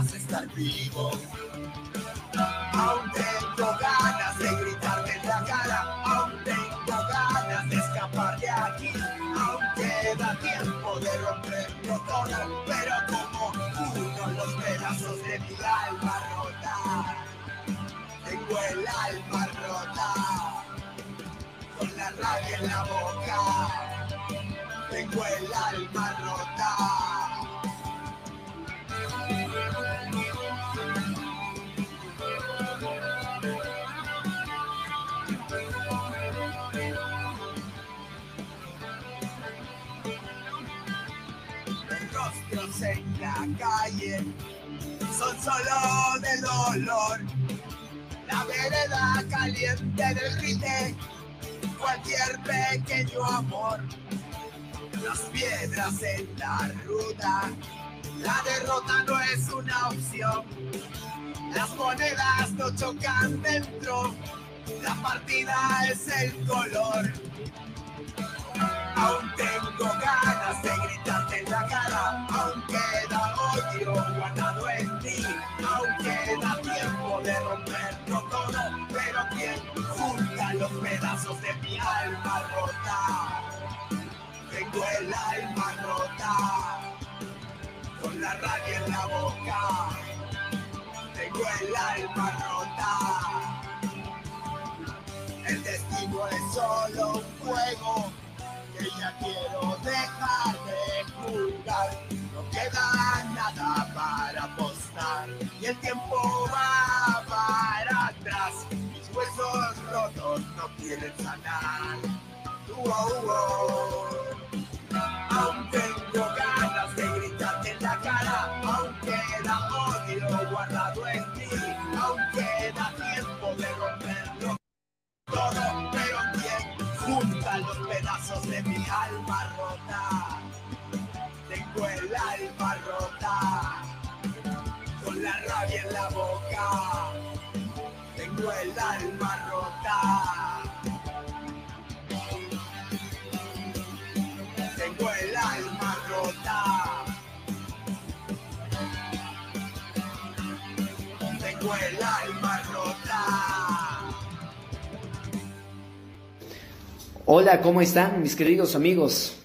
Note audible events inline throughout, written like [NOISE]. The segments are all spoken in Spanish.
Estar vivo. Aún tengo ganas de gritarme en la cara, aún tengo ganas de escapar de aquí, aún queda tiempo de romperlo todo, pero como uno los pedazos de mi alma rota, tengo el alma rota, con la rabia en la boca, tengo el alma rota. Solo de dolor. La vereda caliente derrite cualquier pequeño amor. Las piedras en la ruta, la derrota no es una opción. Las monedas no chocan dentro, la partida es el color. Aún tengo ganas de gritarte los pedazos de mi alma rota. Tengo el alma rota, con la rabia en la boca. Tengo el alma rota. El destino es solo un juego que ya quiero dejar de jugar. No queda nada para apostar y el tiempo va para atrás. Huesos rotos no quieren sanar. Wow, wow. Aún tengo ganas de gritarte en la cara, aún queda odio guardado en ti, aún queda tiempo de romperlo todo, pero quien junta los pedazos de mi alma rota. El alma rota. Tengo el alma rota. Tengo el alma rota. Hola, ¿cómo están mis queridos amigos?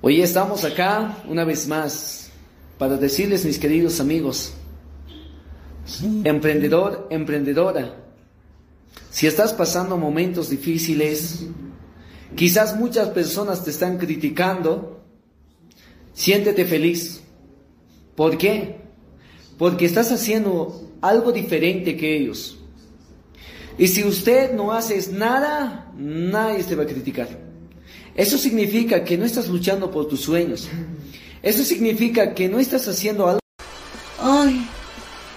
Hoy estamos acá una vez más para decirles, mis queridos amigos, emprendedor, emprendedora, si estás pasando momentos difíciles, quizás muchas personas te están criticando, siéntete feliz. ¿Por qué? Porque estás haciendo algo diferente que ellos. Y si usted no hace nada, nadie te va a criticar. Eso significa que no estás luchando por tus sueños. Eso significa que no estás haciendo algo. Ay,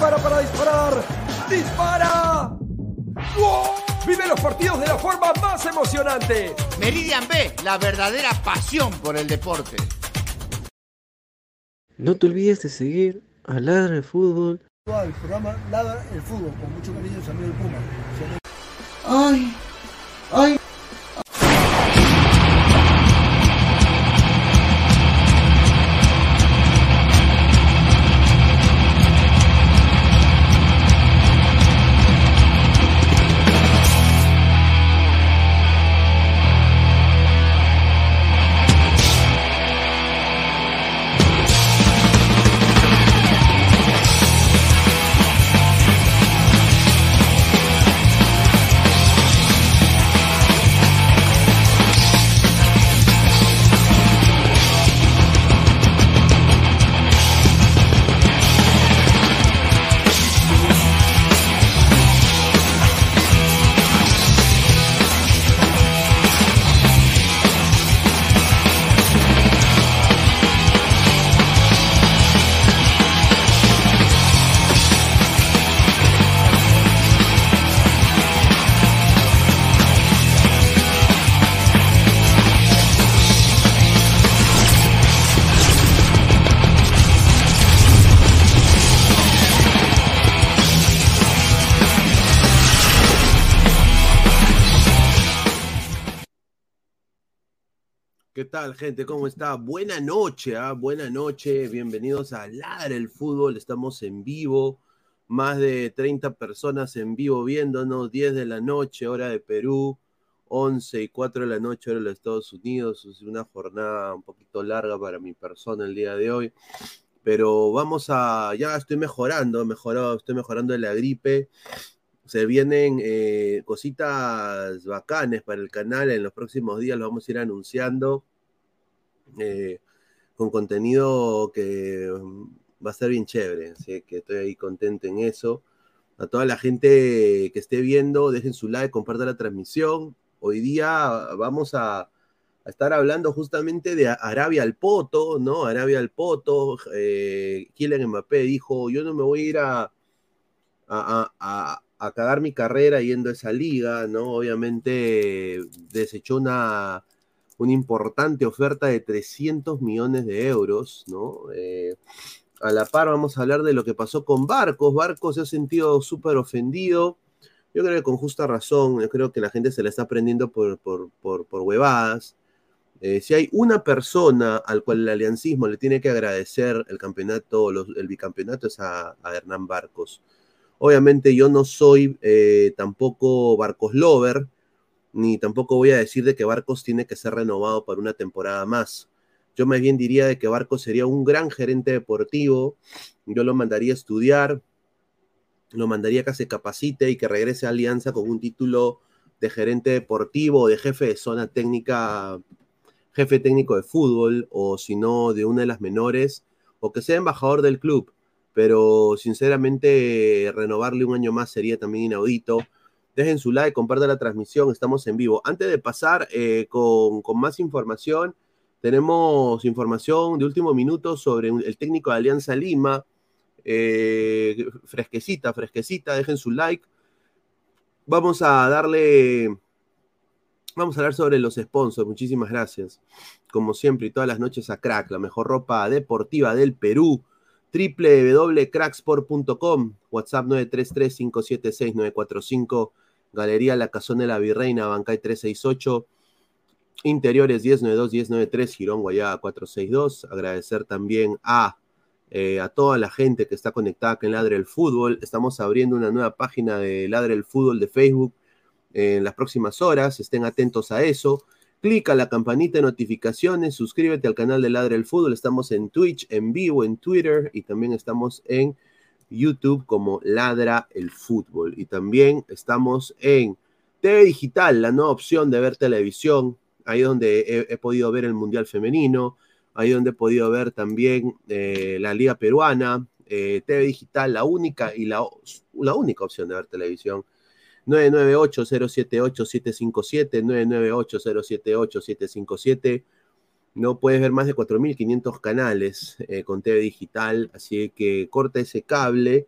Prepara para disparar. ¡Dispara! ¡Gol! Vive los partidos de la forma más emocionante. Meridian B, la verdadera pasión por el deporte. No te olvides de seguir a Ladra el Fútbol. El programa Ladra el Fútbol, con mucho cariño, Puma. Ay, ay. Tal, gente? ¿Cómo está? Buena noche, ¿ah? buena noche. Bienvenidos a Ladra el Fútbol. Estamos en vivo. Más de 30 personas en vivo viéndonos. 10 de la noche, hora de Perú. 11 y 4 de la noche, hora de Estados Unidos. Es una jornada un poquito larga para mi persona el día de hoy. Pero vamos a. Ya estoy mejorando, mejorado, estoy mejorando de la gripe. Se vienen eh, cositas bacanes para el canal. En los próximos días lo vamos a ir anunciando. Eh, con contenido que mm, va a ser bien chévere. Así que estoy ahí contento en eso. A toda la gente que esté viendo, dejen su like, compartan la transmisión. Hoy día vamos a, estar hablando justamente de Arabia al Poto, ¿no? Arabia al Poto. Eh, Mbappé dijo: Yo no me voy a ir a- a cagar mi carrera yendo a esa liga, ¿no? Obviamente desechó una, una importante oferta de 300 millones de euros, ¿no? Eh, a la par vamos a hablar de lo que pasó con Barcos. Barcos se ha sentido súper ofendido. Yo creo que con justa razón, yo creo que la gente se la está prendiendo por, por, por, huevadas. Eh, si hay una persona al cual el aliancismo le tiene que agradecer el campeonato, los- el bicampeonato, es a, a Hernán Barcos. Obviamente yo no soy eh, tampoco Barcos Lover, ni tampoco voy a decir de que Barcos tiene que ser renovado para una temporada más. Yo más bien diría de que Barcos sería un gran gerente deportivo, yo lo mandaría a estudiar, lo mandaría que se capacite y que regrese a Alianza con un título de gerente deportivo o de jefe de zona técnica, jefe técnico de fútbol, o si no, de una de las menores, o que sea embajador del club. Pero sinceramente, renovarle un año más sería también inaudito. Dejen su like, compartan la transmisión, estamos en vivo. Antes de pasar eh, con, con más información, tenemos información de último minuto sobre el técnico de Alianza Lima. Eh, fresquecita, fresquecita, dejen su like. Vamos a darle, vamos a hablar sobre los sponsors. Muchísimas gracias. Como siempre y todas las noches a Crack, la mejor ropa deportiva del Perú. www.cracksport.com, WhatsApp 933-576-945, Galería La Cazón de la Virreina, Bancay 368, Interiores 1092-1093, Girón Guayá 462. Agradecer también a, eh, a toda la gente que está conectada con Ladre el Fútbol. Estamos abriendo una nueva página de Ladre el Fútbol de Facebook en las próximas horas. Estén atentos a eso. Clica la campanita de notificaciones, suscríbete al canal de Ladre el Fútbol. Estamos en Twitch, en vivo, en Twitter y también estamos en YouTube como Ladra el Fútbol. Y también estamos en TV Digital, la nueva opción de ver televisión ahí donde he, podido ver el Mundial Femenino, ahí donde he podido ver también eh, la Liga Peruana, eh, TV Digital, la única y la, la única opción de ver televisión. 998-078-757, 998-078-757. No puedes ver más de 4.500 canales eh, con TV digital, así que corta ese cable,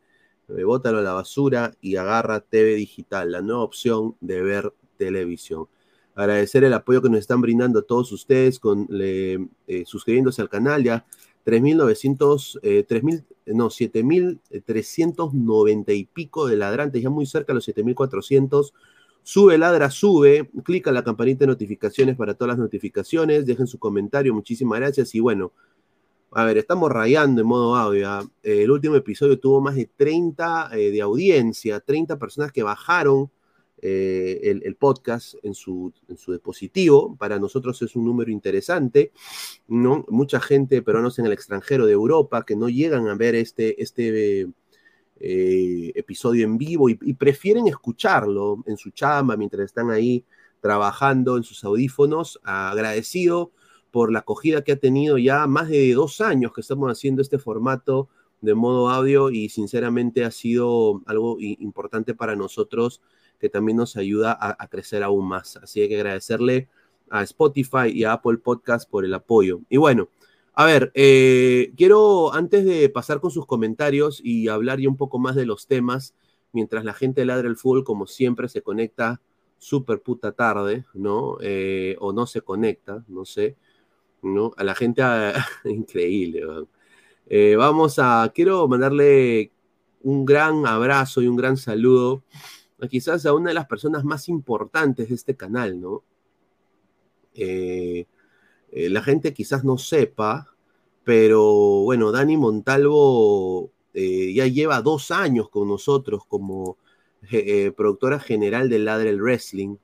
bótalo a la basura y agarra TV digital, la nueva opción de ver televisión agradecer el apoyo que nos están brindando todos ustedes con eh, suscribiéndose al canal ya 3.900, eh, 3.000, no, 7.390 y pico de ladrantes, ya muy cerca de los 7.400. Sube, ladra, sube, clica la campanita de notificaciones para todas las notificaciones, dejen su comentario, muchísimas gracias y bueno, a ver, estamos rayando en modo audio. ¿ah? El último episodio tuvo más de 30 eh, de audiencia, 30 personas que bajaron eh, el, podcast en su, en su, dispositivo. Para nosotros es un número interesante, ¿no? Mucha gente, peruanos en el extranjero de Europa, que no llegan a ver este, este eh, episodio en vivo y, prefieren escucharlo en su chamba mientras están ahí trabajando en sus audífonos. Agradecido por la acogida que ha tenido ya más de dos años que estamos haciendo este formato de modo audio y sinceramente ha sido algo importante para nosotros que también nos ayuda a, a crecer aún más. Así que agradecerle a Spotify y a Apple Podcast por el apoyo. Y bueno, a ver, eh, quiero antes de pasar con sus comentarios y hablar ya un poco más de los temas, mientras la gente ladra el fútbol, como siempre, se conecta súper puta tarde, ¿no? Eh, o no se conecta, no sé, ¿no? A la gente, a... [LAUGHS] increíble, eh, vamos a, quiero mandarle un gran abrazo y un gran saludo quizás a una de las personas más importantes de este canal, ¿no? Eh, eh, la gente quizás no sepa, pero bueno, Dani Montalvo eh, ya lleva dos años con nosotros como eh, productora general de Ladre el Wrestling,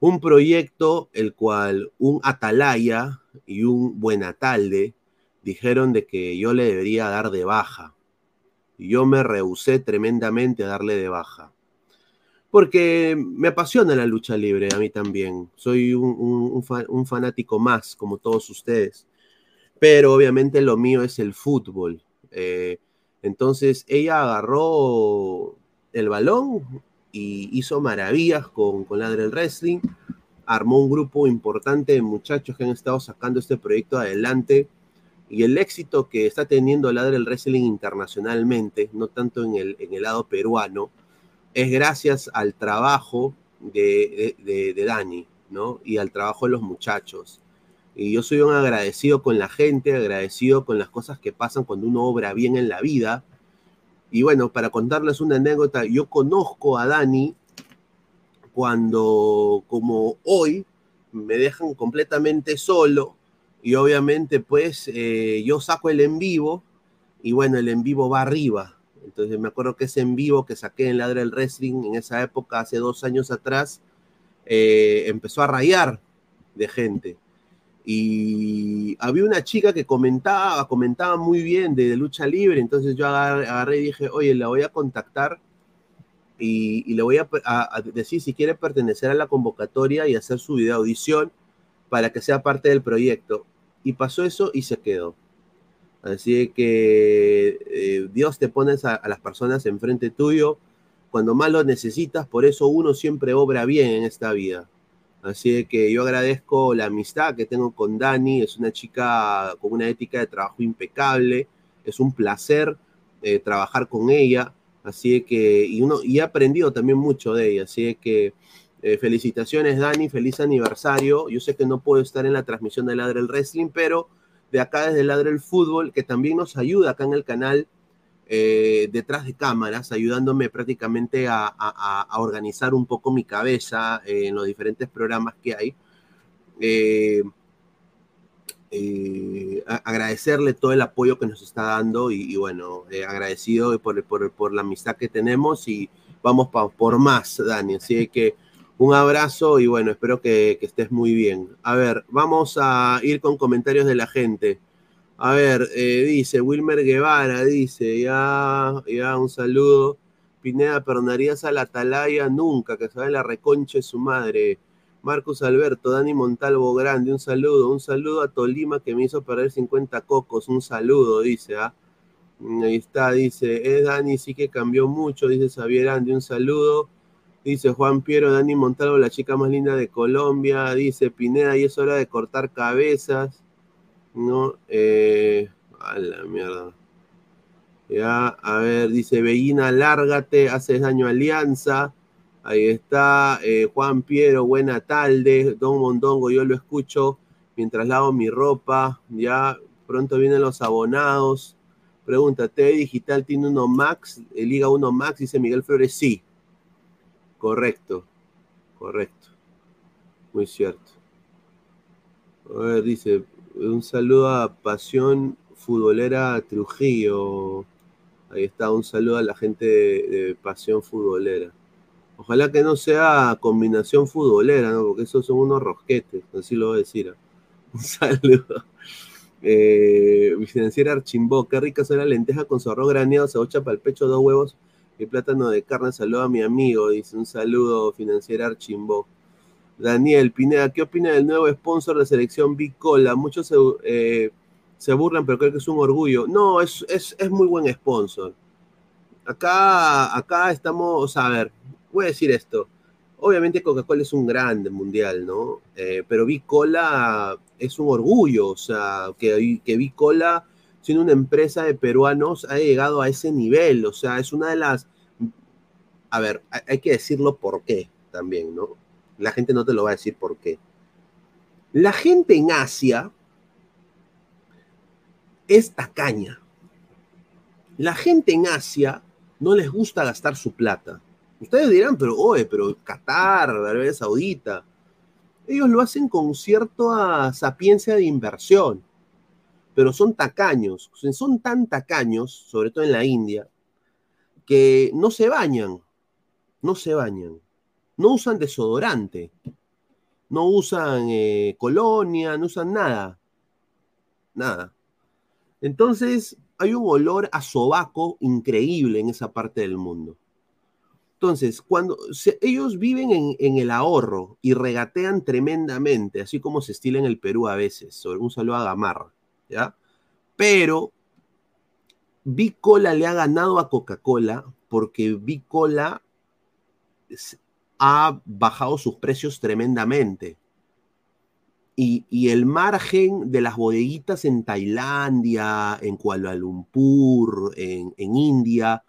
un proyecto el cual un Atalaya y un Buenatalde dijeron de que yo le debería dar de baja. Y yo me rehusé tremendamente a darle de baja porque me apasiona la lucha libre a mí también. Soy un, fanático más, como todos ustedes. Pero obviamente lo mío es el fútbol. Eh, entonces ella agarró el balón y hizo maravillas con, con Ladre el Wrestling. Armó un grupo importante de muchachos que han estado sacando este proyecto adelante. Y el éxito que está teniendo Ladre el Wrestling internacionalmente, no tanto en el, en el lado peruano, es gracias al trabajo de, de, Dani, ¿no? Y al trabajo de los muchachos. Y yo soy un agradecido con la gente, agradecido con las cosas que pasan cuando uno obra bien en la vida. Y bueno, para contarles una anécdota, yo conozco a Dani cuando, como hoy, me dejan completamente solo y obviamente pues eh, yo saco el en vivo y bueno, el en vivo va arriba, entonces me acuerdo que ese en vivo que saqué en Ladra del Wrestling en esa época, hace dos años atrás, eh, empezó a rayar de gente. Y había una chica que comentaba, comentaba muy bien de, lucha libre, entonces yo agarré, y dije, oye, la voy a contactar y, le voy a, decir si quiere pertenecer a la convocatoria y hacer su video audición para que sea parte del proyecto. Y pasó eso y se quedó. Así que eh, Dios te pone a, las personas enfrente tuyo. Cuando más lo necesitas, por eso uno siempre obra bien en esta vida. Así que yo agradezco la amistad que tengo con Dani, es una chica con una ética de trabajo impecable, es un placer eh, trabajar con ella, así que, y, uno, y he aprendido también mucho de ella, así que eh, felicitaciones Dani, feliz aniversario, yo sé que no puedo estar en la transmisión de Ladre el Wrestling, pero de acá desde Ladre el Fútbol, que también nos ayuda acá en el canal eh, detrás de cámaras, ayudándome prácticamente a, organizar un poco mi cabeza eh, en los diferentes programas que hay. Eh, agradecerle todo el apoyo que nos está dando y, bueno, agradecido por, por, por la amistad que tenemos y vamos pa- por más, Dani. Así que un abrazo y bueno, espero que, estés muy bien. A ver, vamos a ir con comentarios de la gente. A ver, eh, dice Wilmer Guevara, dice, ya, ya un saludo. Pineda, perdonarías a la atalaya nunca, que sabe la reconcha de su madre. Marcos Alberto, Dani Montalvo Grande, un saludo, un saludo a Tolima que me hizo perder 50 cocos, un saludo, dice, ¿ah? Ahí está, dice, es Dani, sí que cambió mucho, dice Xavier Andy, un saludo. Dice Juan Piero, Dani Montalvo, la chica más linda de Colombia. Dice Pineda, y es hora de cortar cabezas. No, eh, a la mierda. Ya, a ver, dice Bellina, lárgate, haces daño a Alianza. Ahí está, eh, Juan Piero, buena tarde. Don Mondongo, yo lo escucho mientras lavo mi ropa. Ya, pronto vienen los abonados. Pregunta, ¿T Digital tiene uno Max? Liga 1 Max, dice Miguel Flores, sí. Correcto, correcto. Muy cierto. A ver, dice, un saludo a Pasión Futbolera Trujillo. Ahí está, un saludo a la gente de, Pasión Futbolera. Ojalá que no sea combinación futbolera, ¿no? Porque esos son unos rosquetes, así lo voy a decir. [LAUGHS] Un saludo. Eh, financiera Archimbó, qué rica son la lenteja con arroz graneado, cebolla para el pecho, dos huevos y plátano de carne. Saludo a mi amigo, dice un saludo financiera Archimbó. Daniel Pineda, ¿qué opina del nuevo sponsor de selección Bicola? Muchos se, eh, se burlan, pero creo que es un orgullo. No, es, es, es muy buen sponsor. Acá, acá estamos, a ver, voy a decir esto. Obviamente Coca-Cola es un grande mundial, ¿no? Eh, pero Bicola es un orgullo, o sea, que, que Bicola, siendo una empresa de peruanos, ha llegado a ese nivel, o sea, es una de las... A ver, hay, que decirlo por qué también, ¿no? La gente no te lo va a decir por qué. La gente en Asia es tacaña. La gente en Asia no les gusta gastar su plata. Ustedes dirán, pero oye, pero Qatar, Arabia Saudita, ellos lo hacen con cierta sapiencia de inversión, pero son tacaños, son tan tacaños, sobre todo en la India, que no se bañan, no se bañan, no usan desodorante, no usan eh, colonia, no usan nada, nada. Entonces hay un olor a sobaco increíble en esa parte del mundo. Entonces, cuando ellos viven en, en, el ahorro y regatean tremendamente, así como se estila en el Perú a veces, sobre un saludo a Gamarra, ¿ya? Pero Bicola le ha ganado a Coca-Cola porque Bicola ha bajado sus precios tremendamente. Y, el margen de las bodeguitas en Tailandia, en Kuala Lumpur, en, India,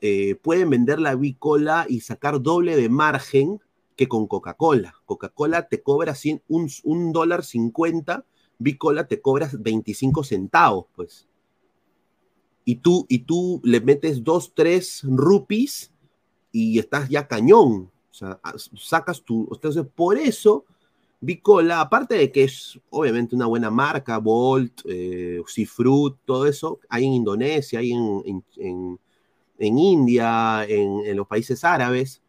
eh, pueden vender la bicola y sacar doble de margen que con Coca-Cola. Coca-Cola te cobra 100, un, un, dólar 50, bicola te cobras 25 centavos, pues. Y tú, y tú le metes 2, 3 rupees y estás ya cañón. O sea, sacas tu... Entonces, por eso, Bicola, aparte de que es obviamente una buena marca, Bolt, eh, Seafruit, todo eso, hay en Indonesia, hay en, en, en India, en, los países árabes,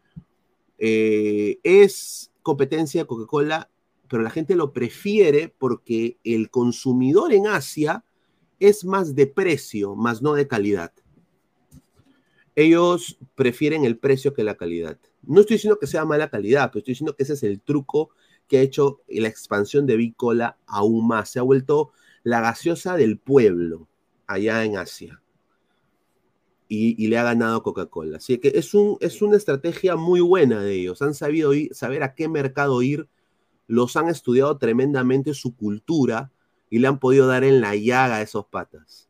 eh, es competencia Coca-Cola, pero la gente lo prefiere porque el consumidor en Asia es más de precio, más no de calidad. Ellos prefieren el precio que la calidad. No estoy diciendo que sea mala calidad, pero estoy diciendo que ese es el truco que ha hecho la expansión de Bicola aún más. Se ha vuelto la gaseosa del pueblo allá en Asia. Y, le ha ganado Coca-Cola. Así que es, es, una estrategia muy buena de ellos. Han sabido ir, saber a qué mercado ir, los han estudiado tremendamente su cultura y le han podido dar en la llaga a esos patas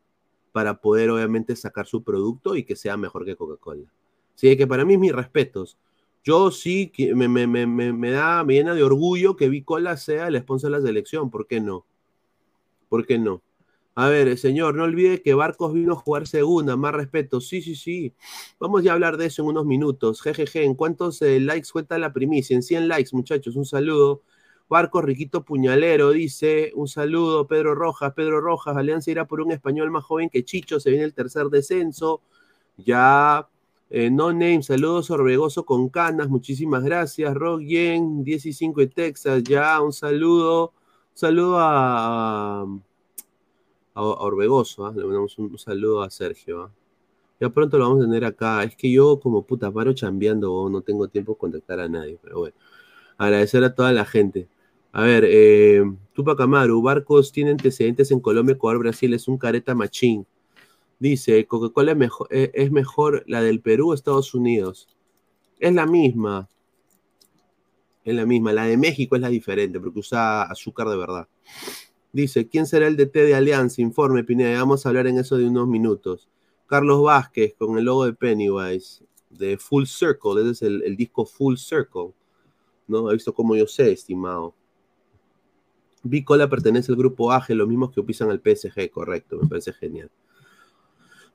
para poder obviamente sacar su producto y que sea mejor que Coca-Cola. Así que para mí mis respetos. Yo sí me, da, me llena de orgullo que Bicola sea el sponsor de la selección, ¿por qué no? ¿Por qué no? A ver, señor, no olvide que Barcos vino a jugar segunda, más respeto. Sí, sí, sí. Vamos a hablar de eso en unos minutos. Jejeje, ¿en cuántos eh, likes cuenta la primicia? En 100 likes, muchachos, un saludo. Barcos Riquito Puñalero dice, un saludo, Pedro Rojas, Pedro Rojas, Alianza irá por un español más joven que Chicho, se viene el tercer descenso. Ya, eh, no name, saludos Orbegoso con canas, muchísimas gracias. Rock Yen, 15 de Texas, ya, un saludo. Un saludo a, a Orbegoso, ¿ah? le mandamos un, saludo a Sergio. ¿ah? Ya pronto lo vamos a tener acá. Es que yo, como puta, paro chambeando, no tengo tiempo de contactar a nadie, pero bueno. Agradecer a toda la gente. A ver, eh, Tupac Amaru, Barcos tiene antecedentes en Colombia, Ecuador, Brasil, es un careta machín. Dice, Coca-Cola es mejor, eh, es mejor la del Perú o Estados Unidos. Es la misma. Es la misma. La de México es la diferente porque usa azúcar de verdad. Dice, ¿quién será el DT de Alianza? Informe, Pineda. Vamos a hablar en eso de unos minutos. Carlos Vázquez con el logo de Pennywise, de Full Circle. Ese es el, disco Full Circle. ¿No? Ha visto como yo sé, estimado. Bicola pertenece al grupo AGE, los mismos que opisan al PSG, correcto, me parece genial.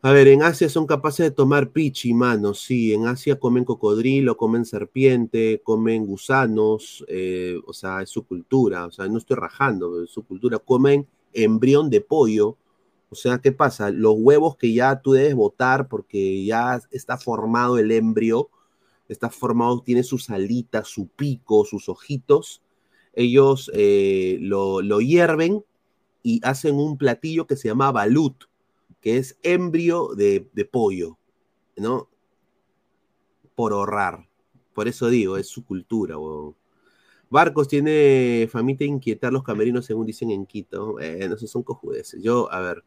A ver, en Asia son capaces de tomar pichi, mano, sí, en Asia comen cocodrilo, comen serpiente, comen gusanos, eh, o sea, es su cultura, o sea, no estoy rajando, es su cultura, comen embrión de pollo, o sea, ¿qué pasa? Los huevos que ya tú debes botar porque ya está formado el embrio, está formado, tiene sus alitas, su pico, sus ojitos, ellos eh, lo, lo, hierven y hacen un platillo que se llama balut, que es embrio de, de pollo, ¿no? Por ahorrar. Por eso digo, es su cultura. Barcos tiene famita inquietar los camerinos, según dicen en Quito. No sé, son cojudeces. Yo, a ver,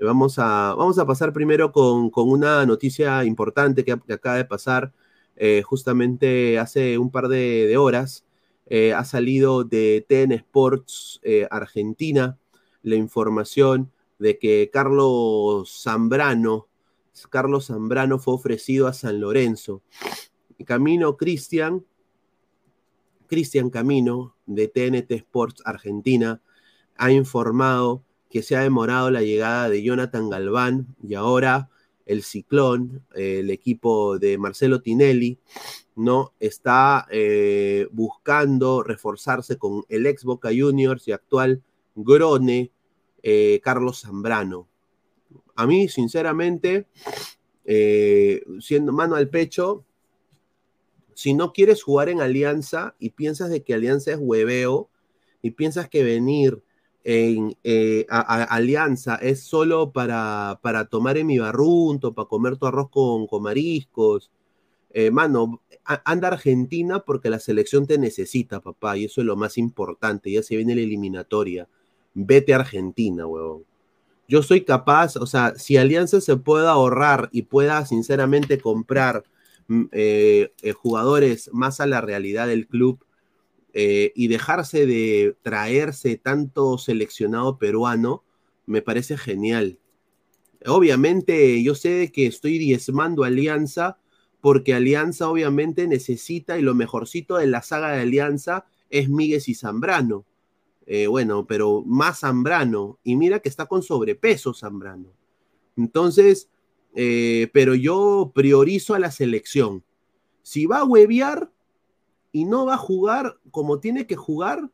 vamos a, vamos a pasar primero con, con una noticia importante que, acaba de pasar eh, justamente hace un par de horas. Eh, ha salido de TN Sports eh, Argentina la información de que Carlos Zambrano, Carlos Zambrano fue ofrecido a San Lorenzo. Camino Cristian, Cristian Camino de TNT Sports Argentina ha informado que se ha demorado la llegada de Jonathan Galván y ahora el Ciclón, el equipo de Marcelo Tinelli, ¿no? Está eh, buscando reforzarse con el ex Boca Juniors y actual Grone, eh, Carlos Zambrano. A mí, sinceramente, eh, siendo mano al pecho, si no quieres jugar en Alianza y piensas de que Alianza es hueveo y piensas que venir en a Alianza es solo para, para tomar en mi barrunto, para comer tu arroz con, con mariscos, eh, mano, anda Argentina porque la selección te necesita, papá, y eso es lo más importante. Ya se viene la eliminatoria. Vete a Argentina, huevón. Yo soy capaz, o sea, si Alianza se pueda ahorrar y pueda sinceramente comprar eh, eh, jugadores más a la realidad del club eh, y dejarse de traerse tanto seleccionado peruano, me parece genial. Obviamente, yo sé que estoy diezmando Alianza porque Alianza obviamente necesita y lo mejorcito de la saga de Alianza es Miguel y Zambrano. Eh, bueno, pero más Zambrano. Y mira que está con sobrepeso Zambrano. Entonces, eh, pero yo priorizo a la selección. Si va a huevear y no va a jugar como tiene que jugar,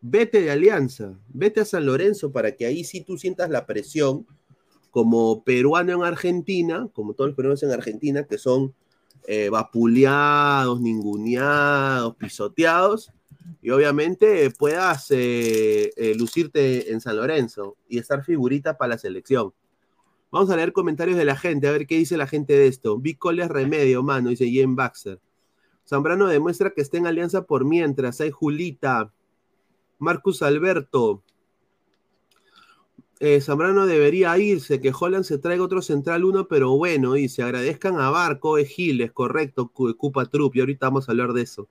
vete de Alianza, vete a San Lorenzo para que ahí sí tú sientas la presión como peruano en Argentina, como todos los peruanos en Argentina, que son eh, vapuleados, ninguneados, pisoteados, y obviamente puedas eh, eh, lucirte en San Lorenzo y estar figurita para la selección. Vamos a leer comentarios de la gente, a ver qué dice la gente de esto. Cole remedio, mano, dice Jen Baxter. Zambrano demuestra que está en alianza por mientras. Hay Julita, Marcus Alberto, eh, Zambrano debería irse, que Holland se traiga otro central uno, pero bueno, y se agradezcan a Barco, es Giles, correcto, Cupa Trup, y ahorita vamos a hablar de eso.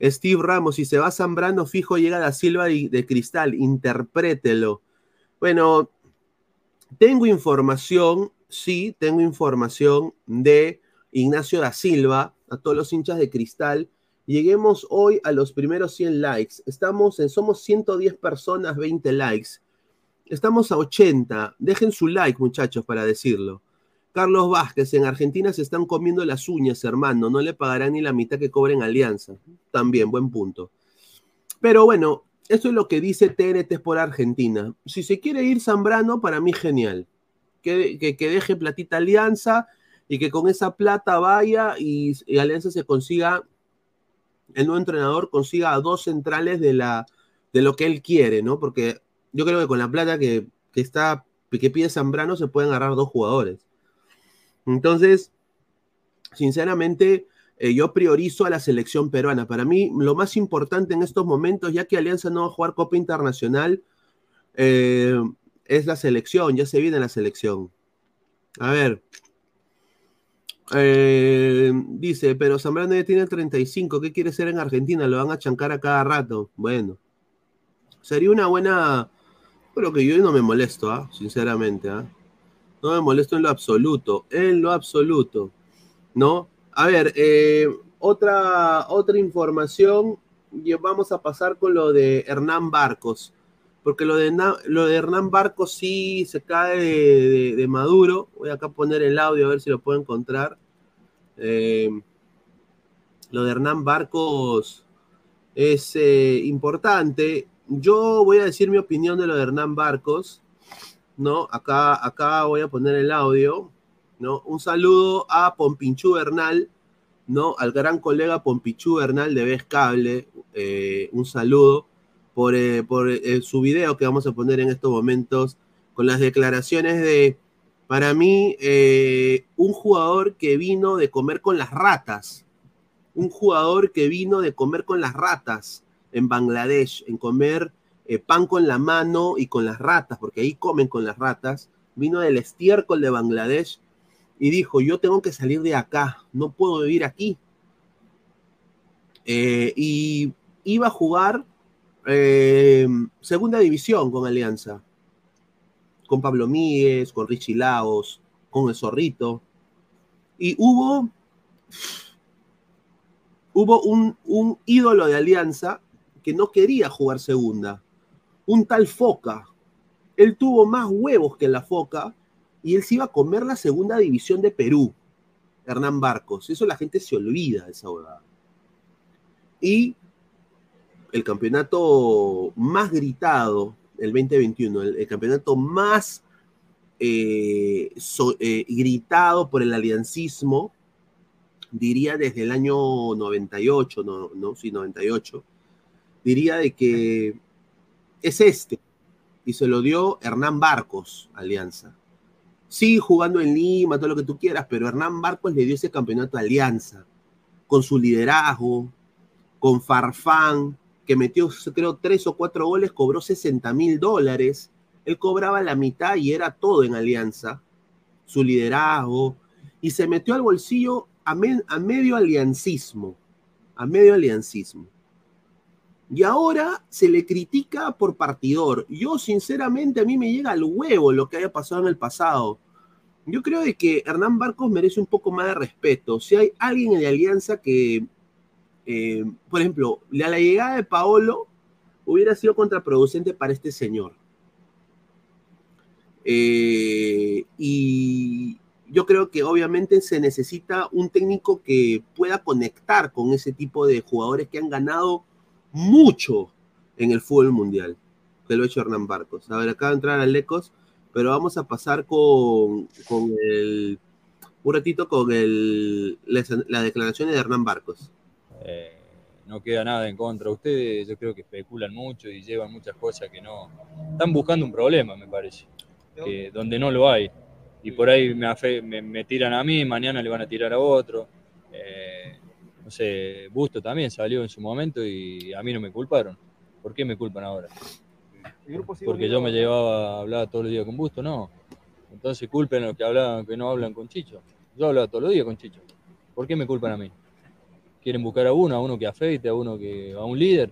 Steve Ramos, si se va Zambrano, fijo llega la Silva de, de Cristal, interprételo. Bueno, tengo información, sí, tengo información de Ignacio da Silva, a todos los hinchas de Cristal, lleguemos hoy a los primeros 100 likes. Estamos en, somos 110 personas, 20 likes. Estamos a 80. Dejen su like, muchachos, para decirlo. Carlos Vázquez, en Argentina se están comiendo las uñas, hermano. No le pagarán ni la mitad que cobren Alianza. También, buen punto. Pero bueno, eso es lo que dice TNT por Argentina. Si se quiere ir Zambrano, para mí genial. Que, que, deje platita Alianza y que con esa plata vaya y, y Alianza se consiga, el nuevo entrenador consiga dos centrales de, la, de lo que él quiere, ¿no? Porque yo creo que con la plata que, que está, que pide Zambrano se pueden agarrar dos jugadores. Entonces, sinceramente, eh, yo priorizo a la selección peruana. Para mí, lo más importante en estos momentos, ya que Alianza no va a jugar Copa Internacional, eh, es la selección, ya se viene la selección. A ver. Eh, dice, pero Zambrano ya tiene 35, ¿qué quiere ser en Argentina? Lo van a chancar a cada rato. Bueno, sería una buena... Pero que yo no me molesto, ¿ah? sinceramente. ¿ah? No me molesto en lo absoluto, en lo absoluto, ¿no? A ver, eh, otra, otra información, vamos a pasar con lo de Hernán Barcos, porque lo de, lo de Hernán Barcos sí se cae de, de- de Maduro. Voy acá a poner el audio a ver si lo puedo encontrar. Eh, lo de Hernán Barcos es eh, importante. Yo voy a decir mi opinión de lo de Hernán Barcos. ¿no? Acá, acá voy a poner el audio, ¿no? Un saludo a Pompinchú Bernal, ¿no? Al gran colega Pompichú Bernal de Vez Cable, eh, un saludo por, eh, por eh, su video que vamos a poner en estos momentos con las declaraciones de, para mí, un jugador que vino de comer con las ratas, un jugador que vino de comer con las ratas en Bangladesh, en comer eh, pan con la mano y con las ratas, porque ahí comen con las ratas, vino del estiércol de Bangladesh y dijo, yo tengo que salir de acá, no puedo vivir aquí. Eh, y iba a jugar eh, segunda división con Alianza, con Pablo Míguez, con Richie Laos, con el Zorrito. Y hubo, hubo un, un ídolo de Alianza que no quería jugar segunda un tal Foca. Él tuvo más huevos que la Foca y él se iba a comer la segunda división de Perú, Hernán Barcos. Eso la gente se olvida de esa huevada. Y el campeonato más gritado, el 2021, el, campeonato más eh, eh, gritado por el aliancismo, diría desde el año 98, no, no, sí, 98, diría de que es este. Y se lo dio Hernán Barcos, Alianza. Sigue jugando en Lima, todo lo que tú quieras, pero Hernán Barcos le dio ese campeonato a Alianza, con su liderazgo, con Farfán, que metió, creo, tres o cuatro goles, cobró 60 mil dólares. Él cobraba la mitad y era todo en Alianza, su liderazgo, y se metió al bolsillo a, a medio aliancismo, a medio aliancismo. Y ahora se le critica por partidor. Yo, sinceramente, a mí me llega al huevo lo que haya pasado en el pasado. Yo creo de que Hernán Barcos merece un poco más de respeto. Si hay alguien en la alianza que, eh, por ejemplo, a la llegada de Paolo hubiera sido contraproducente para este señor. Eh, y yo creo que obviamente se necesita un técnico que pueda conectar con ese tipo de jugadores que han ganado mucho en el fútbol mundial, que lo ha hecho Hernán Barcos. A ver, acaba de entrar Alecos, pero vamos a pasar con, el, un ratito con el, las, declaraciones de Hernán Barcos. Eh, no queda nada en contra. Ustedes yo creo que especulan mucho y llevan muchas cosas que no... Están buscando un problema, me parece, donde no lo hay. Y por ahí me tiran a mí, mañana le van a tirar a otro. Eh, no sé, Busto también salió en su momento y a mí no me culparon. ¿Por qué me culpan ahora? Porque yo me llevaba a hablar todos los días con Busto, no. Entonces culpen a los que hablaban, que no hablan con Chicho. Yo hablaba todos los días con Chicho. ¿Por qué me culpan a mí? quieren buscar a uno, a uno que afeite, a uno que, a un líder.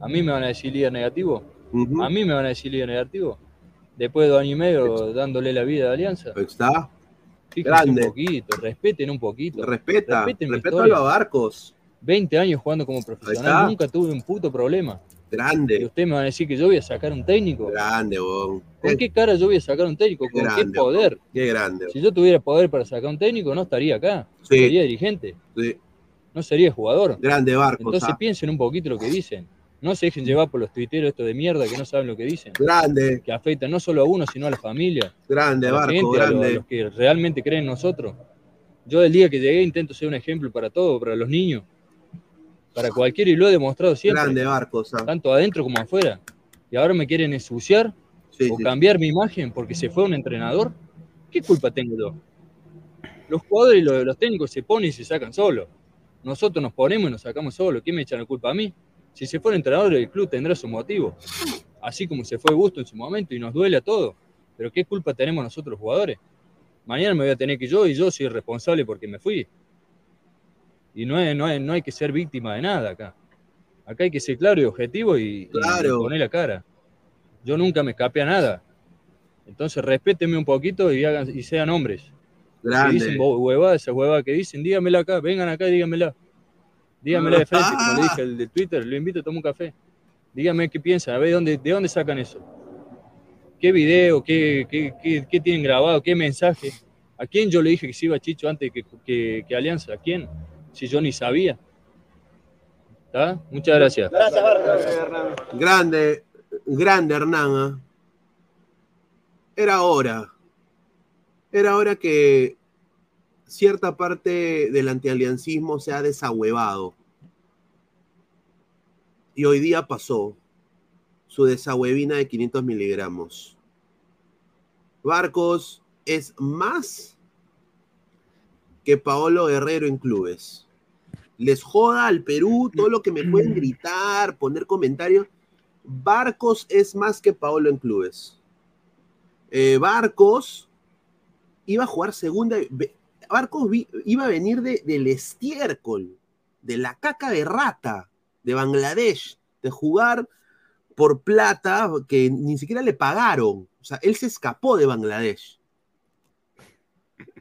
A mí me van a decir líder negativo. A mí me van a decir líder negativo. Después de dos años y medio dándole la vida a Alianza. Está. Fíjense Grande. un poquito, respeten un poquito. Respeta, respeta a los Barcos. 20 años jugando como profesional, nunca tuve un puto problema. Y Grande, usted me va a decir que yo voy a sacar un técnico. grande, bon. ¿Con qué cara yo voy a sacar un técnico? ¿Con qué Grande. poder? Qué grande. Si yo tuviera poder para sacar un técnico, no estaría acá. Sí. Sería dirigente, Sí. no sería jugador. Grande Barcos. Entonces ah. piensen un poquito lo que dicen. No se dejen llevar por los tuiteros estos de mierda que no saben lo que dicen. Grande, Que afectan no solo a uno, sino a la familia. grande a la Barco, gente, a, lo- a grande. los que realmente creen en nosotros. Yo del día que llegué intento ser un ejemplo para todo, para los niños, para cualquiera y lo he demostrado siempre, Grande Barcos. ah. tanto adentro como afuera. Y ahora me quieren ensuciar Sí, o sí. cambiar mi imagen porque se fue un entrenador. ¿Qué culpa tengo yo? Los jugadores y los, los técnicos se ponen y se sacan solos. Nosotros nos ponemos y nos sacamos solos. ¿Quién me echa la culpa a mí? Si se fue el entrenador, el club tendrá su motivo. Así como se fue Gusto en su momento y nos duele a todos. Pero ¿qué culpa tenemos nosotros los jugadores? Mañana me voy a tener que yo y yo soy responsable porque me fui. Y no, es- no, es- no hay que ser víctima de nada acá. Acá hay que ser claro y objetivo y, poner la cara. Yo nunca me escapé a nada. Entonces respétenme un poquito y, hagan, y sean hombres. Si Grande. dicen huevadas, esas huevadas que dicen, dígamela acá, vengan acá y dígamela. Dígamela de frente, como le dije [LAUGHS] el de Twitter, lo invito a tomar un café. Dígame qué piensan, a ver dónde, de dónde sacan eso. ¿Qué video, qué, qué, qué- qué tienen grabado, qué mensaje? ¿A quién yo le dije que se iba Chicho antes que, que, que Alianza? ¿A quién? Si yo ni sabía. ¿Está? Muchas gracias. Grande, grande Hernán. ah. Era hora. Era hora que cierta parte del antialiancismo se ha desahuevado. Y hoy día pasó su desahuevina de 500 miligramos. Barcos es más que Paolo Guerrero en clubes. Les joda al Perú todo lo que me pueden gritar, poner comentarios. Barcos es más que Paolo en clubes. Eh, Barcos iba a jugar segunda. Barcos vi- iba a venir de, del estiércol, de la caca de rata de Bangladesh, de jugar por plata que ni siquiera le pagaron. O sea, él se escapó de Bangladesh.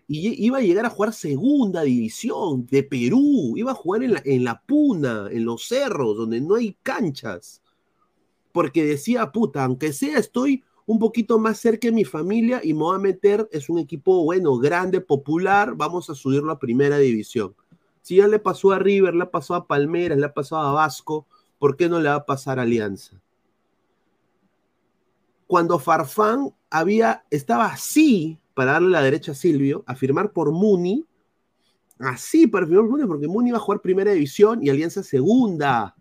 Y iba a llegar a jugar segunda división de Perú. Iba a jugar en la, en la puna, en los cerros, donde no hay canchas. Porque decía, puta, aunque sea, estoy un poquito más cerca de mi familia y me voy a meter, es un equipo bueno, grande, popular, vamos a subirlo a primera división. Si ya le pasó a River, le ha pasado a Palmeiras, le ha pasado a Vasco, ¿por qué no le va a pasar a Alianza? Cuando Farfán había, estaba así para darle la derecha a Silvio, a firmar por Muni, así para firmar por Muni, porque Muni iba a jugar primera división y Alianza segunda.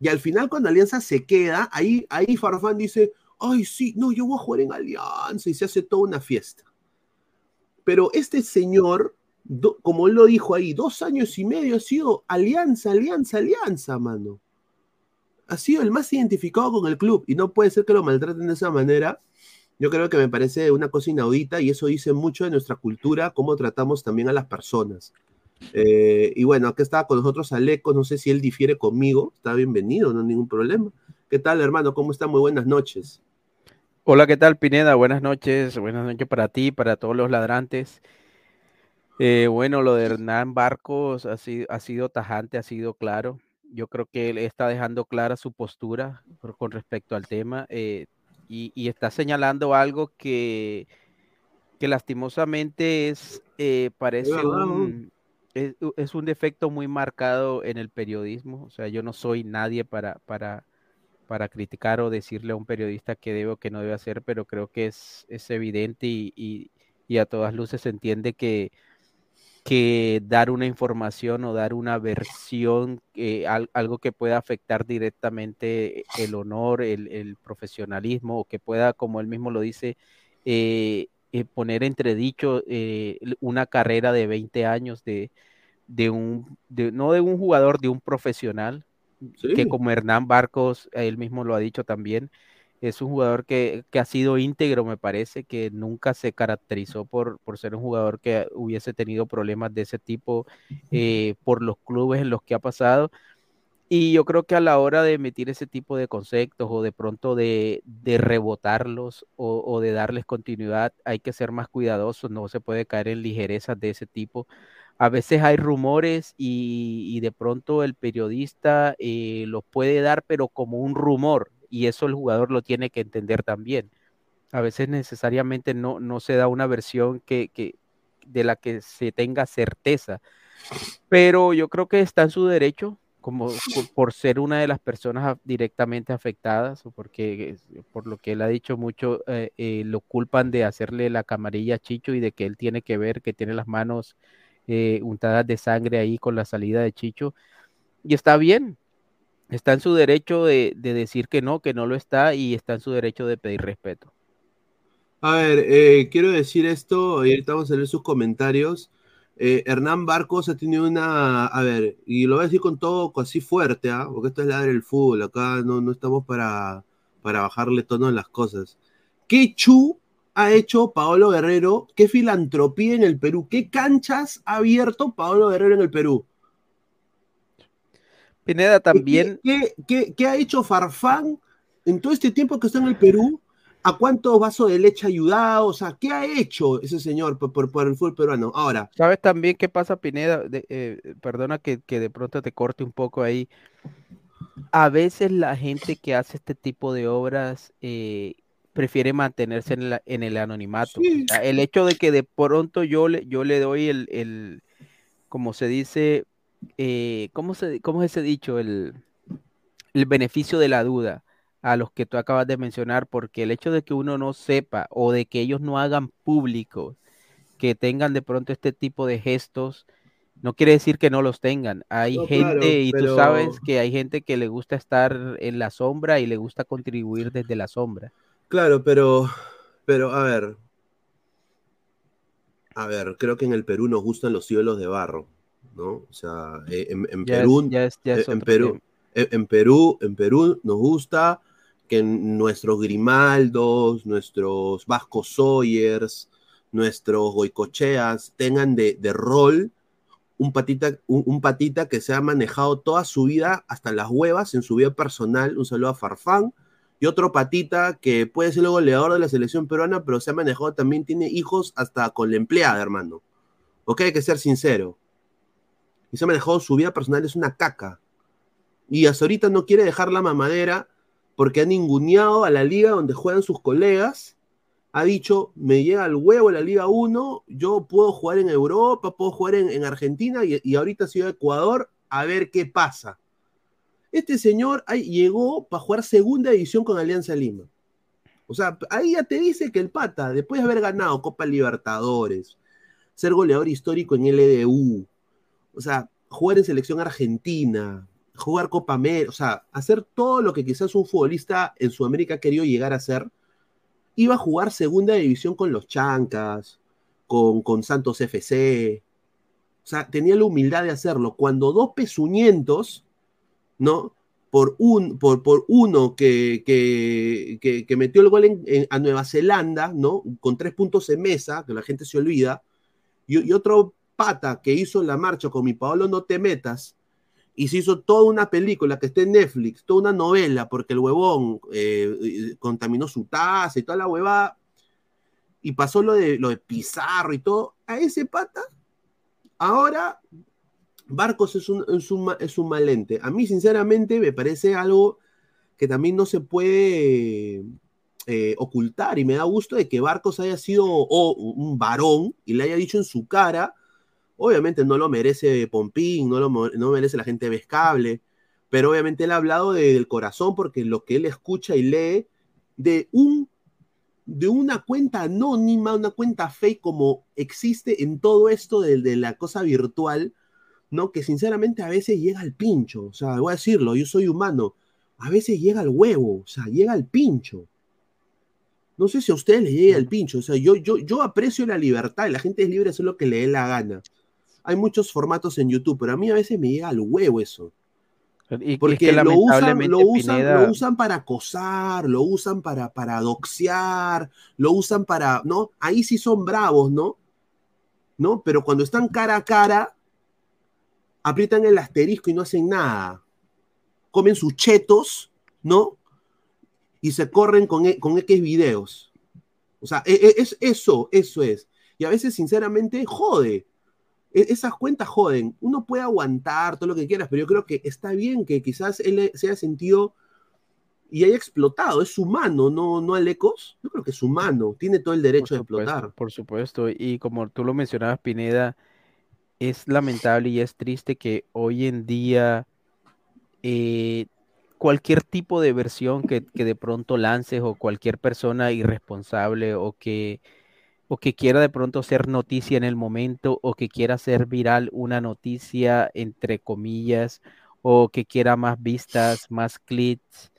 Y al final, cuando Alianza se queda, ahí, ahí Farfán dice, ay, sí, no, yo voy a jugar en Alianza y se hace toda una fiesta. Pero este señor, como él lo dijo ahí, dos años y medio ha sido Alianza, Alianza, Alianza, mano. Ha sido el más identificado con el club y no puede ser que lo maltraten de esa manera. Yo creo que me parece una cosa inaudita y eso dice mucho de nuestra cultura, cómo tratamos también a las personas. Eh, y bueno, acá estaba con nosotros Aleco, no sé si él difiere conmigo, está bienvenido, no hay ningún problema. ¿Qué tal, hermano? ¿Cómo está? Muy buenas noches. Hola, ¿qué tal, Pineda? Buenas noches, buenas noches para ti, para todos los ladrantes. Eh, bueno, lo de Hernán Barcos ha sido, ha sido tajante, ha sido claro. Yo creo que él está dejando clara su postura por- con respecto al tema eh, y, y está señalando algo que, que lastimosamente es, eh, parece un, es un defecto muy marcado en el periodismo. O sea, yo no soy nadie para, para, para criticar o decirle a un periodista qué debe o qué no debe hacer, pero creo que es, es evidente y, y- y a todas luces se entiende que, que dar una información o dar una versión, eh, al- algo que pueda afectar directamente el honor, el, el profesionalismo, o que pueda, como él mismo lo dice, eh, eh, poner entredicho eh, una carrera de 20 años de, de un, de- no de un jugador, de un profesional, que como Hernán Barcos, él mismo lo ha dicho también, es un jugador que, que ha sido íntegro, me parece, que nunca se caracterizó por, por ser un jugador que hubiese tenido problemas de ese tipo eh, por los clubes en los que ha pasado. Y yo creo que a la hora de emitir ese tipo de conceptos o de pronto de, de rebotarlos o, de darles continuidad, hay que ser más cuidadosos, no se puede caer en ligerezas de ese tipo, a veces hay rumores y, y de pronto el periodista eh, los puede dar, pero como un rumor, y eso el jugador lo tiene que entender también. A veces necesariamente no, no se da una versión que, que, de la que se tenga certeza, pero yo creo que está en su derecho, como por, ser una de las personas directamente afectadas, o porque por lo que él ha dicho mucho, eh, eh, lo culpan de hacerle la camarilla a Chicho y de que él tiene que ver, que tiene las manos eh, untadas de sangre ahí con la salida de Chicho. Y está bien, está en su derecho de, de decir que no, que no lo está, y está en su derecho de pedir respeto. A ver, eh, quiero decir esto, y ahorita vamos a leer sus comentarios. Eh, Hernán Barcos ha tenido una, a ver, y lo voy a decir con todo así fuerte, ¿ah? porque esto es ladre el fútbol, acá no, estamos para, para bajarle tono en las cosas. ¿Qué chu ha hecho Paolo Guerrero? ¿Qué filantropía en el Perú? ¿Qué canchas ha abierto Paolo Guerrero en el Perú? Pineda también. ¿Qué, qué, qué ha hecho Farfán en todo este tiempo que está en el Perú? ¿A cuántos vasos de leche ha ayudado? O sea, ¿qué ha hecho ese señor por, por- por el fútbol peruano? Ahora, ¿Sabes también qué pasa, Pineda? De- eh, perdona que, que de pronto te corte un poco ahí. A veces la gente que hace este tipo de obras eh, prefiere mantenerse en, la- en el anonimato. Sí. El hecho de que de pronto yo le, yo le doy el, el, como se dice, eh, ¿cómo se, cómo es ese dicho? El, el beneficio de la duda a los que tú acabas de mencionar, porque el hecho de que uno no sepa o de que ellos no hagan público que tengan de pronto este tipo de gestos, no quiere decir que no los tengan. Hay No, gente, claro, y tú sabes que hay gente que le gusta estar en la sombra y le gusta contribuir desde la sombra. claro, pero, pero, a ver. A ver, creo que en el Perú nos gustan los cielos de barro, ¿no? O sea, eh, en, Perú, eh, en Perú, tema. en, en Perú, en Perú nos gusta que nuestros Grimaldos, nuestros Vasco Sawyers, nuestros Goicocheas tengan de, de rol un patita, un, un patita que se ha manejado toda su vida hasta las huevas en su vida personal. Un saludo a Farfán. Y otro patita que puede ser el goleador de la selección peruana, pero se ha manejado también, tiene hijos hasta con la empleada, hermano. Ok, hay que ser sincero. Y se ha manejado su vida personal, es una caca. Y hasta ahorita no quiere dejar la mamadera porque ha ninguneado a la liga donde juegan sus colegas. Ha dicho, me llega al huevo la Liga 1, yo puedo jugar en Europa, puedo jugar en, en Argentina y, y ahorita sigo a Ecuador a ver qué pasa. Este señor ahí llegó para jugar segunda división con Alianza Lima. O sea, ahí ya te dice que el pata, después de haber ganado Copa Libertadores, ser goleador histórico en LDU, o sea, jugar en selección argentina, jugar Copa América, o sea, hacer todo lo que quizás un futbolista en Sudamérica ha querido llegar a hacer, iba a jugar segunda división con los Chancas, con, con Santos FC. O sea, tenía la humildad de hacerlo. Cuando dos pezuñentos, ¿no? Por, un, por, por uno que, que, metió el gol en, a Nueva Zelanda, ¿no? Con tres puntos en mesa, que la gente se olvida, y otro pata que hizo la marcha con mi Paolo No Te Metas, y se hizo toda una película que está en Netflix, toda una novela, porque el huevón eh, contaminó su taza y toda la huevada, y pasó lo de, lo de Pizarro y todo, a ese pata, ahora Barcos es un, es un, es. A mí, sinceramente, me parece algo que también no se puede eh, ocultar, y me da gusto de que Barcos haya sido un varón y le haya dicho en su cara, obviamente no lo merece Pompín, no lo no merece la gente de Vescable, pero obviamente él ha hablado de- del corazón porque lo que él escucha y lee de un de una cuenta anónima, una cuenta fake como existe en todo esto de, de la cosa virtual, ¿no? Que sinceramente a veces llega al pincho, o sea, voy a decirlo, yo soy humano, a veces llega al huevo, o sea, llega al pincho. No sé si a ustedes les llega el pincho, o sea, yo, yo, yo aprecio la libertad y la gente es libre de hacer lo que le dé la gana. Hay muchos formatos en YouTube, pero a mí a veces me llega al huevo eso. Y, y es Porque que lo, usan, lamentablemente, lo, usan, Pineda, lo usan para acosar, lo usan para, para doxear, lo usan para, ¿no? Ahí sí son bravos, ¿no? ¿No? Pero cuando están cara a cara, aprietan el asterisco y no hacen nada. Comen sus chetos, ¿no? Y se corren con, e- con X videos. O sea, e- e- es, eso, eso es. Y a veces, sinceramente, jode. E- esas cuentas joden. Uno puede aguantar todo lo que quieras, pero yo creo que está bien que quizás él se haya sentido y haya explotado. Es humano, no, no Alecos. Yo creo que es humano. Tiene todo el derecho de supuesto, explotar. Por supuesto, y como tú lo mencionabas, Pineda, es lamentable y es triste que hoy en día eh, cualquier tipo de versión que, que de pronto lances o cualquier persona irresponsable o que, o que quiera de pronto ser noticia en el momento o que quiera hacer viral una noticia entre comillas o que quiera más vistas, más clics,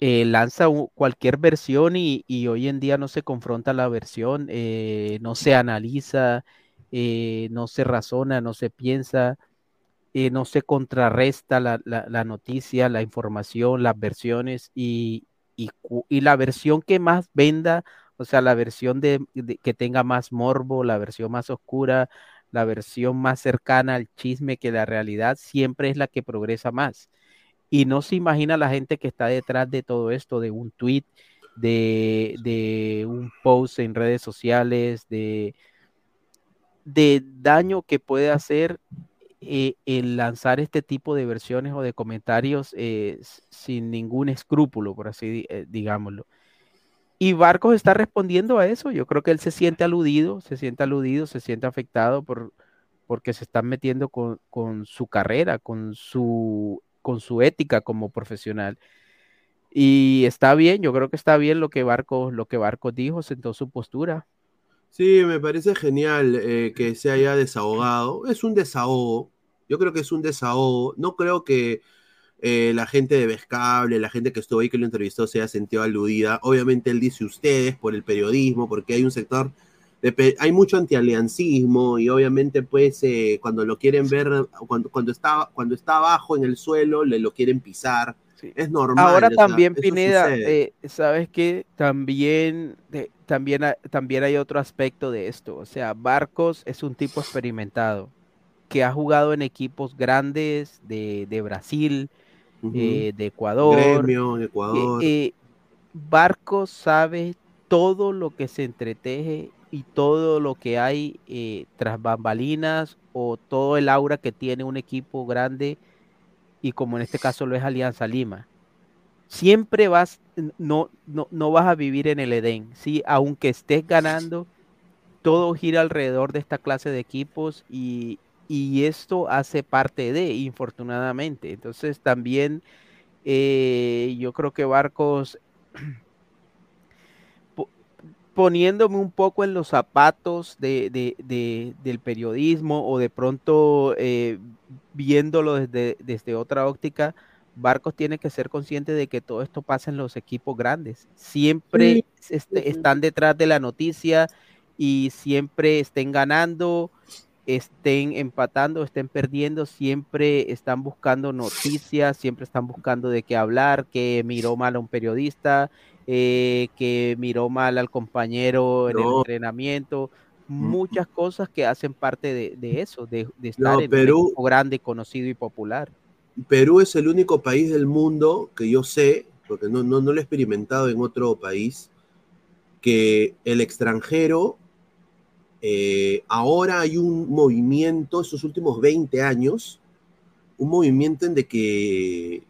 eh, lanza cualquier versión y, hoy en día no se confronta la versión, eh, no se analiza, eh, no se razona, no se piensa, eh, no se contrarresta la, la- noticia, la información, las versiones y, y la versión que más venda, o sea, la versión de, que tenga más morbo, la versión más oscura, la versión más cercana al chisme que la realidad, siempre es la que progresa más. Y no se imagina la gente que está detrás de todo esto, de un tweet, de, un post en redes sociales, de, daño que puede hacer eh, el lanzar este tipo de versiones o de comentarios eh, sin ningún escrúpulo, por así eh, digámoslo. Y Barcos está respondiendo a eso. Yo creo que él se siente aludido, se siente aludido, se siente afectado por, porque se están metiendo con, con su carrera, con su, con su ética como profesional. Y está bien, yo creo que está bien lo que Barcos, lo que Barcos dijo, sentó su postura. Sí, me parece genial eh, que se haya desahogado. Es un desahogo. Yo creo que es un desahogo. No creo que eh, la gente de Vescable, la gente que estuvo ahí que lo entrevistó se haya sentido aludida. Obviamente él dice ustedes por el periodismo, porque hay un sector, de hay mucho antialiancismo y obviamente pues eh, cuando lo quieren ver, cuando, cuando, está, cuando está abajo en el suelo, le lo quieren pisar. Es normal. Ahora sea, también, eso Pineda, eh, sabes que también, también, ha- también hay otro aspecto de esto. O sea, Barcos es un tipo experimentado que ha jugado en equipos grandes de, de Brasil, Eh, de Ecuador. Gremio, Eh, Ecuador. eh, Barcos sabe todo lo que se entreteje y todo lo que hay eh, tras bambalinas o todo el aura que tiene un equipo grande y como en este caso lo es Alianza Lima. Siempre vas, no, no, no vas a vivir en el Edén, ¿sí? Aunque estés ganando, todo gira alrededor de esta clase de equipos y, y esto hace parte de, infortunadamente. Entonces también eh, yo creo que Barcos, [CLEARS THROAT] po- poniéndome un poco en los zapatos de, de- de- del periodismo o de pronto eh, viéndolo desde, desde otra óptica, Barcos tiene que ser consciente de que todo esto pasa en los equipos grandes. Siempre están detrás de la noticia y siempre estén ganando, estén empatando, estén perdiendo, siempre están buscando noticias, siempre están buscando de qué hablar, que miró mal a un periodista, eh, que miró mal al compañero en el entrenamiento, muchas cosas que hacen parte de, de eso, de, de estar No, en Perú- un equipo grande, conocido y popular. Perú es el único país del mundo que yo sé, porque no, no, no lo he experimentado en otro país, que el extranjero, eh, ahora hay un movimiento, estos últimos 20 años, un movimiento en de que,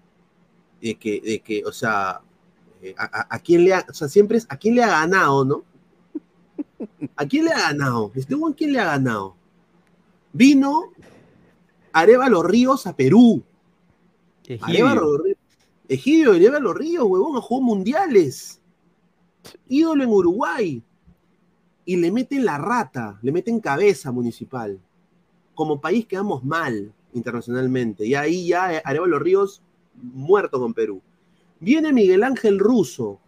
de que, de que o sea, eh, a, a- a quién le ha, o sea, siempre es a quién le ha ganado, ¿no? ¿A quién le ha ganado? Este huevón, ¿quién le ha ganado? Vino Arevalo Ríos a Perú. Arevalo Ríos. Egidio Arevalo Ríos, huevón, jugó mundiales. Ídolo en Uruguay. Y le meten la rata, le meten cabeza municipal. Como país quedamos mal internacionalmente. Y ahí ya Arevalo Ríos muerto con Perú. Viene Miguel Ángel Russo,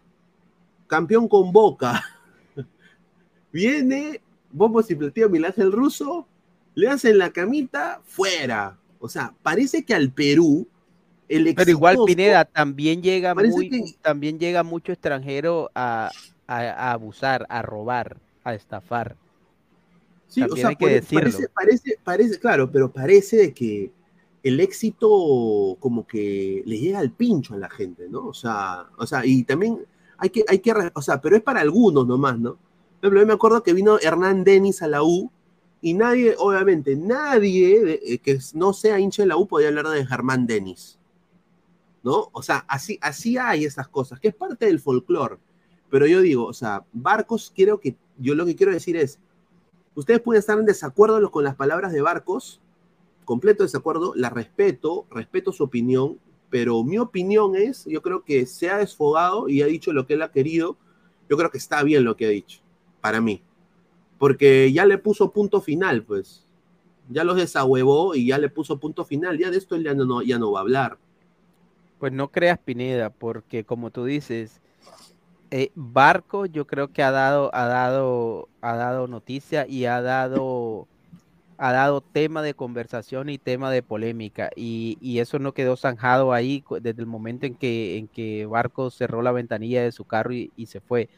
campeón con Boca. [LAUGHS] Viene Bombos y Platillo Miguel Ángel Russo, le hacen la camita, fuera. O sea, parece que al Perú, el Pero igual exitoso- Pineda también llega muy, que- también llega mucho extranjero a, a- a abusar, a robar, a estafar. Sí, También o sea, hay que pare- decirlo. parece, parece, parece, claro, pero parece de que el éxito como que le llega al pincho a la gente, ¿no? O sea, o sea, y también hay que, hay que, o sea, pero es para algunos nomás, ¿no? Por ejemplo, yo me acuerdo que vino Hernán Denis a la U y nadie, obviamente, nadie eh, que no sea hincha de la U podía hablar de Germán Denis. ¿No? O sea, así, así hay esas cosas, que es parte del folclore. Pero yo digo, o sea, Barcos, quiero que, yo lo que quiero decir es, ustedes pueden estar en desacuerdo con las palabras de Barcos, completo desacuerdo, la respeto, respeto su opinión, pero mi opinión es, yo creo que se ha desfogado y ha dicho lo que él ha querido, yo creo que está bien lo que ha dicho, para mí, porque ya le puso punto final, pues, ya los desahuevó y ya le puso punto final, ya de esto ya no, ya no va a hablar. Pues no creas Pineda, porque como tú dices, eh, Barco yo creo que ha dado, ha dado, ha dado noticia y ha dado, ha dado tema de conversación y tema de polémica. Y, eso no quedó zanjado ahí desde el momento en que, en que Barco cerró la ventanilla de su carro y, se fue.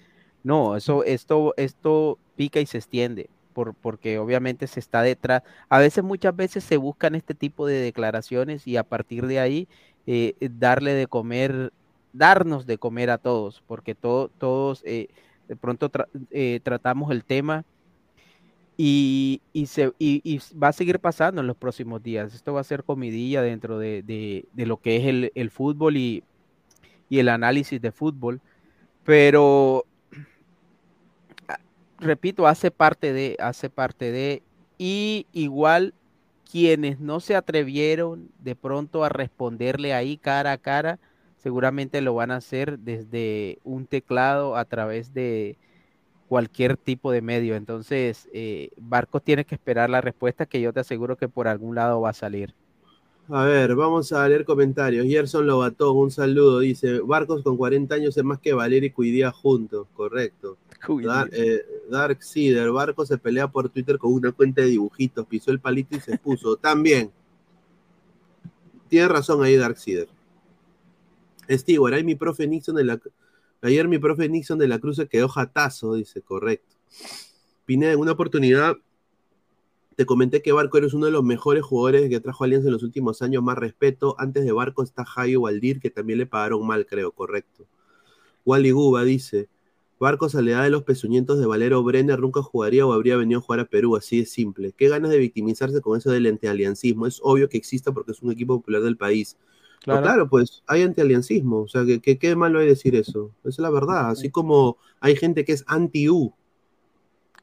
No, eso, esto, esto pica y se extiende. Por, porque obviamente se está detrás. A veces, muchas veces se buscan este tipo de declaraciones y a partir de ahí eh, darle de comer, darnos de comer a todos, porque to- todos eh, de pronto eh, tratamos el tema y, y se, y va a seguir pasando en los próximos días. Esto va a ser comidilla dentro de, de- de lo que es el, el fútbol y, y el análisis de fútbol, pero ah, repito, hace parte de, hace parte de, y igual quienes no se atrevieron de pronto a responderle ahí cara a cara, seguramente lo van a hacer desde un teclado a través de cualquier tipo de medio. Entonces, eh, Barcos tiene que esperar la respuesta que yo te aseguro que por algún lado va a salir. A ver, vamos a leer comentarios. Gerson Lobatón, un saludo, dice, Barcos con 40 años es más que Valer y Cuidía juntos, correcto. [LAUGHS] Dar, eh, Dark Seeder, Barcos se pelea por Twitter con una cuenta de dibujitos, pisó el palito y se puso. [LAUGHS] También. Tiene razón ahí Dark Seeder. Ahí mi profe Nixon de. Ayer mi profe Nixon de la Cruz se quedó jatazo, dice, correcto. Pineda, en una oportunidad te comenté que Barco eres uno de los mejores jugadores que trajo Alianza en los últimos años, más respeto. Antes de Barco está Jairo Waldir, que también le pagaron mal, creo, correcto. Wally Guba dice, Barcos a de los pezuñentos de Valero Brenner nunca jugaría o habría venido a jugar a Perú, así de simple. Qué ganas de victimizarse con eso del antialiancismo. Es obvio que exista porque es un equipo popular del país. Claro, Claro. claro pues hay antialiancismo. O sea, que, que qué malo hay decir eso. Esa es la verdad. Así como hay gente que es anti-U.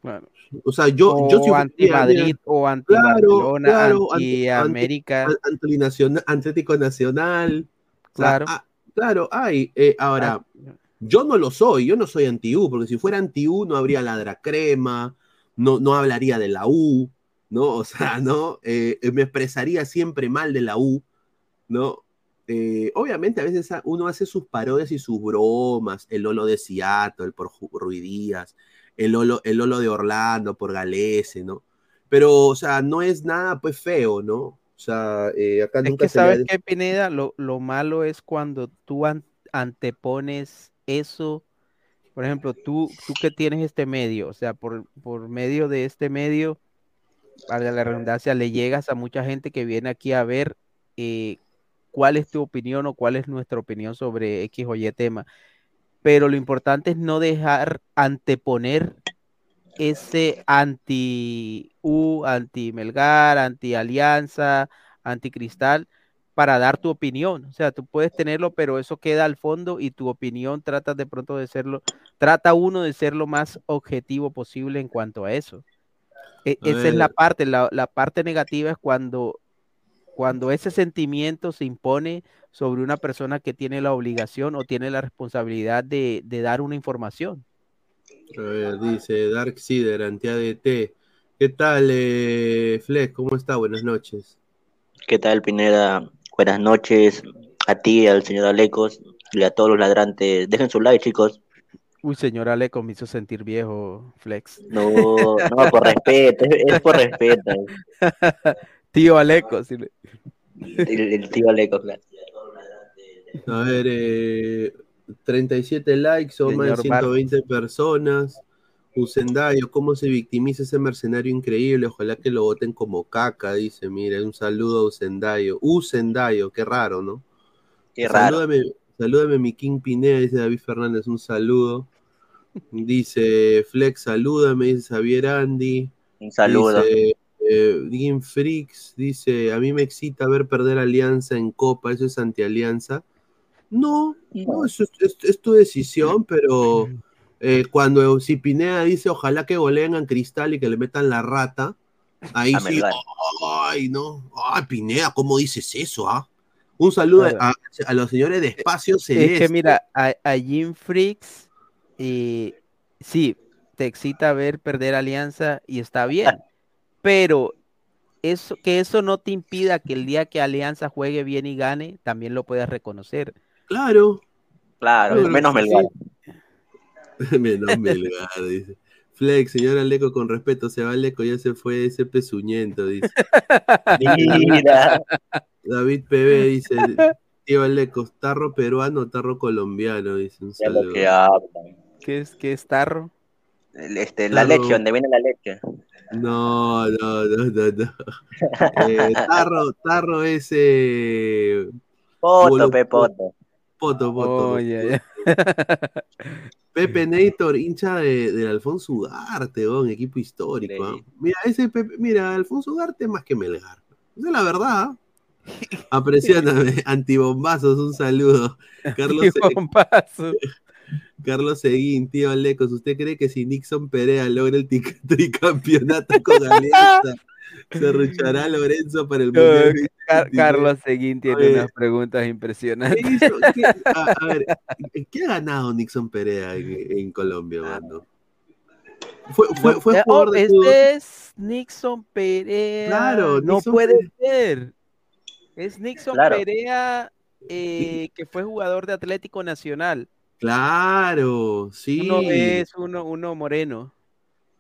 Claro. O sea, yo, o yo si fuera- anti Madrid o anti Claro, claro, anti anti- América. An- Antinacional- Atlético Nacional. O sea, Claro. ah, claro, hay. Eh, ahora, yo no lo soy, yo no soy anti-U, porque si fuera anti-U no habría ladra crema, no, no hablaría de la U, ¿no? O sea, [LAUGHS] ¿no? Eh, me expresaría siempre mal de la U, ¿no? Eh, obviamente a veces uno hace sus parodias y sus bromas, el Lolo de Seattle por Ruidías, el Lolo, el Lolo de Orlando por Galese, ¿no? Pero, o sea, no es nada pues feo, ¿no? O sea, eh, acá Es nunca que se le sabes de- qué, Pineda, lo, lo malo es cuando tú an- antepones eso, por ejemplo, tú, tú que tienes este medio, o sea, por, por medio de este medio, para la redundancia, le llegas a mucha gente que viene aquí a ver eh, cuál es tu opinión o cuál es nuestra opinión sobre X o Y tema. Pero lo importante es no dejar anteponer ese anti-U, anti-Melgar, anti-Alianza, anti-Cristal, para dar tu opinión. O sea, tú puedes tenerlo, pero eso queda al fondo y tu opinión trata de pronto de serlo, trata uno de ser lo más objetivo posible en cuanto a eso. E- esa es la parte, la, la parte negativa es cuando, cuando ese sentimiento se impone sobre una persona que tiene la obligación o tiene la responsabilidad de, de dar una información. A ver, dice Dark Seeder, anti-ADT. ¿Qué tal, eh, Flex? ¿Cómo está? Buenas noches. ¿Qué tal, Pineda? Buenas noches a ti, al señor Alecos y a todos los ladrantes. Dejen su like, chicos. Uy, señor Aleco, me hizo sentir viejo, Flex. No, no, por respeto, es, es por respeto. [LAUGHS] Tío Aleco, sí El, el tío Alecos, claro. A ver, eh, 37 likes, son más de Señor Barcos. 120 personas. Usendayo, ¿cómo se victimiza ese mercenario increíble? Ojalá que lo voten como caca, dice. Mire, un saludo a Usendayo. Usendayo, qué raro, ¿no? Qué raro. Salúdame, salúdame mi King Pineda, dice David Fernández, un saludo. Dice Flex, salúdame, dice Javier Andy. Un saludo. Dice, eh, Game Freaks dice, a mí me excita ver perder Alianza en Copa, eso es anti-alianza. No, no, es, es- es tu decisión, pero eh, cuando si Pineda dice ojalá que goleen a Cristal y que le metan la rata, ahí A sí, ay, no, ay, Pineda, ¿cómo dices eso, ah? Un saludo a, Claro. a los señores de Espacio Es que mira, a, a Jim Freaks, eh, sí, te excita ver perder Alianza y está bien, pero eso, que eso no te impida que el día que Alianza juegue bien y gane, también lo puedas reconocer. Claro. Claro, Claro, menos sí. Melgar. [LAUGHS] Menos Melgar, dice. Flex, señora Leco, con respeto, se va Leco, ya se fue ese pezuñento, dice. [LAUGHS] Mira. David PB dice, tío Leco, tarro peruano, tarro colombiano, dice un saludo. que. ¿Qué es, qué es tarro? Este, la Tarro. leche, donde viene la leche. No, no, no, no, no. Eh, tarro, tarro ese. Poto, Bolu- pe, poto. Poto, poto. Oh, ya, ya. [LAUGHS] Pepe Nator, hincha de, del Alfonso Ugarte, weón, equipo histórico. ¿ah? Mira, ese Pepe, mira, Alfonso Ugarte es más que Melgar. Esa es la verdad. ¿ah? Apreciáname, [LAUGHS] antibombazos, un saludo. [LAUGHS] Carlos, Antibombazo. Carlos Seguín, tío Lecos, ¿usted cree que si Nixon Perea logra el [LAUGHS] tricampeonato con Alianza, se ruchará Lorenzo para el No, Mundial Car- 2029? Carlos Seguín tiene unas preguntas ¿Qué impresionantes. hizo? ¿Qué- a, a ver, [LAUGHS] ¿qué ha ganado Nixon Perea en, en Colombia, mano? Fue, fue, fue Eh, jugador oh, de este es Nixon Perea. Claro, no Nixon puede Perea. ser. Es Nixon Claro. Perea eh, que fue jugador de Atlético Nacional. Claro, sí. Uno es uno, uno moreno.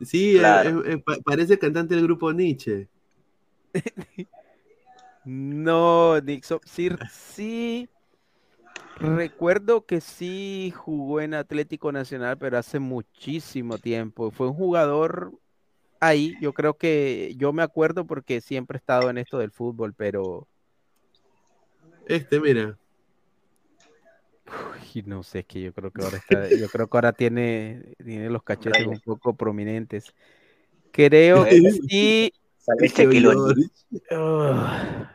Sí, eh, Claro. eh, pa- parece cantante del grupo Nietzsche. [LAUGHS] No, Nixon, sí, sí. Recuerdo que sí jugó en Atlético Nacional, pero hace muchísimo tiempo. Fue un jugador ahí. Yo creo que yo me acuerdo porque siempre he estado en esto del fútbol, pero Este, mira. Uy, no sé, es que yo creo que ahora está, yo creo que ahora tiene, tiene los cachetes un poco prominentes. Creo que sí. Ah,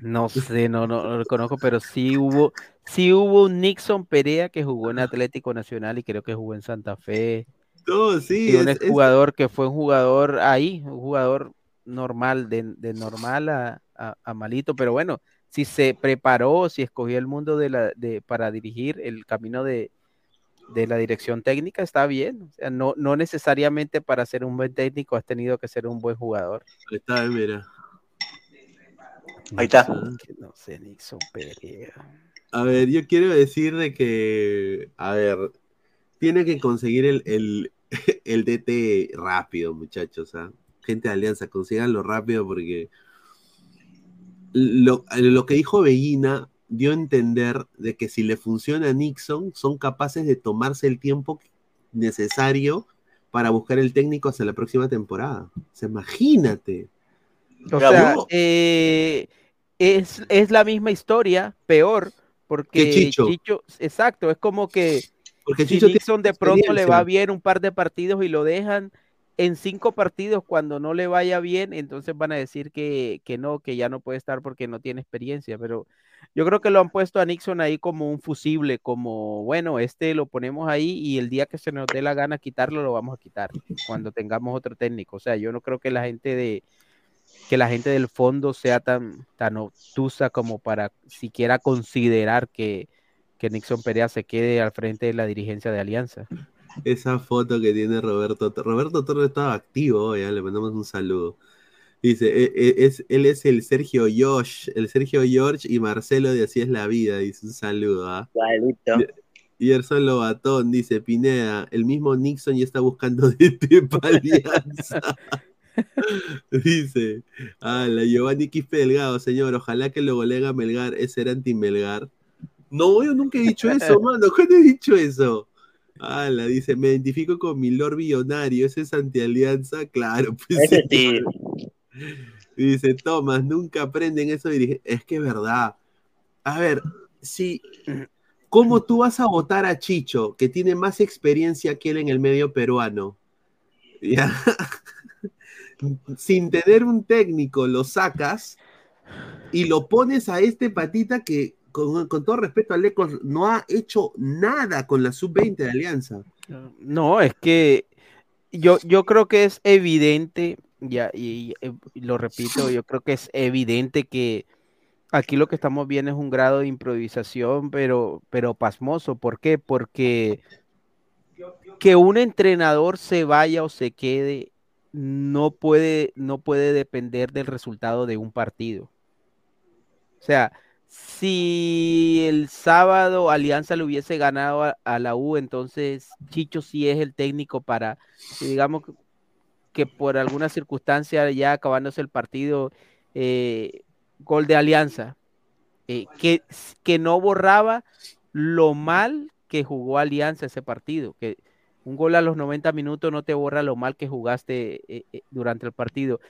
No sé, no, no, no lo conozco, pero sí hubo, sí hubo un Nixon Perea que jugó en Atlético Nacional y creo que jugó en Santa Fe. No, sí, Y un es- es- jugador que fue un jugador ahí, un jugador normal, de, de normal a, a- a malito, pero bueno, si se preparó, si escogió el mundo de la, de, para dirigir el camino de, de la dirección técnica, está bien. O sea, no, no necesariamente para ser un buen técnico has tenido que ser un buen jugador. Ahí está, mira. Ahí está. No sé, Nixon Perea. A ver, yo quiero decir de que, a ver, tiene que conseguir el, el, [LAUGHS] el DT rápido, muchachos. ¿ah? Gente de Alianza, consíganlo rápido porque lo, lo que dijo Bellina dio a entender de que si le funciona a Nixon, son capaces de tomarse el tiempo necesario para buscar el técnico hasta la próxima temporada. O sea, imagínate. O sea, eh, es, es la misma historia, peor, porque Que Chicho. exacto, es como que Porque si Chicho Nixon de pronto le va bien un par de partidos y lo dejan en cinco partidos cuando no le vaya bien, entonces van a decir que, que no, que ya no puede estar porque no tiene experiencia, pero yo creo que lo han puesto a Nixon ahí como un fusible, como, bueno, este lo ponemos ahí y el día que se nos dé la gana quitarlo, lo vamos a quitar cuando tengamos otro técnico. O sea, yo no creo que la gente de que la gente del fondo sea tan, tan obtusa como para siquiera considerar que, que Nixon Perea se quede al frente de la dirigencia de Alianza. Esa foto que tiene Roberto. Roberto Torres estaba activo hoy, ¿eh? le mandamos un saludo. Dice, "E- e- es, él es el Sergio Josh, el Sergio George y Marcelo de Así es la vida, dice un saludo. ¿ah? Igualito. Y Erson Lobatón dice, Pineda, el mismo Nixon ya está buscando [LAUGHS] para Alianza. [LAUGHS] dice, ah, la Giovanni Quispe Delgado, señor, ojalá que lo goleen a Melgar, ese era anti-Melgar. No, yo nunca he dicho eso, [LAUGHS] mano, ¿cuándo he dicho eso? Ah, la dice, me identifico con mi Lord Billonario, ese es anti-alianza, [LAUGHS] claro, pues Ese sí. sí. Dice, Tomás, nunca aprenden eso dirige- Es que es verdad. A ver, si, ¿cómo tú vas a votar a Chicho, que tiene más experiencia que él en el medio peruano? Ya. [LAUGHS] Sin tener un técnico, lo sacas y lo pones a este patita que, con, todo respeto a Lecos, no ha hecho nada con la sub-20 de Alianza. No, es que yo, yo creo que es evidente, ya, y, y, y lo repito, yo creo que es evidente que aquí lo que estamos viendo es un grado de improvisación, pero, pero pasmoso. ¿Por qué? Porque que un entrenador se vaya o se quede no puede, no puede depender del resultado de un partido. O sea, si el sábado Alianza le hubiese ganado a, la U, entonces Chicho sí es el técnico para, digamos que, por alguna circunstancia ya acabándose el partido, eh, gol de Alianza, eh, que, que no borraba lo mal que jugó Alianza ese partido, que un gol a los 90 minutos no te borra lo mal que jugaste eh, eh, durante el partido.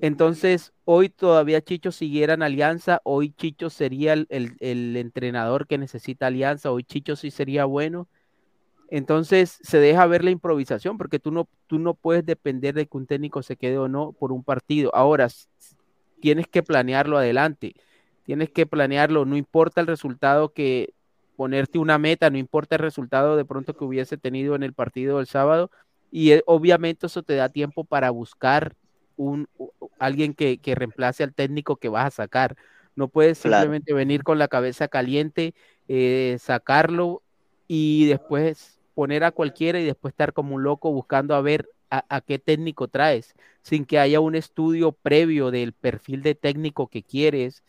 Entonces, hoy todavía Chicho siguiera en Alianza, hoy Chicho sería el, entrenador que necesita Alianza, hoy Chicho sí sería bueno. Entonces, se deja ver la improvisación, porque tú no, tú no puedes depender de que un técnico se quede o no por un partido. Ahora, tienes que planearlo adelante, tienes que planearlo, no importa el resultado que ponerte una meta, no importa el resultado de pronto que hubiese tenido en el partido del sábado, y eh, obviamente eso te da tiempo para buscar un, alguien que, que, reemplace al técnico que vas a sacar. No puedes simplemente claro. venir con la cabeza caliente, eh, sacarlo y después poner a cualquiera y después estar como un loco buscando a ver a, a, qué técnico traes, sin que haya un estudio previo del perfil de técnico que quieres,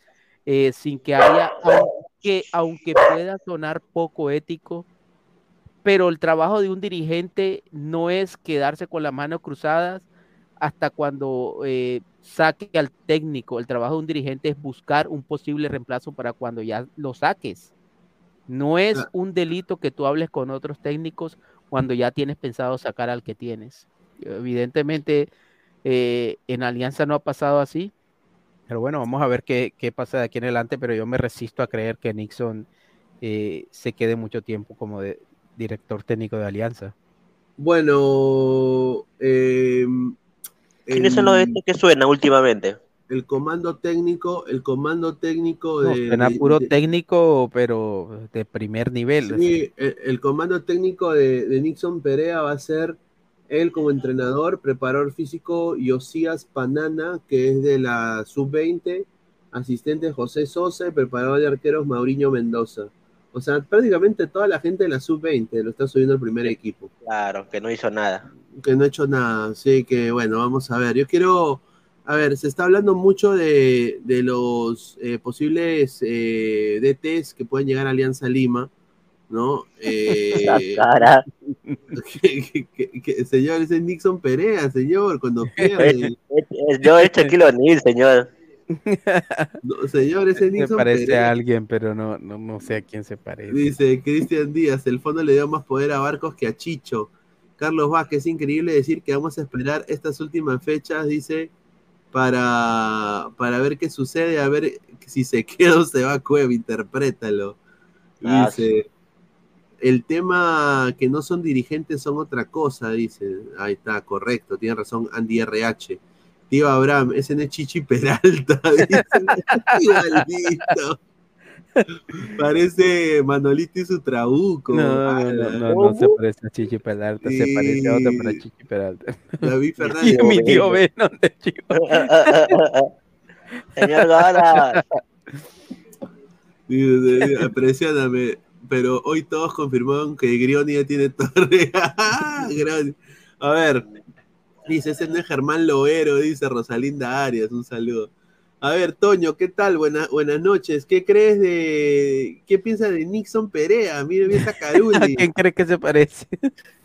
eh, sin que haya, aunque, aunque pueda sonar poco ético, pero el trabajo de un dirigente no es quedarse con las manos cruzadas hasta cuando eh, saque al técnico. El trabajo de un dirigente es buscar un posible reemplazo para cuando ya lo saques. No es un delito que tú hables con otros técnicos cuando ya tienes pensado sacar al que tienes. Evidentemente, eh, en Alianza no ha pasado así. Pero bueno, vamos a ver qué, qué, pasa de aquí en adelante, pero yo me resisto a creer que Nixon eh, se quede mucho tiempo como de, director técnico de Alianza. Bueno, eh, ¿quiénes son los que suena últimamente? El comando técnico, el comando técnico de. No, suena de, puro de, técnico, pero de primer nivel. Sí, el, el, comando técnico de, de Nixon Perea va a ser él como entrenador, preparador físico Josías Panana, que es de la sub-20, asistente José Sosa, preparador de arqueros Mauriño Mendoza. O sea, prácticamente toda la gente de la sub-20 lo está subiendo al primer equipo. Claro, que no hizo nada. Que no ha hecho nada, sí, que bueno, vamos a ver. Yo quiero, a ver, se está hablando mucho de, de los eh, posibles eh, DTs que pueden llegar a Alianza Lima. ¿no? [LAUGHS] Eh, que, que, que, señor, ese es Nixon Perea, señor, cuando pierde. no, [LAUGHS] es Shaquille O'Neal, señor. No, señor, ese [LAUGHS] Nixon Se parece Perea. a alguien, pero no, no, no sé a quién se parece. Dice Cristian Díaz, el fondo le dio más poder a Barcos que a Chicho. Carlos Vázquez, es increíble decir que vamos a esperar estas últimas fechas, dice, para, para ver qué sucede, a ver si se [LAUGHS] queda o se va a Cueva, interprétalo. Ah, Dice, el tema que no son dirigentes son otra cosa, dice. Ahí está, correcto, tiene razón Andy RH. Tío Abraham, ese no es Chichi Peralta, [LAUGHS] dice. [LAUGHS] Parece Manolito y su trabuco. No, no, no, no, no se parece a Chichi Peralta, sí. se parece a otro para Chichi Peralta. David [LAUGHS] Fernández. mi tío Venom de Chico. [LAUGHS] Señor Gala. Presióname pero hoy todos confirmaron que Grioni ya tiene torre. a ver, dice, ese no es Germán Loero, dice Rosalinda Arias, un saludo. A ver, Toño, ¿qué tal? Buena, buenas noches. ¿Qué crees de. ¿Qué piensas de Nixon Perea? Mire esa caruli. [LAUGHS] ¿A quién crees que se parece?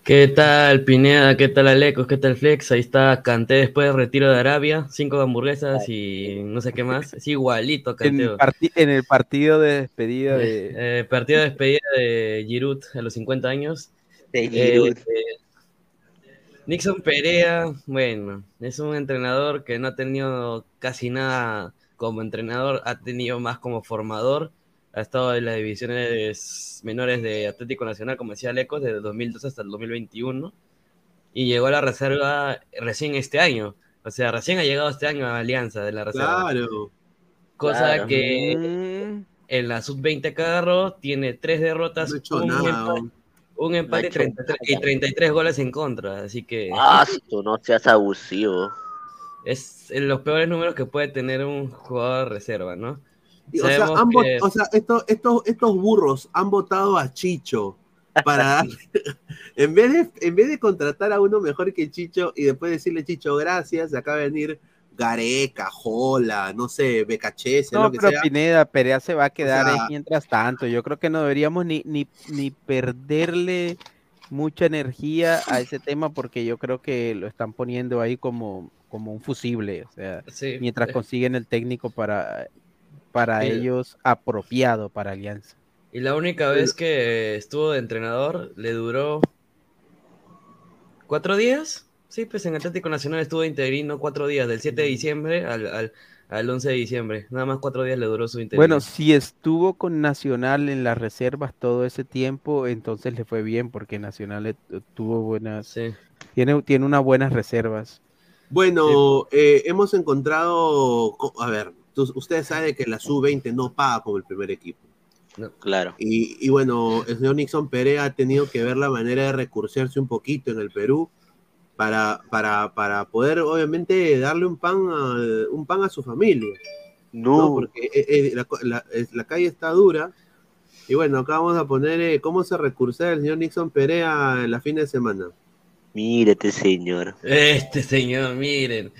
¿Qué tal, Pineda? ¿Qué tal, Alecos? ¿Qué tal, Flex? Ahí está Canté después del retiro de Arabia. Cinco hamburguesas y no sé qué más. Es igualito, Canteo. En, en el partido de despedida de. Eh, partido de despedida de Giroud a los 50 años. De Giroud. Eh, Nixon Perea, bueno, es un entrenador que no ha tenido casi nada como entrenador, ha tenido más como formador, ha estado en las divisiones menores de Atlético Nacional, como decía Lecos, desde el 2002 hasta el 2021. y llegó a la reserva recién este año. O sea, recién ha llegado este año a Alianza de la reserva. Claro. Cosa Claro. que en la sub-20 Carro tiene tres derrotas, No ha hecho un, nada. empate, un empate y hecho 33, y 33 goles en contra. Así que Ah, tú no seas abusivo. es los peores números que puede tener un jugador de reserva, ¿no? Y, o sea, que- o sea, estos, estos, estos burros han votado a Chicho para [LAUGHS] darle, en vez de, en vez de contratar a uno mejor que Chicho y después decirle Chicho, gracias, acá va a venir Gareca, Jola, no sé, Becachese, No, lo que pero sea. Pineda, Perea se va a quedar sea- ahí mientras tanto. Yo creo que no deberíamos ni, ni, ni perderle mucha energía a ese tema porque yo creo que lo están poniendo ahí como, como un fusible. O sea, Sí, mientras eh. consiguen el técnico para, para Sí. ellos apropiado para Alianza. Y la única vez que estuvo de entrenador le duró cuatro días. Sí, pues en Atlético Nacional estuvo interino cuatro días, del 7 de diciembre al, al, al 11 de diciembre. Nada más cuatro días le duró su interino. Bueno, si estuvo con Nacional en las reservas todo ese tiempo, entonces le fue bien porque Nacional eh, tuvo buenas, Sí. tiene, tiene unas buenas reservas. Bueno, eh, hemos encontrado, co- a ver, tú- ustedes saben que la sub-20 no paga como el primer equipo. Claro. Y, y bueno, el señor Nixon Perea ha tenido que ver la manera de recursearse un poquito en el Perú para, para, para poder, obviamente, darle un pan a, un pan a su familia. ¿no? No. Porque eh, eh, la, calle está dura. Y bueno, acá vamos a poner eh, cómo se recursea el señor Nixon Perea en la fin de semana. Mírate, señor. Este señor, miren.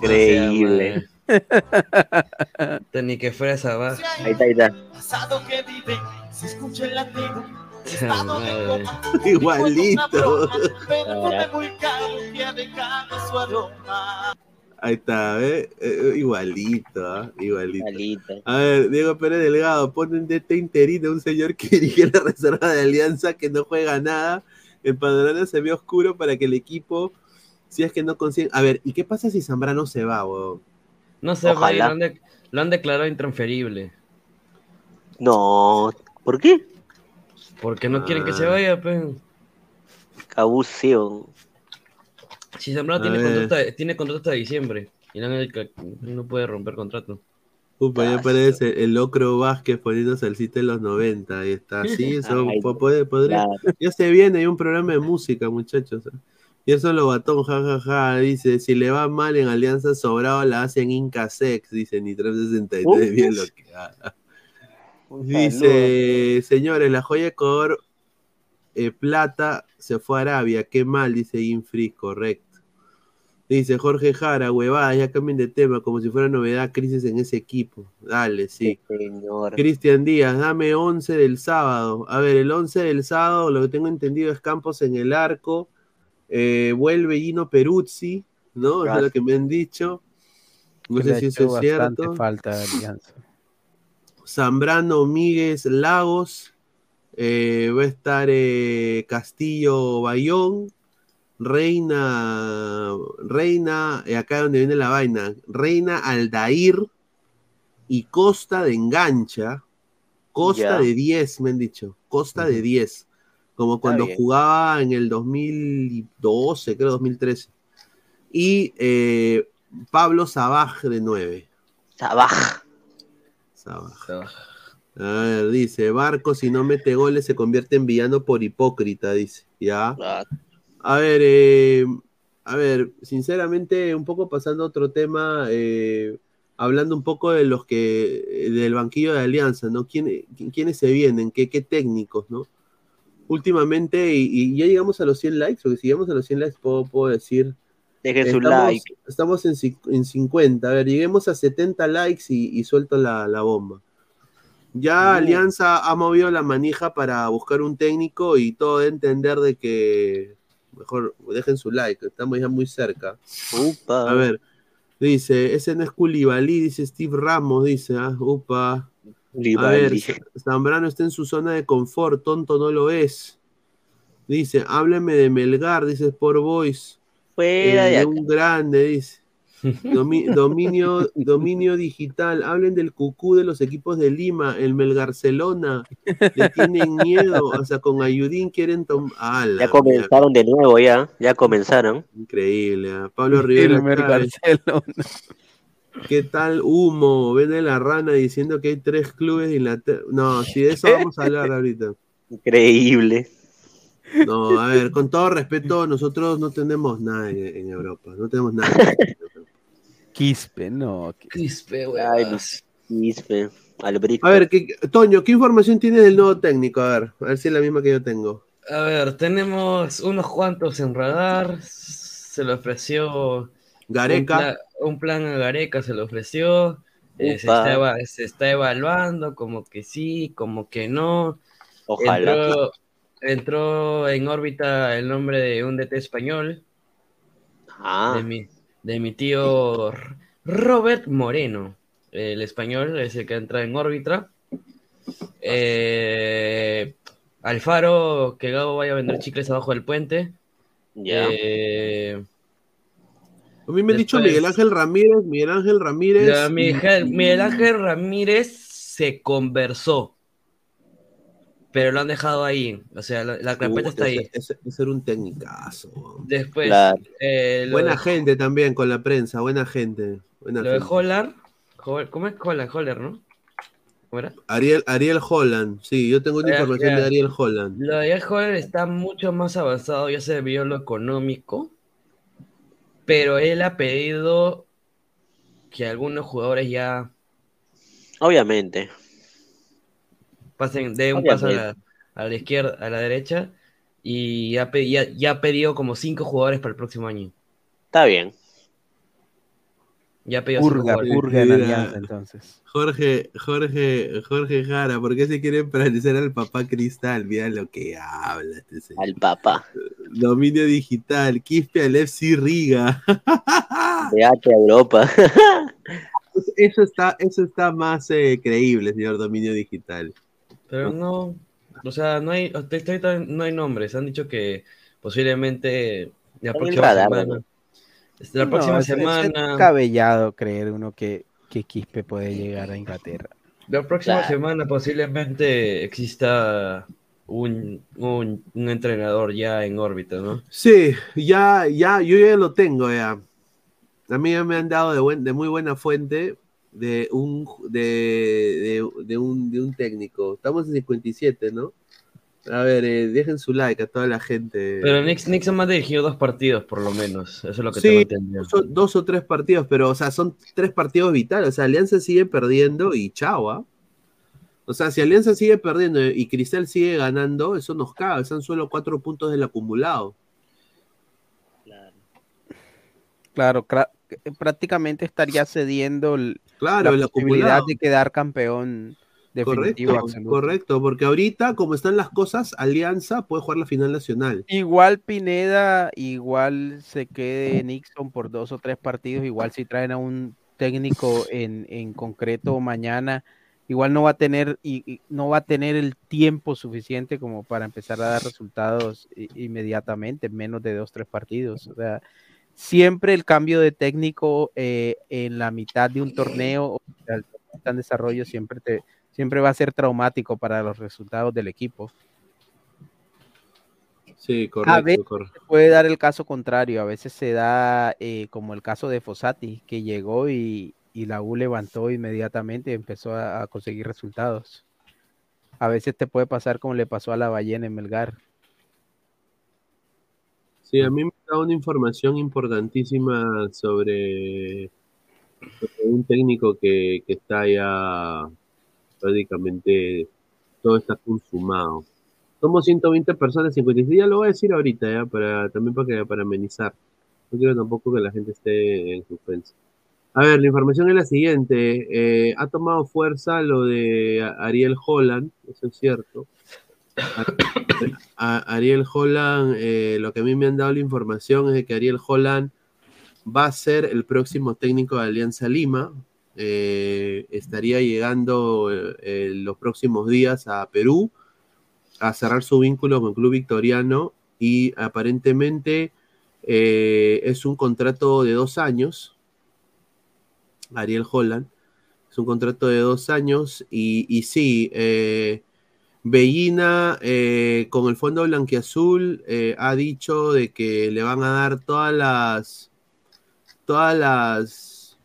Increíble. Este Ni que fuera esa baja. Ahí está, ahí está. Pasado que vive, se escucha el latido. [LAUGHS] Igualito. Ahí está, ¿eh? Eh, igualito, ¿ah? igualito. Igualito. A ver, Diego Pérez Delgado, ponen DT interino a un señor que [LAUGHS] dirige la reserva de Alianza que no juega nada. El panorama se ve oscuro para que el equipo, si es que no consigue. A ver, ¿y qué pasa si Zambrano se va, weón? No se va, Ojalá. lo han, de- lo han declarado intransferible. No. ¿Por qué? Porque no quieren que se Ah. vaya, pues. Abusivo. Si Zambrano tiene contrato, tiene contrato hasta diciembre. Y que no puede romper contrato. Upa, ya aparece el Locro Vázquez poniendo salsita en los 90. Ahí está. Sí, [LAUGHS] eso Ay, puede, podría. Claro. Ya se viene, hay un programa de música, muchachos. Y eso lo batón, jajaja, dice, si le va mal en Alianza Sobrado la hacen Inca Sex, dice ni 363, bien lo que haga. Dice, señores, la joya de color eh, plata se fue a Arabia, qué mal, dice Infree, correcto. Dice Jorge Jara, huevada, ya cambien de tema, como si fuera novedad, crisis en ese equipo. Dale, sí. Cristian Díaz, dame 11 del sábado. A ver, el 11 del sábado, lo que tengo entendido es Campos en el arco. eh, vuelve Gino Peruzzi, ¿no? Es lo que me han dicho. No sé si eso es bastante cierto. falta a Alianza. Zambrano, Míguez, Lagos. eh, va a estar eh, Castillo, Bayón. Reina, Reina, eh, acá donde viene la vaina. Reina Aldair y Costa de Engancha. Costa de 10, me han dicho. Costa de 10. Como cuando jugaba en el 2012, creo 2013. Y eh, Pablo Sabaj de 9. Sabaj. A ver, dice, Barco si no mete goles se convierte en villano por hipócrita, dice. Ya. Ah, A ver, eh, a ver, sinceramente, un poco pasando a otro tema, eh, hablando un poco de los que, del banquillo de Alianza, ¿no? ¿Quién- qui- ¿Quiénes se vienen? ¿Qué, qué técnicos, no? Últimamente, y, y ya llegamos a los 100 likes, porque si llegamos a los 100 likes, puedo, puedo decir... Dejen su estamos, like. Estamos en, en 50, a ver, lleguemos a 70 likes y, y suelto la, la bomba. Ya Alianza ha movido la manija para buscar un técnico y todo de entender de que mejor dejen su like, estamos ya muy cerca. Upa. A ver, dice, ese no es Culibalí, dice Steve Ramos, dice, ah, upa. A ver, Zambrano está en su zona de confort, tonto no lo es. Dice, hábleme de Melgar, dice Sport Boys. Fuera Eh, de de acá. un grande, dice. Domi- [LAUGHS] dominio, dominio digital. Hablen del cucú de los equipos de Lima, el Melgarcelona. Le tienen miedo. O sea, con Ayudín quieren tomar. Ah, Ya comenzaron de nuevo, ya. Ya comenzaron. Increíble. ah. Pablo Rivera. Elmer Chávez. Barcelona. ¿Qué tal humo? Vende la rana diciendo que hay tres clubes de Inglaterra. No, si de eso [LAUGHS] vamos a hablar ahorita. Increíble. No, a ver, con todo respeto, nosotros no tenemos nada en, en Europa. No tenemos nada. Quispe, no. Quispe, Ay, no. Quispe. Albrito. A ver, ¿qué- Toño, ¿qué información tienes del nuevo técnico? A ver, a ver si es la misma que yo tengo. A ver, tenemos unos cuantos en radar. Se le ofreció. Gareca. Un, pla- un plan a Gareca se le ofreció. eh, se, está, eva- se está evaluando, como que sí, como que no. Ojalá. Entró, entró en órbita el nombre de un DT español, Ah, de, mi, de mi tío Robert Moreno. El español es el que entra en órbita. Eh, Alfaro, que Gabo vaya a vender chicles abajo del puente. ya. Eh, A mí me han dicho Miguel Ángel Ramírez, Miguel Ángel Ramírez. ya, Miguel, Miguel Ángel Ramírez se conversó, pero lo han dejado ahí. O sea, la, la carpeta Uh, está ahí. ese, ese- ese era un técnicazo. Después, Claro. eh, Buena de, gente también con la prensa, buena gente. Buena lo de gente. Hollar, Hol- ¿cómo es Holland? Holler, ¿no? ¿Cómo era? Ariel, Ariel Holland, sí, yo tengo una Ya, información de Ariel Holland. Lo de Holler está mucho más avanzado, ya se vio lo económico, pero él ha pedido que algunos jugadores ya Obviamente. Pasen, de un paso a la, Obviamente. a la izquierda, a la derecha, y ya, ya, ya ha pedido como cinco jugadores para el próximo año. Está bien. Ya ha pedido cinco Purga, jugadores. purga en alianza, entonces. Jorge, Jorge, Jorge Jara, ¿por qué se quiere parecer al papá Cristal? Mira lo que habla este señor. Al papá. Dominio digital, Quispe al FC Riga. [LAUGHS] De H a Europa. [LAUGHS] Eso está, eso está más eh, creíble, señor Dominio Digital. Pero no, o sea, no hay, hasta ahorita no hay nombres. Han dicho que posiblemente la próxima radar, semana. ¿no? La No, próxima es- es semana. descabellado creer uno que, que Quispe puede llegar a Inglaterra. La próxima Claro. semana posiblemente exista un, un, un entrenador ya en órbita, ¿no? Sí, ya, ya, yo ya lo tengo ya. A mí ya me han dado de, buen, de muy buena fuente de un, de, de, de un, de un técnico. Estamos en 57, ¿no? A ver, eh, dejen su like a toda la gente. Pero Nix, Nixon ha dirigido dos partidos, por lo menos. Eso es lo que Sí, tengo entendido. Son dos o tres partidos, pero, o sea, son tres partidos vitales. O sea, Alianza sigue perdiendo y chao, ¿ah? O sea, si Alianza sigue perdiendo y Cristal sigue ganando, eso nos caga. Son solo cuatro puntos del acumulado. Claro, eh, prácticamente estaría cediendo el- Claro, el la posibilidad de quedar campeón definitivo Correcto, correcto, porque ahorita, como están las cosas, Alianza puede jugar la final nacional. Igual Pineda, igual se quede Nixon por dos o tres partidos, igual si traen a un técnico en, en concreto mañana, igual no va a tener y, y no va a tener el tiempo suficiente como para empezar a dar resultados inmediatamente, en menos de dos tres partidos. O sea, siempre el cambio de técnico eh, en la mitad de un torneo o en desarrollo siempre te siempre va a ser traumático para los resultados del equipo. Sí, A correcto, veces correcto. puede dar el caso contrario, a veces se da eh, como el caso de Fossati, que llegó y, y la U levantó inmediatamente y empezó a, a conseguir resultados. A veces te puede pasar como le pasó a la ballena en Melgar. Sí, a mí me da una información importantísima sobre, un técnico que, que está ya prácticamente todo está consumado. Somos 120 personas, 56, ya lo voy a decir ahorita, ya, para, también para, que, para amenizar. No quiero tampoco que la gente esté en suspenso. A ver, la información es la siguiente. eh, ha tomado fuerza lo de Ariel Holland, eso es cierto. [COUGHS] A- Ariel Holland, eh, lo que a mí me han dado la información es que Ariel Holland va a ser el próximo técnico de Alianza Lima. eh, estaría llegando eh, los próximos días a Perú a cerrar su vínculo con Club Victoriano y aparentemente es un contrato de dos años Ariel Holland. Es un contrato de dos años y, y sí, eh, Bellina eh, con el fondo blanquiazul eh, ha dicho de que le van a dar todas las todas las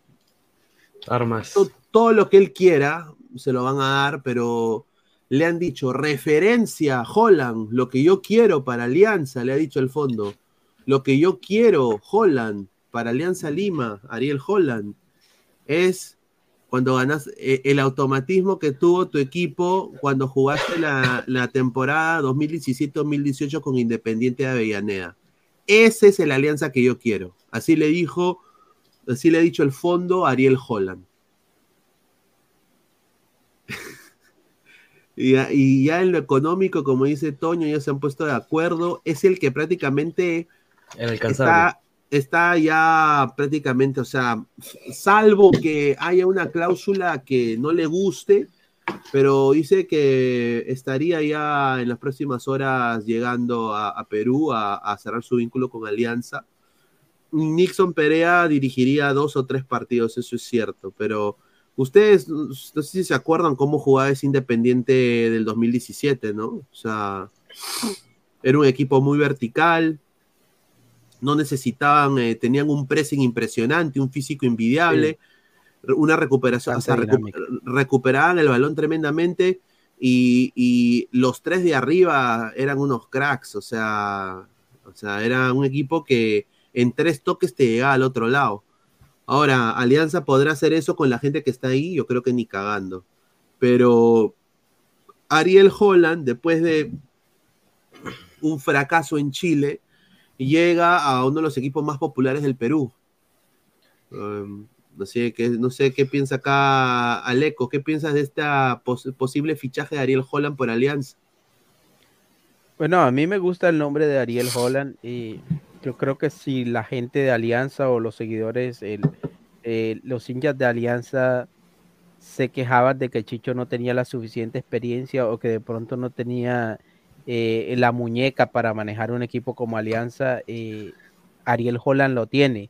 armas. To- todo lo que él quiera se lo van a dar pero le han dicho referencia Holland lo que yo quiero para Alianza le ha dicho el fondo. Lo que yo quiero Holland para Alianza Lima Ariel Holland es cuando ganas eh, el automatismo que tuvo tu equipo cuando jugaste la, la temporada 2017-2018 con Independiente de Avellaneda. Ese es el alianza que yo quiero. Así le dijo, así le ha dicho el fondo a Ariel Holland. [LAUGHS] y, ya, y ya en lo económico, como dice Toño, ya se han puesto de acuerdo. Es el que prácticamente está, está ya prácticamente, o sea, salvo que haya una cláusula que no le guste, pero dice que estaría ya en las próximas horas llegando a, a Perú a, a cerrar su vínculo con Alianza. Nixon Perea dirigiría dos o tres partidos, eso es cierto, pero ustedes, no sé si se acuerdan cómo jugaba ese Independiente del 2017, ¿no? O sea, era un equipo muy vertical, no necesitaban, eh, tenían un pressing impresionante, un físico envidiable, re- una recuperación, o sea, Bastante recu- recuperaban el balón tremendamente y, y los tres de arriba eran unos cracks, o sea, o sea, era un equipo que en tres toques te llegaba al otro lado. Ahora, Alianza podrá hacer eso con la gente que está ahí, yo creo que ni cagando. Pero Ariel Holland, después de un fracaso en Chile, llega a uno de los equipos más populares del Perú. Um, no, sé qué, no sé qué piensa acá Aleco, ¿qué piensas de este posible fichaje de Ariel Holland por Alianza? Bueno, a mí me gusta el nombre de Ariel Holland y yo creo que si la gente de Alianza o los seguidores, el- los hinchas de Alianza se quejaban de que Chicho no tenía la suficiente experiencia o que de pronto no tenía eh, la muñeca para manejar un equipo como Alianza, eh, Ariel Holland lo tiene.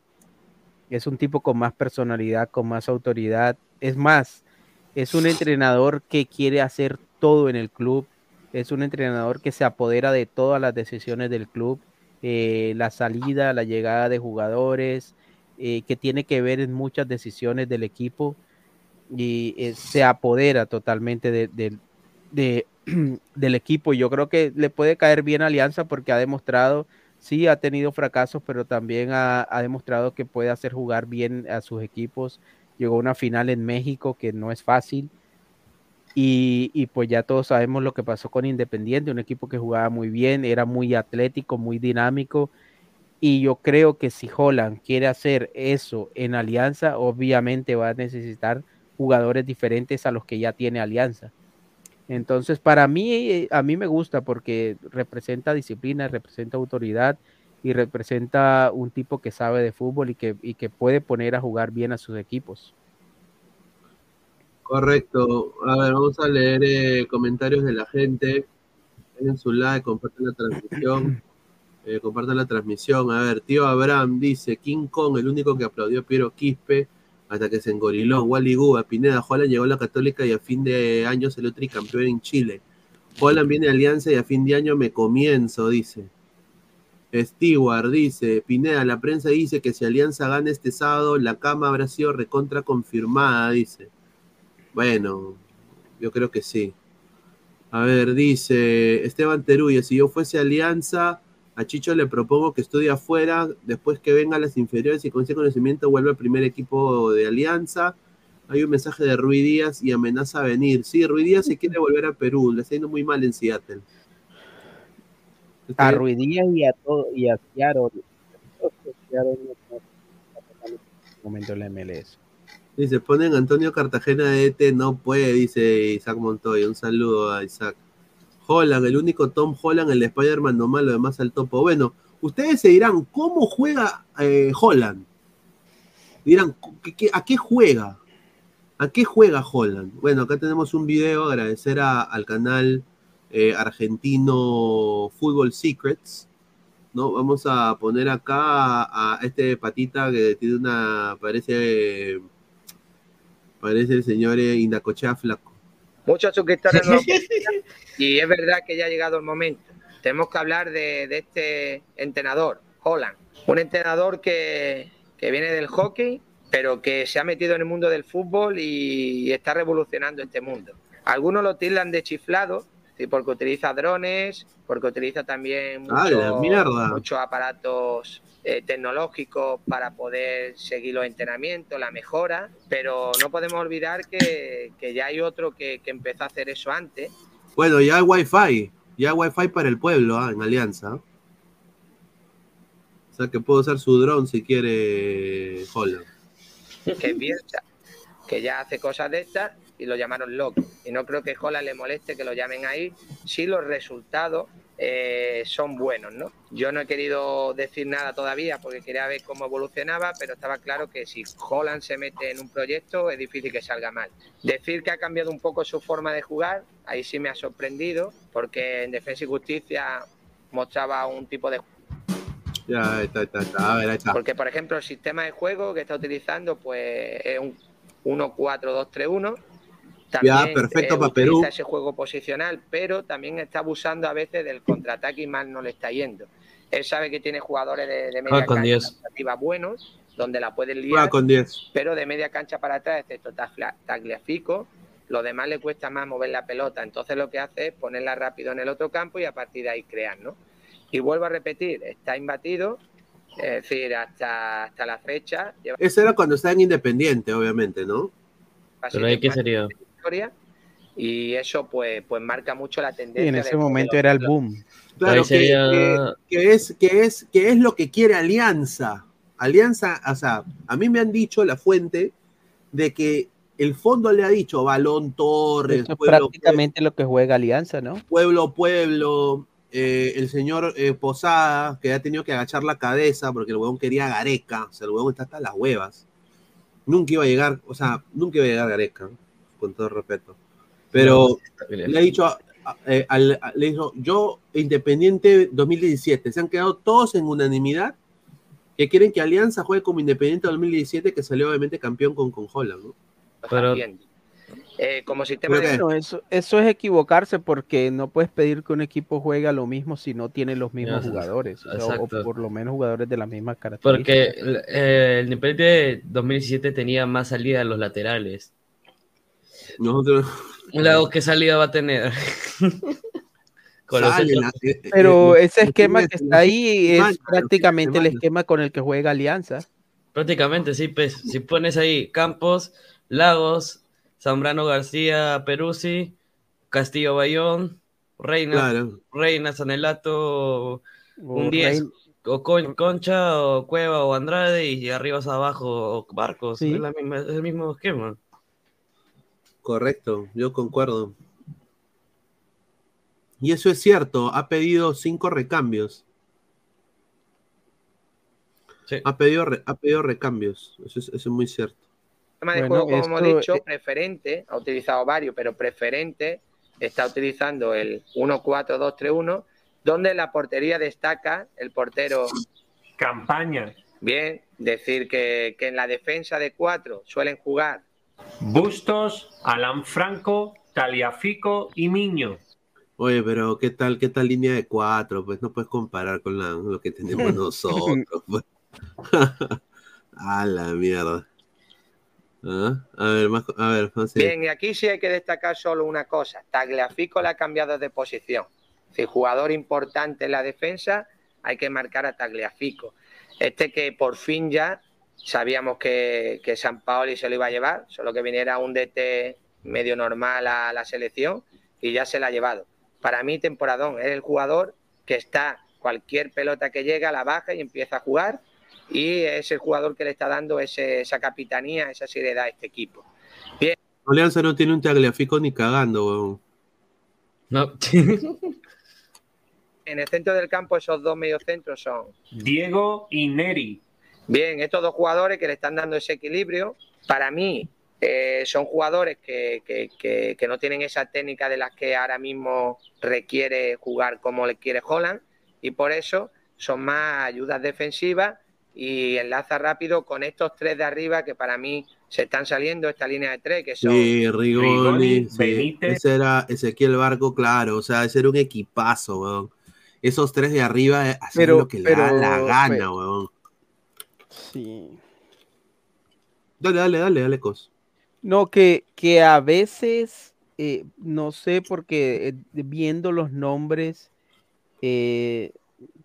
Es un tipo con más personalidad, con más autoridad. Es más, es un entrenador que quiere hacer todo en el club. Es un entrenador que se apodera de todas las decisiones del club. eh, la salida, la llegada de jugadores, que tiene que ver en muchas decisiones del equipo y se apodera totalmente de- de- [CLEARS THROAT] del equipo. Yo creo que le puede caer bien Alianza porque ha demostrado, sí, ha tenido fracasos, pero también ha, ha demostrado que puede hacer jugar bien a sus equipos. Llegó a una final en México que no es fácil. Y, y pues ya todos sabemos lo que pasó con Independiente, un equipo que jugaba muy bien, era muy atlético, muy dinámico. Y yo creo que si Holland quiere hacer eso en Alianza, obviamente va a necesitar jugadores diferentes a los que ya tiene Alianza. Entonces, para mí, eh, a mí me gusta porque representa disciplina, representa autoridad y representa un tipo que sabe de fútbol y que, y que puede poner a jugar bien a sus equipos. Correcto. A ver, vamos a leer eh, comentarios de la gente. En su like, compartan la transmisión. [COUGHS] Eh, compartan la transmisión. A ver, tío Abraham dice: King Kong, el único que aplaudió a Piero Quispe hasta que se engoriló. Wally Guba, Pineda, Holland llegó a la Católica y a fin de año salió tricampeón en Chile. Holland viene a Alianza y a fin de año me comienzo, dice. Stewart dice, Pineda, la prensa dice que si Alianza gana este sábado, la cama habrá sido recontra confirmada, dice. Bueno, yo creo que sí. A ver, dice Esteban Teruya, si yo fuese Alianza, a Chicho le propongo que estudie afuera, después que venga a las inferiores y con ese conocimiento vuelva al primer equipo de Alianza. Hay un mensaje de Rui Díaz y amenaza a venir. Sí, Rui Díaz se quiere volver a Perú, le está yendo muy mal en Seattle. A Ruidías y a todo, y a Seattle. Momento en la MLS. Dice, ponen Antonio Cartagena de ET, no puede, dice Isaac Montoya. Un saludo a Isaac. Holland, el único Tom Holland, el de Spider-Man nomás, lo demás al topo. Bueno, ustedes se dirán, ¿cómo juega eh, Holland? Dirán, ¿qué- qué- ¿a qué juega? ¿A qué juega Holland? Bueno, acá tenemos un video, agradecer al canal eh, argentino Football Secrets. ¿no? Vamos a poner acá a, a este patita que tiene una, parece Parece el señor eh, Inacochea flaco. Muchos suscriptores nuevos. [LAUGHS] y es verdad que ya ha llegado el momento. Tenemos que hablar de, de este entrenador, Holland. Un entrenador que, que viene del hockey, pero que se ha metido en el mundo del fútbol y, y está revolucionando este mundo. Algunos lo tildan de chiflado, sí, porque utiliza drones, porque utiliza también ¡Ah, mucho- muchos aparatos eh, tecnológicos para poder seguir los entrenamientos, la mejora, pero no podemos olvidar que, que ya hay otro que, que empezó a hacer eso antes Bueno, ya hay wifi, ya hay wifi para el pueblo, ah, en Alianza. O sea que puedo usar su dron si quiere Holland. que es Bielsa, que ya hace cosas de estas y lo llamaron loco. Y no creo que Holland le moleste que lo llamen ahí si los resultados eh, son buenos, ¿no? Yo no he querido decir nada todavía porque quería ver cómo evolucionaba, pero estaba claro que si Holland se mete en un proyecto es difícil que salga mal. Decir que ha cambiado un poco su forma de jugar, ahí sí me ha sorprendido, porque en Defensa y Justicia mostraba un tipo de Ya, ahí está, ahí está, ahí está. A ver, está. porque, por ejemplo, el sistema de juego que está utilizando pues es un 1-4-2-3-1. Ya, perfecto para Perú. utiliza ese juego posicional, pero también está abusando a veces del contraataque y mal no le está yendo. Él sabe que tiene jugadores de, de media Juega con cancha 10. arriba buenos, donde la pueden Juega liar, con 10. pero de media cancha para atrás, excepto Tagliafico, lo demás le cuesta más mover la pelota. Entonces lo que hace es ponerla rápido en el otro campo y a partir de ahí crear, ¿no? Y vuelvo a repetir, está imbatido, es decir, hasta, hasta la fecha, lleva Ese era cuando estaba en Independiente, obviamente, ¿no? Pero ahí, ¿qué sería? Y eso pues, pues marca mucho la tendencia. en ese momento era el boom. Claro, que, sería- que- que es, que, es, que es lo que quiere Alianza. Alianza, o sea, a mí me han dicho la fuente de que el fondo le ha dicho Balón Torres, Eso es Pueblo, prácticamente lo que juega Alianza, ¿no? Pueblo, Pueblo, eh, el señor eh, Posada, que ha tenido que agachar la cabeza porque el huevón quería Gareca, o sea, el huevón está hasta las huevas. Nunca iba a llegar, o sea, nunca iba a llegar Gareca, con todo respeto. Pero le ha dicho, a- a- eh, a- le dijo, yo, Independiente 2017, se han quedado todos en unanimidad que quieren que Alianza juegue como Independiente 2017, que salió obviamente campeón con, con Holland, ¿no? Pero, Eh, como sistema Pero de... Bueno, eso, eso es equivocarse porque no puedes pedir que un equipo juegue a lo mismo si no tiene los mismos jugadores, o, sea, o exacto. por lo menos jugadores de las mismas características. Porque el, eh, el Independiente 2017 tenía más salida a los laterales. Nosotros... Luego, ¿qué salida va a tener? [LAUGHS] Eh, eh, Pero eh, ese esquema que está ahí es prácticamente el esquema con el que juega Alianza. Prácticamente, sí, pues. Si pones ahí Campos, Lagos, Zambrano García, Peruzzi, Castillo Bayón, Reina, Claro. Reina Sanelato, un O 10, Rein- o Con- Concha, o Cueva, o Andrade, y arriba abajo, o Barcos. Sí. Es, la misma- es el mismo esquema. Correcto, yo concuerdo. Y eso es cierto, ha pedido cinco recambios. Sí. Ha pedido, re- ha pedido recambios, eso es, eso es muy cierto. sistema de Bueno, juego, como hemos dicho, eh, preferente, ha utilizado varios, pero preferente está utilizando el 1-4-2-3-1, donde la portería destaca el portero. Campaña. Bien, decir que, que en la defensa de cuatro suelen jugar Bustos, Alan Franco, Taliafico y Miño. Oye, pero ¿qué tal, qué tal línea de cuatro? Pues no puedes comparar con la- lo que tenemos [LAUGHS] nosotros. pues. [LAUGHS] a la mierda. Ah, A ver, más, a ver, más Bien, y aquí sí hay que destacar solo una cosa. Tagliafico le ha cambiado de posición. Si jugador importante en la defensa, hay que marcar a Tagliafico. Este que por fin ya sabíamos que, que San Paoli se lo iba a llevar, solo que viniera un DT medio normal a la selección y ya se la ha llevado. Para mí, temporadón, es el jugador que está, cualquier pelota que llega, la baja y empieza a jugar y es el jugador que le está dando ese- esa capitanía, esa seriedad a este equipo. Bien, Alianza no tiene un tagliafico ni cagando, weón. No. [LAUGHS] En el centro del campo esos dos mediocentros son Diego y Neri. Bien, estos dos jugadores que le están dando ese equilibrio. Para mí eh, son jugadores que, que- que- que no tienen esa técnica de las que ahora mismo requiere jugar como le quiere Holland y por eso son más ayudas defensivas y enlaza rápido con estos tres de arriba que para mí se están saliendo esta línea de tres que son Sí, Rigoni, Rigoni, sí. Benítez. Ese era Ezequiel Barco, claro. O sea, ese era un equipazo, weón. Esos tres de arriba eh, hacían Pero- lo que le da la gana, pero- weón. Sí. Dale, dale, dale, dale, cos. No, que, que a veces, eh, no sé, porque eh, viendo los nombres, eh,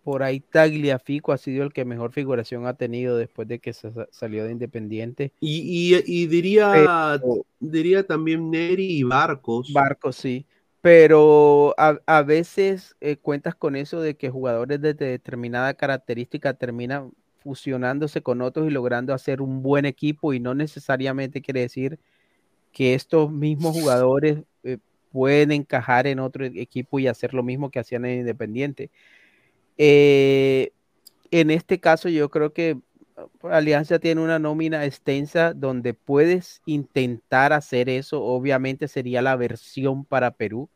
por ahí Tagliafico ha sido el que mejor figuración ha tenido después de que sa- salió de Independiente. Y, y, y diría, diría también Neri y Barcos. Barcos, sí. Pero a, a veces eh, cuentas con eso de que jugadores de determinada característica terminan fusionándose con otros y logrando hacer un buen equipo y no necesariamente quiere decir que estos mismos jugadores eh, pueden encajar en otro e- equipo y hacer lo mismo que hacían en Independiente. Eh, en este caso yo creo que uh, Alianza tiene una nómina extensa donde puedes intentar hacer eso. Obviamente sería la versión para Perú.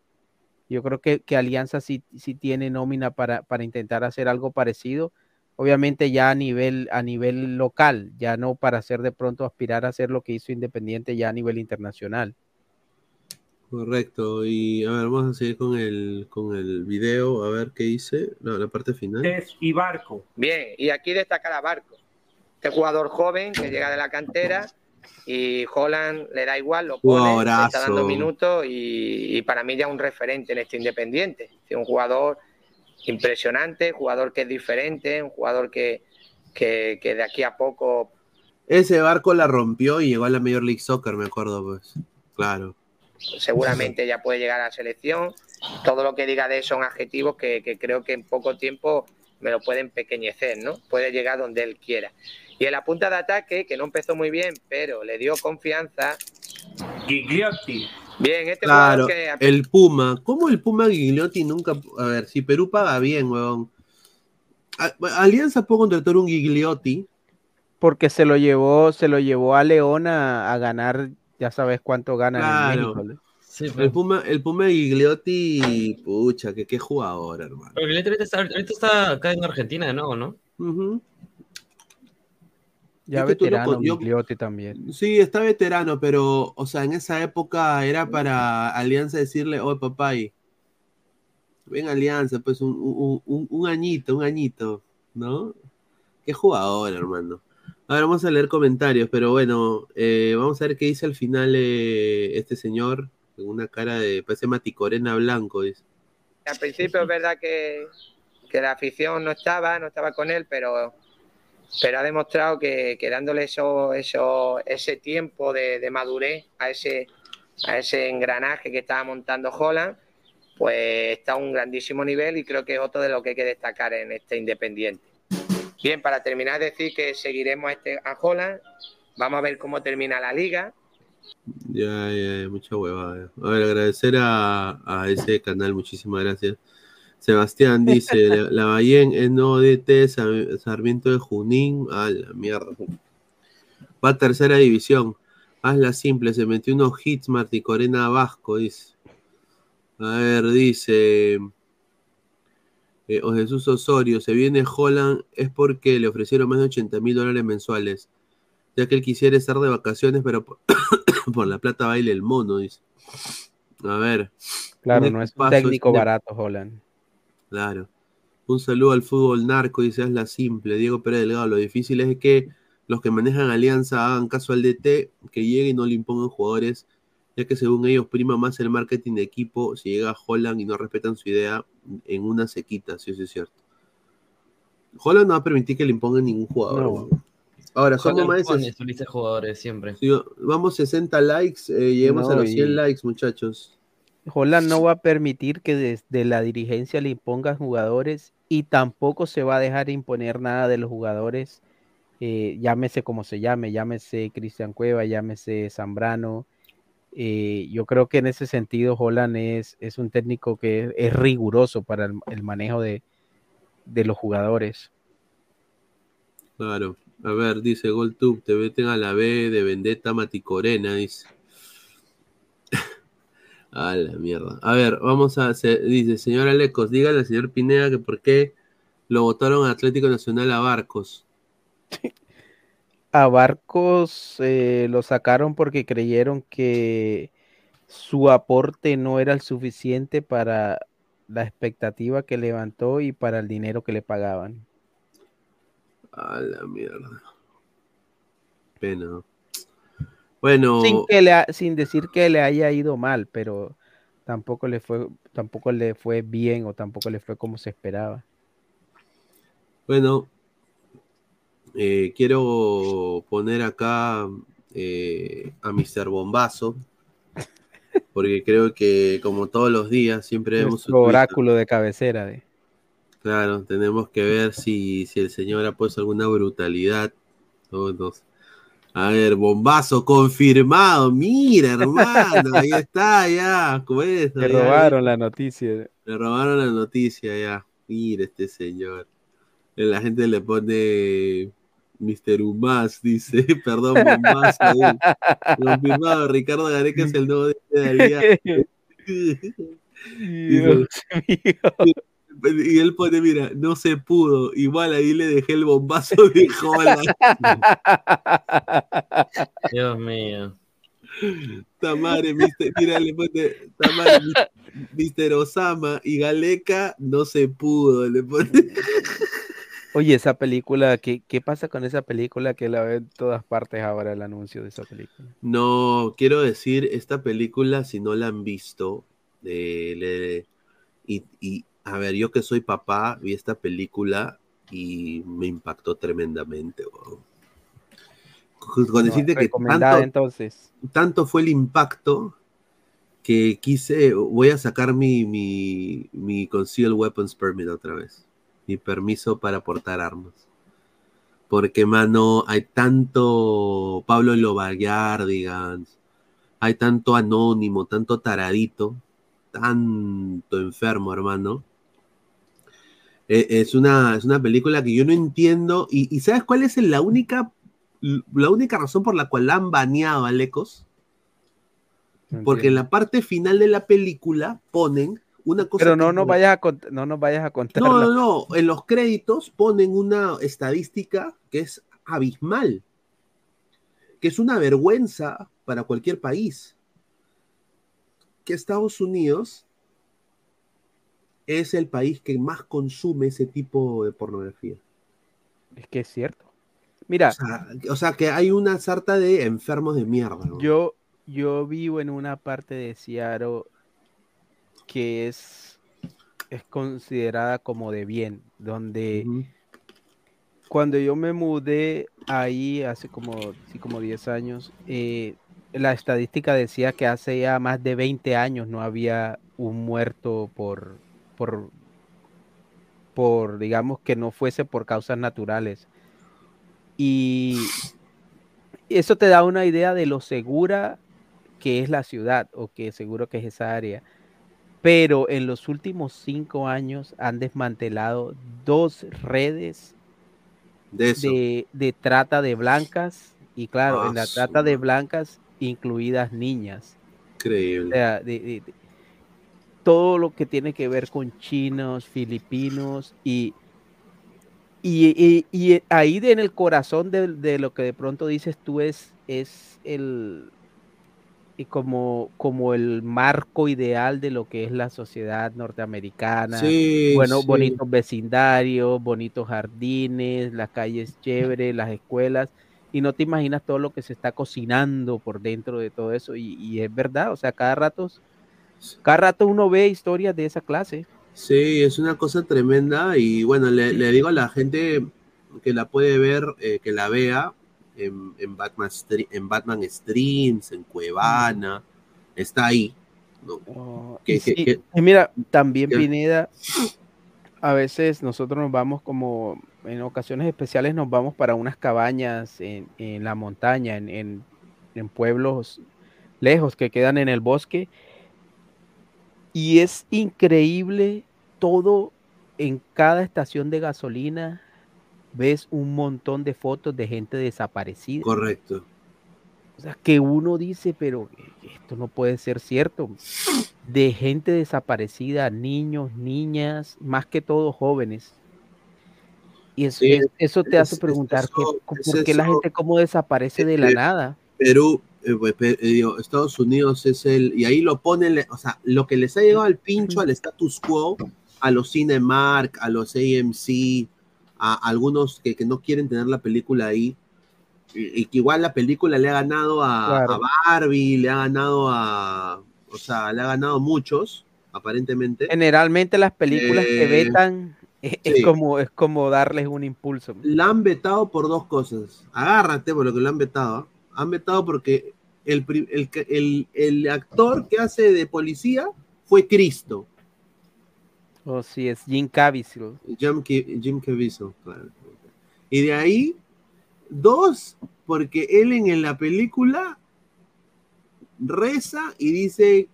Yo creo que, que Alianza sí, sí tiene nómina para, para intentar hacer algo parecido. Obviamente ya a nivel, a nivel local, ya no para hacer de pronto aspirar a hacer lo que hizo Independiente ya a nivel internacional. Correcto. Y a ver, vamos a seguir con el, con el video, a ver qué dice. No, la parte final. Benítez y Barco. Bien, y aquí destacar a Barco. Este jugador joven que llega de la cantera y Holland le da igual, lo pone, le está dando minutos y, y para mí ya un referente en este Independiente. Es un jugador impresionante, jugador que es diferente, un jugador que, que, que de aquí a poco Ese barco la rompió y llegó a la Major League Soccer, me acuerdo, pues. Claro. seguramente ya puede llegar a la selección. Todo lo que diga de él son adjetivos que, que creo que en poco tiempo me lo pueden pequeñecer, ¿no? Puede llegar donde él quiera. Y en la punta de ataque, que no empezó muy bien, pero le dio confianza. Gigliotti. Bien, este Claro, que el Puma. ¿Cómo el Puma Gigliotti nunca.? A ver, si Perú paga bien, weón. A- Alianza puede contratar un Gigliotti. Porque se lo llevó, se lo llevó a León a, a ganar, ya sabes cuánto ganan en Claro. México. ¿no? el Puma, el Puma Gigliotti, pucha, que qué jugador, hermano. Pero Gigliotti ahorita está, ahorita está acá en Argentina de nuevo, ¿no? Ya Es veterano, yo- también. Sí, está veterano, pero, o sea, en esa época era para Alianza decirle, oye, papá, y ven Alianza, pues un, un, un- un añito, un añito, ¿no? Qué jugador, hermano. Ahora vamos a leer comentarios, pero bueno, eh, vamos a ver qué dice al final eh, este señor, con una cara de, parece Maticorena Blanco, dice. al principio es verdad que, que la afición no estaba, no estaba con él, pero, pero ha demostrado que, que dándole eso, eso, ese tiempo de, de madurez a ese, a ese engranaje que estaba montando Holland, pues está a un grandísimo nivel y creo que es otro de lo que hay que destacar en este Independiente. Bien, para terminar, decir que seguiremos a, este, a Holland, vamos a ver cómo termina la liga. Ya, ya, ya, mucha huevada. A ver, agradecer a, a ese canal, muchísimas gracias. Sebastián dice, la, la Ballén es no DT Sa- Sarmiento de Junín. A la mierda. Va a tercera división. Hazla simple, se metió unos hits Martí Corena Vasco, dice. A ver, dice. eh, o Jesús Osorio, se viene Holland es porque le ofrecieron más de 80 mil dólares mensuales. Ya que él quisiera estar de vacaciones, pero por, [COUGHS] por la plata baile el mono, dice. A ver. Claro, no es un técnico un- barato, Holland. Claro. Un saludo al fútbol narco, dice la simple. Diego Pérez Delgado. Lo difícil es que los que manejan Alianza hagan caso al DT, que llegue y no le impongan jugadores, ya que según ellos prima más el marketing de equipo si llega Holland y no respetan su idea en una sequita, sí, eso es cierto. Holland no va a permitir que le impongan ningún jugador. No. Ahora, somos más de jugadores siempre. sí, vamos 60 likes, eh, lleguemos a los 100 y- likes, muchachos. Holland no va a permitir que desde la dirigencia le impongan jugadores y tampoco se va a dejar imponer nada de los jugadores, eh, llámese como se llame, llámese Cristian Cueva, llámese Zambrano. eh, yo creo que en ese sentido Holland es, es un técnico que es, riguroso para el, el manejo de, de los jugadores. Claro. A ver, dice GolTube, te meten a la B de Vendetta Maticorena, dice. A la mierda. A ver, vamos a hacer, dice, señor Alecos, dígale al señor Pineda que por qué lo votaron a Atlético Nacional a Barcos. a Barcos eh, lo sacaron porque creyeron que su aporte no era el suficiente para la expectativa que levantó y para el dinero que le pagaban. A la mierda. Pena. Bueno. Sin, que le, sin decir que le haya ido mal, pero tampoco le fue, tampoco le fue bien o tampoco le fue como se esperaba. Bueno, eh, quiero poner acá eh, a Mr. Bombazo, porque creo que como todos los días siempre vemos un oráculo de cabecera. De... Claro, tenemos que ver si, si el señor ha puesto alguna brutalidad. Todos. A ver, bombazo confirmado. Mira, hermano, ahí [LAUGHS] está, ya. ¿Cómo es? Le robaron la noticia. Le robaron la noticia, ya. Mira este señor. La gente le pone Mr. Umas, dice, [LAUGHS] perdón, Umas. Confirmado, Ricardo Gareca es el nuevo de Dalía. [LAUGHS] Dios mío. Y él pone, mira, no se pudo. Igual ahí le dejé el bombazo [LAUGHS] de jola. [LAUGHS] Dios mío. Tamare, mister, mira, le pone Tamare, Mr. Osama y Galeca, no se pudo. Le pone. Oye, esa película, ¿qué, ¿qué pasa con esa película que la ve en todas partes ahora el anuncio de esa película? No, quiero decir, esta película, si no la han visto, eh, le, y, y, a ver, yo que soy papá, vi esta película y me impactó tremendamente. Con decirte que tanto, entonces. tanto fue el impacto que quise, voy a sacar mi, mi, mi Concealed Weapons Permit otra vez mi permiso para portar armas. Porque, mano, hay tanto Pablo digamos, hay tanto anónimo, tanto taradito, tanto enfermo, hermano. E, es una, es una película que yo no entiendo. Y, y, ¿sabes cuál es la única, la única razón por la cual la han baneado a Lecos? Porque en la parte final de la película ponen una cosa. Pero no nos vayas a no nos vayas a contar. No, no, no. En los créditos ponen una estadística que es abismal. Que es una vergüenza para cualquier país. Que Estados Unidos es el país que más consume ese tipo de pornografía. Es que es cierto. Mira. O sea, o sea que hay una sarta de enfermos de mierda. ¿no? Yo, yo vivo en una parte de Seattle que es, es considerada como de bien, donde uh -huh. cuando yo me mudé ahí hace como, sí, como 10 años, eh, la estadística decía que hace ya más de 20 años no había un muerto por, por, por digamos, que no fuese por causas naturales. Y eso te da una idea de lo segura que es la ciudad o que seguro que es esa área pero en los últimos cinco años han desmantelado dos redes de, de, de trata de blancas y claro, ah, en la trata de blancas incluidas niñas. Increíble. O sea, de, de, todo lo que tiene que ver con chinos, filipinos y, y, y, y ahí en el corazón de, lo que de pronto dices tú es, es el, y como, como el marco ideal de lo que es la sociedad norteamericana. Sí, bueno, sí. bonitos vecindarios, bonitos jardines, las calles chéveres, las escuelas, y no te imaginas todo lo que se está cocinando por dentro de todo eso, y, y es verdad, o sea, cada rato, cada rato uno ve historias de esa clase. Sí, es una cosa tremenda, y bueno, le, le digo a la gente que la puede ver, eh, que la vea, en, en, Batman, en Batman Streams, en Cuevana, está ahí. ¿no? Oh, que, sí. que, que, mira, también Pineda, a veces nosotros nos vamos como, en ocasiones especiales nos vamos para unas cabañas en, en la montaña, en, en pueblos lejos que quedan en el bosque, y es increíble todo en cada estación de gasolina ves un montón de fotos de gente desaparecida. Correcto. O sea, que uno dice, pero esto no puede ser cierto. De gente desaparecida, niños, niñas, más que todo jóvenes. Y eso, Sí, eso te hace es- preguntar eso, ¿por es qué la gente cómo desaparece de la Eh, nada? Perú, eh, pues, eh, Estados Unidos es el, y ahí lo ponen, o sea, lo que les ha llegado al pincho al status quo, a los Cinemark, a los AMC, a algunos que, que no quieren tener la película ahí, y, que igual la película le ha ganado a, Claro. a Barbie, le ha ganado a, o sea, le ha ganado a muchos, aparentemente. Generalmente las películas que Eh, vetan es, es como, es como darles un impulso. La han vetado por dos cosas. Agárrate por lo que lo han vetado. Han vetado porque el, el, el- el actor que hace de policía fue Cristo. O si es Jim Caviezel. Jim, Jim Caviezel, claro. Y de ahí, dos, porque él en, en la película reza y dice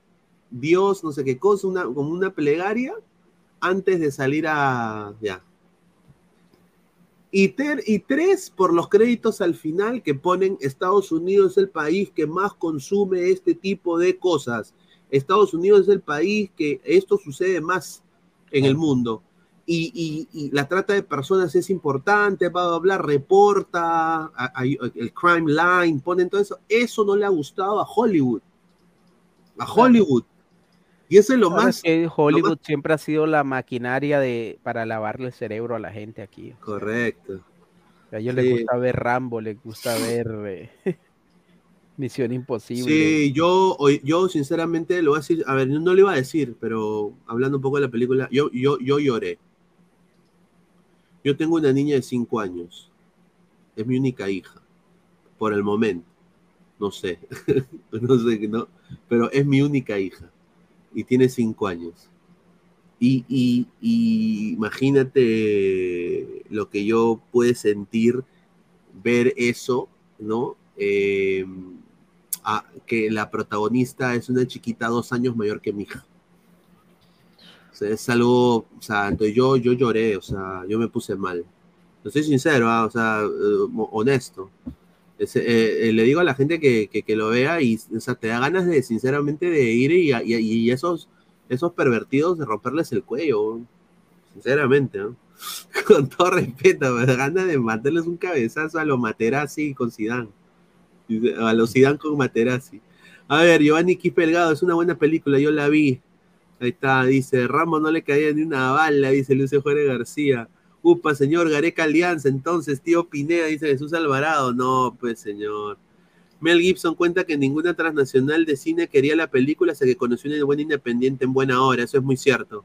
Dios, no sé qué cosa, una, como una plegaria antes de salir a. Ya. Y, ter- y tres, por los créditos al final que ponen Estados Unidos es el país que más consume este tipo de cosas. Estados Unidos es el país que esto sucede más en el mundo. Y, y- y la trata de personas es importante, va a hablar, reporta, a- a- el crime line, ponen todo eso. Eso no le ha gustado a Hollywood. A Hollywood. Y eso es lo más... que lo Hollywood más- siempre ha sido la maquinaria de para lavarle el cerebro a la gente aquí. Correcto. A ellos Sí. les gusta ver Rambo, les gusta ver eh, [LAUGHS] Misión Imposible. Sí, yo, yo sinceramente lo voy a decir, a ver, no, no lo iba a decir, pero hablando un poco de la película, yo, yo, yo lloré. Yo tengo una niña de 5 años. Es mi única hija. Por el momento. No sé. [LAUGHS] no sé, no. Pero es mi única hija. Y tiene 5 años. Y, y- y imagínate lo que yo pude sentir ver eso, ¿no? Eh, que la protagonista es una chiquita dos años mayor que mi hija. O sea, es algo, o sea, entonces yo, yo lloré, o sea, yo me puse mal. No soy sincero, ah, o sea, eh, honesto. Eh, eh, le digo a la gente que, que- lo vea y, o sea, te da ganas de, sinceramente, de ir y, y, esos, esos pervertidos de romperles el cuello, sinceramente. [LAUGHS] Con todo respeto, ganas de matarles un cabezazo a los Materazzi con. Dice, A los Zidane con Materazzi. A ver, Giovanni Quispe-Delgado, es una buena película, yo la vi. Ahí está, dice, Ramos no le caía ni una bala, dice Lucio Jorge García. Upa, señor, Gareca Alianza, entonces, tío Pineda, dice Jesús Alvarado. No, pues, señor. Mel Gibson cuenta que ninguna transnacional de cine quería la película hasta que conoció una buena independiente en buena hora, eso es muy cierto.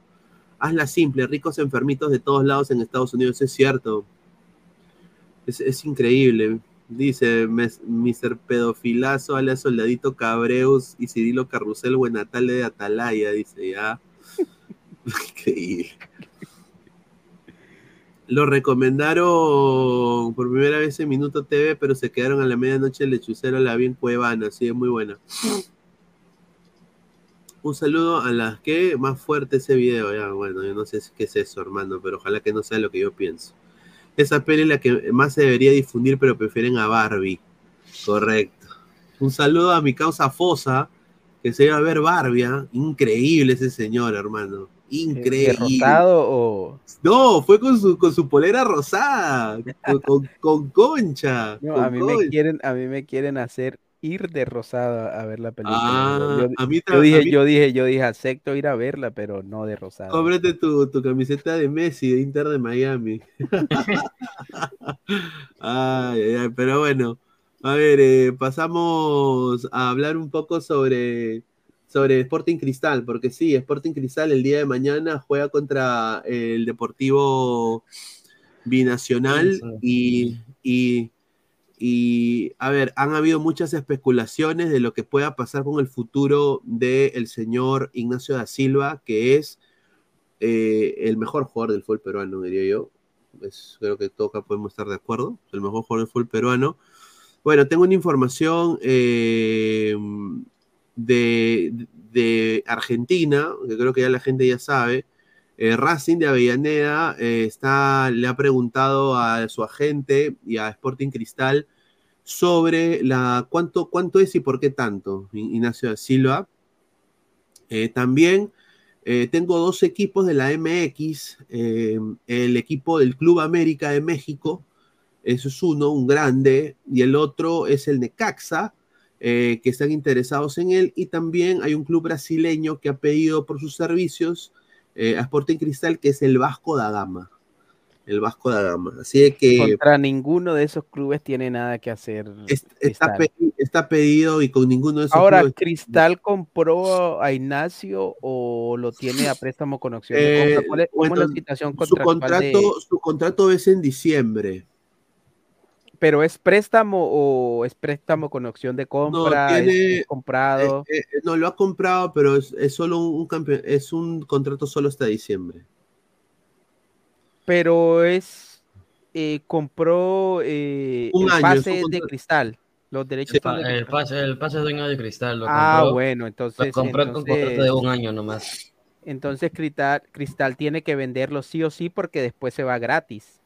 Hazla simple, ricos enfermitos de todos lados en Estados Unidos, es cierto. Es, increíble. Dice Mr. Pedofilazo, alias Soldadito Cabreus y Cirilo Carrusel, Buenatale de Atalaya, dice ya. [LAUGHS] Increíble. Lo recomendaron por primera vez en Minuto TV, pero se quedaron a la medianoche el lechucero la bien cuevana, es muy buena. Un saludo a las que más fuerte ese video, ya, bueno, yo no sé qué es eso, hermano, pero ojalá que no sea lo que yo pienso. Esa peli es la que más se debería difundir, pero prefieren a Barbie. Correcto. Un saludo a mi causa Fosa, que se iba a ver Barbie, ¿ah? Increíble ese señor, hermano. Increíble. ¿Derrotado o...? No, fue con su, con su polera rosada, con, con- con concha. No, con a mí me quieren, a mí me quieren hacer ir de rosado a ver la película. Ah, yo, a mí yo a dije, mí- yo dije, yo dije, acepto ir a verla, pero no de rosado. Cómprate tu, tu camiseta de Messi, de Inter de Miami. [LAUGHS] ay, ay, pero bueno, a ver, eh, pasamos a hablar un poco sobre, sobre Sporting Cristal, porque sí, Sporting Cristal el día de mañana juega contra el Deportivo Binacional y, y, y, a ver, han habido muchas especulaciones de lo que pueda pasar con el futuro del señor Ignacio da Silva, que es eh, el mejor jugador del fútbol peruano, diría yo. Es- creo que todos podemos estar de acuerdo. El mejor jugador del fútbol peruano. Bueno, tengo una información eh, de, Argentina, que creo que ya la gente ya sabe. Eh, Racing de Avellaneda eh, está, le ha preguntado a su agente y a Sporting Cristal sobre la cuánto, cuánto es y por qué tanto, Ignacio da Silva. Eh, también tengo dos equipos de la MX, el equipo del Club América de México, eso es uno, un grande, y el otro es el Necaxa, eh, que están interesados en él, y también hay un club brasileño que ha pedido por sus servicios eh, a Sporting Cristal, que es el Vasco da Gama. El Vasco da Gama. Así que Contra ninguno de esos clubes tiene nada que hacer. está, Cristal. pe- está pedido y con ninguno de esos Ahora, clubes- ¿Cristal compró a Ignacio o lo tiene a préstamo con opción Eh, es, cómo es la situación su contrato, de- su contrato es en diciembre. ¿Pero es préstamo o es préstamo con opción de compra? ¿Es- tiene- es comprado? Eh, eh, no, lo ha comprado, pero es, es solo un, un es un contrato solo hasta diciembre. pero es eh, compró eh, Un el año, pase de cristal. Los derechos Sí, de el pase, el pase es dueño de cristal. Lo Ah, compró- bueno, entonces. Lo compró con contrato de entonces- un año nomás. Entonces Cristal, Cristal tiene que venderlo sí o sí porque después se va gratis.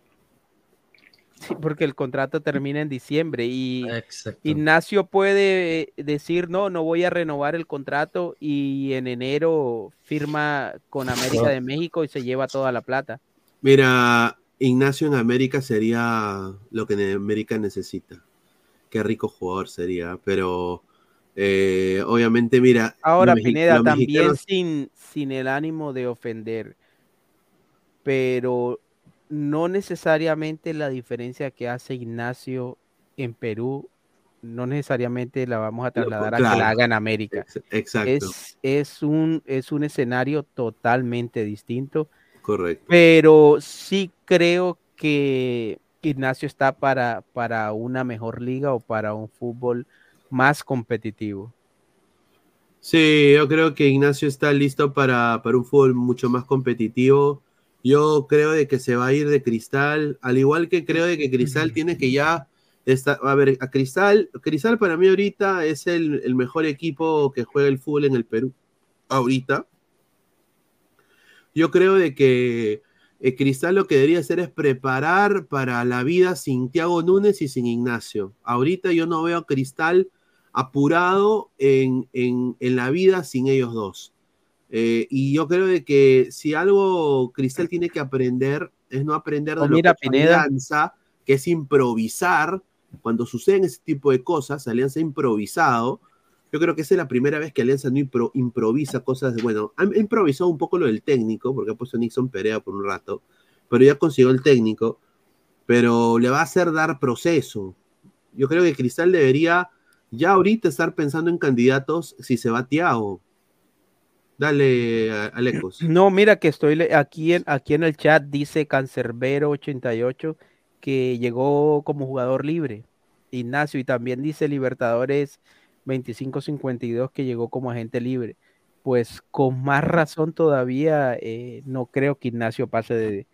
Sí, porque el contrato termina en diciembre y Exacto. Ignacio puede eh, decir no, no voy a renovar el contrato y en enero firma con América de México y se lleva toda la plata. Mira, Ignacio en América sería lo que en América necesita. Qué rico jugador sería, pero eh, obviamente, mira. Ahora, Pineda, también mexicanos- sin, sin el ánimo de ofender, pero no necesariamente la diferencia que hace Ignacio en Perú, no necesariamente la vamos a trasladar a que la haga en América. Ex- Exacto, Es, es, un, es un escenario totalmente distinto, correcto. pero sí creo que Ignacio está para, para una mejor liga o para un fútbol más competitivo. Sí, yo creo que Ignacio está listo para, para un fútbol mucho más competitivo. Yo creo de que se va a ir de Cristal, al igual que creo de que Cristal tiene que ya estar, a ver, a Cristal, Cristal para mí ahorita es el, mejor equipo que juega el fútbol en el Perú, ahorita. Yo creo de que eh, Cristal lo que debería hacer es preparar para la vida sin Thiago Núñez y sin Ignacio. Ahorita yo no veo a Cristal apurado en- en la vida sin ellos dos. Eh, y yo creo de que si algo Cristal tiene que aprender es no aprender de Oh, lo mira, que es. Alianza, que es improvisar. Cuando suceden ese tipo de cosas, Alianza ha improvisado. Yo creo que esa es la primera vez que Alianza no impro- improvisa cosas. de- Bueno, ha improvisado un poco lo del técnico, porque ha puesto a Nixon Perea por un rato, pero ya consiguió el técnico. Pero le va a hacer dar proceso. Yo creo que Cristal debería ya ahorita estar pensando en candidatos si se va Tiago. Dale, Alecos. [CLEARS THROAT] No, mira que estoy aquí en, aquí en el chat, dice Cancerbero88 que llegó como jugador libre, Ignacio, y también dice Libertadores 2552 que llegó como agente libre. Pues con más razón todavía eh, no creo que Ignacio pase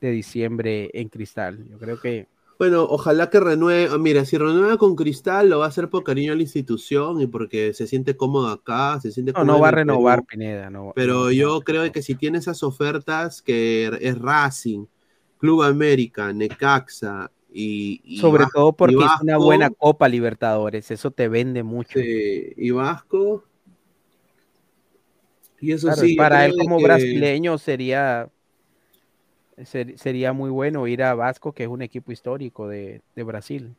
de diciembre en Cristal. Yo creo que Bueno, ojalá que renueve. ah, Mira, si renueva con Cristal, lo va a hacer por cariño a la institución y porque se siente cómodo acá, se siente no, cómodo no va a renovar Perú. Pineda. No, Pero no, yo creo que si tiene esas ofertas, que es Racing, Club América, Necaxa y. y sobre todo porque es una buena Copa Libertadores, eso te vende mucho. sí, y Vasco. Y eso Claro, sí, para él como que- brasileño sería, ser- sería muy bueno ir a Vasco, que es un equipo histórico de, de Brasil.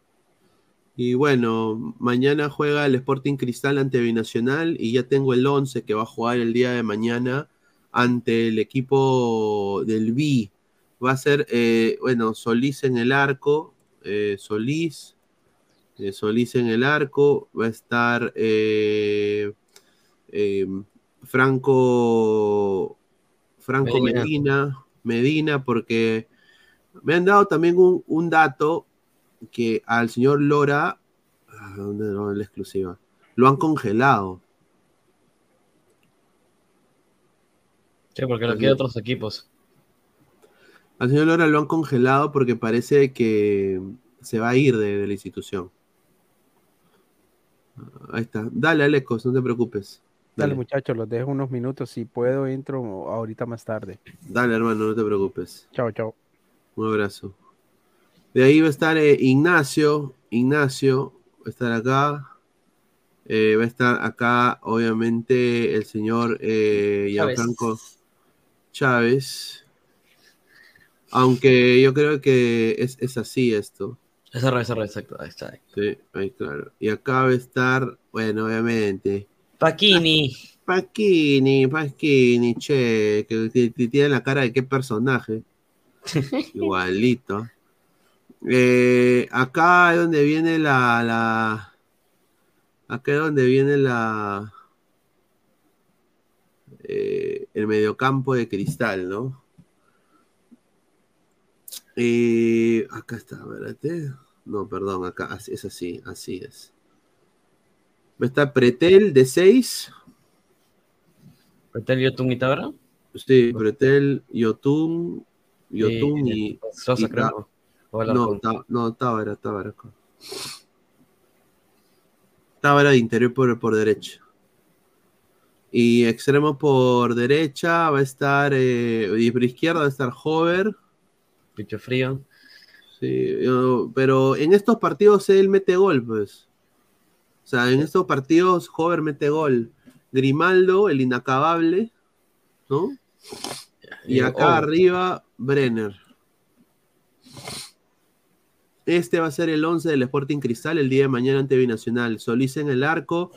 Y bueno, mañana juega el Sporting Cristal ante Binacional y ya tengo el 11 que va a jugar el día de mañana ante el equipo del B. Va a ser, eh, bueno, Solís en el arco, eh, Solís, eh, Solís en el arco, va a estar eh, eh, Franco, Franco Medina. Medina, Medina, porque me han dado también un, un dato que al señor Lora, ah, ¿dónde no la exclusiva? Lo han congelado. Sí, porque lo quiere otros equipos. Al señor Lora lo han congelado porque parece que se va a ir de, de la institución. Ahí está. Dale, Alecos, no te preocupes. Dale, Dale, muchachos, los dejo unos minutos. Si puedo, entro ahorita más tarde. dale, hermano, no te preocupes. Chao, chao. Un abrazo. De ahí va a estar eh, Ignacio. Ignacio va a estar acá. Eh, va a estar acá, obviamente, el señor eh, Chávez. Gianfranco Chávez. Aunque yo creo que es, es así esto. Es al revés, exacto. Ahí está. Sí, ahí claro. Y acá va a estar, bueno, obviamente. Paquini. Paquini, Paquini, che, que, que- que tiene la cara de qué personaje. [LAUGHS] Igualito. Eh, acá es donde viene la, la. Acá es donde viene la. eh, el mediocampo de cristal, ¿no? Eh, acá está, espérate. No, perdón, acá es así, así es. Va a estar Pretel de 6. ¿Pretel, Yotun y Tabra? Sí, Pretel, Yotun, Yotun Y- y. Sosa, y creo, ¿no? Ta- no, Tábara. acá. Tábara de interior por, por derecha. Y extremo por derecha va a estar. Eh, y por izquierda va a estar Hover. Picho frío. Sí, pero en estos partidos él mete gol, pues. O sea, en estos partidos Hover mete gol. Grimaldo, el inacabable, ¿no? Y acá oh. arriba, Brenner. Este va a ser el 11 del Sporting Cristal el día de mañana ante Binacional. Solís en el arco,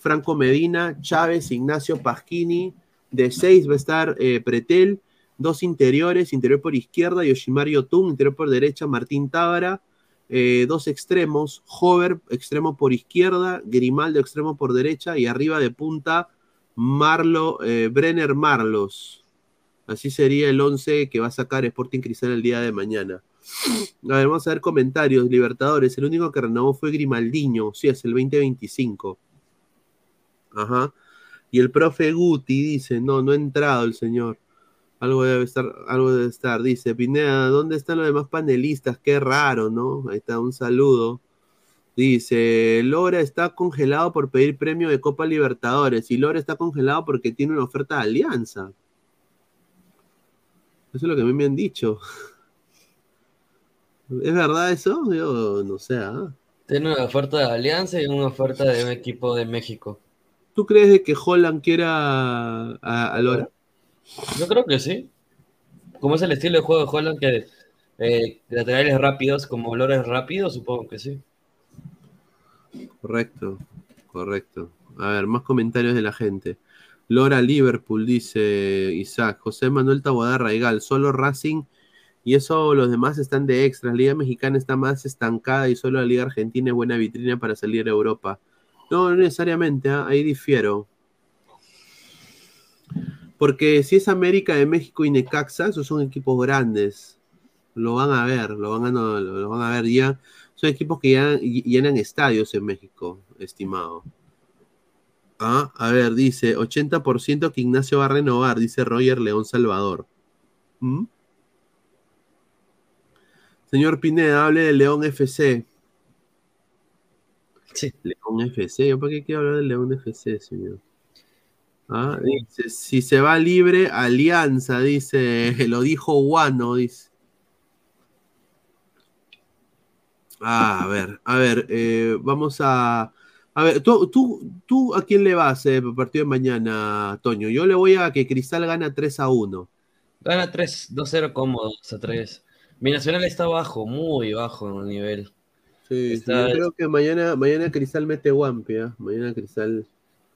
Franco Medina, Chávez, Ignacio Pasquini. De 6 va a estar eh, Pretel. Dos interiores, interior por izquierda, Yoshimar Yotun, interior por derecha, Martín Tábara. Eh, dos extremos, Hover, extremo por izquierda, Grimaldo, extremo por derecha, y arriba de punta, Marlo, eh, Brenner Marlos. Así sería el 11 que va a sacar Sporting Cristal el día de mañana. A ver, vamos a ver comentarios. Libertadores, el único que renovó fue Grimaldiño, sí, es el 2025. Ajá. Y el profe Guti dice, no, no ha entrado el señor. Algo debe estar, algo debe estar. Dice, Pineda, ¿dónde están los demás panelistas? Qué raro, ¿no? Ahí está, un saludo. Dice, Lora está congelado por pedir premio de Copa Libertadores. Y Lora está congelado porque tiene una oferta de alianza. Eso es lo que a mí me han dicho. [LAUGHS] ¿Es verdad eso? Yo no sé. ¿ah? Tiene una oferta de Alianza y una oferta de un equipo de México. ¿Tú crees de que Holland quiera a, a Lora? Yo creo que sí. Como es el estilo de juego de Holland, que eh, laterales rápidos, como Lora es rápido, supongo que sí. Correcto, correcto. A ver, más comentarios de la gente. Lora Liverpool, dice Isaac. José Manuel Taboada Raigal, solo Racing y eso los demás están de extras. Liga Mexicana está más estancada y solo la Liga Argentina es buena vitrina para salir a Europa. No, no necesariamente, ¿ah? ahí difiero. Porque si es América de México y Necaxa, esos son equipos grandes. Lo van a ver, lo van a, no, lo, lo van a ver ya. Son equipos que ya llenan estadios en México, estimado. Ah, a ver, dice 80% que Ignacio va a renovar, dice Roger León Salvador. ¿Mm? Señor Pineda, hable de León FC. Sí. León FC, ¿yo para qué quiero hablar de León FC, señor? Ah, dice, si se va libre, alianza, dice, [LAUGHS] lo dijo Guano, dice. Ah, a ver, a ver, eh, vamos a... A ver, ¿tú, tú, tú a quién le vas eh, el partido de mañana, Toño? Yo le voy a que Cristal gana 3 a 1. Gana 3, 2-0 cómodo, a 3. Mi Nacional está bajo, muy bajo en el nivel. Sí, sí, yo creo que mañana, mañana Cristal mete Guampi, ¿ah? Mañana Cristal...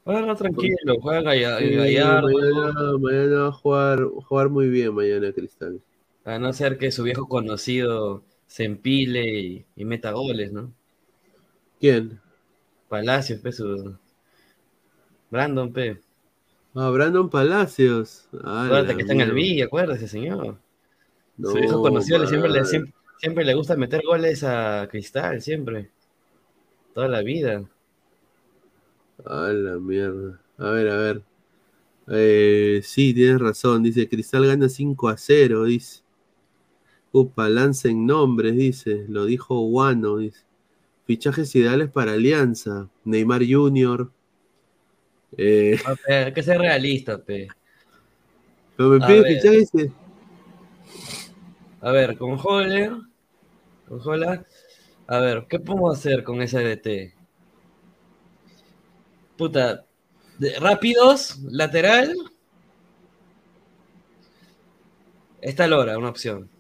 Juega tranquilo, juega Galla- Sí, Gallardo. mañana, mañana va a jugar, jugar muy bien mañana Cristal. A no ser que su viejo conocido se empile y, y meta goles, ¿no? ¿Quién? Palacios, pe, su... Brandon, pe. Ah, Brandon Palacios. Acuérdate que está en el. Villa, acuérdate, señor. No, su viejo conocido le- siempre, le, siempre le gusta meter goles a Cristal, siempre. Toda la vida. Ah, la mierda. A ver, a ver. Eh, sí, tienes razón. Dice, Cristal gana 5 a 0, dice. Upa, lancen nombres, dice. Lo dijo Guano, dice. Fichajes ideales para Alianza. Neymar Jr. Eh, Ah, Hay que ser realista, pe. pero me A pide fichajes. A ver, con Holler, con Holland, a ver, ¿qué podemos hacer con ese DT? Puta. rápidos, lateral. Está Lora, una opción.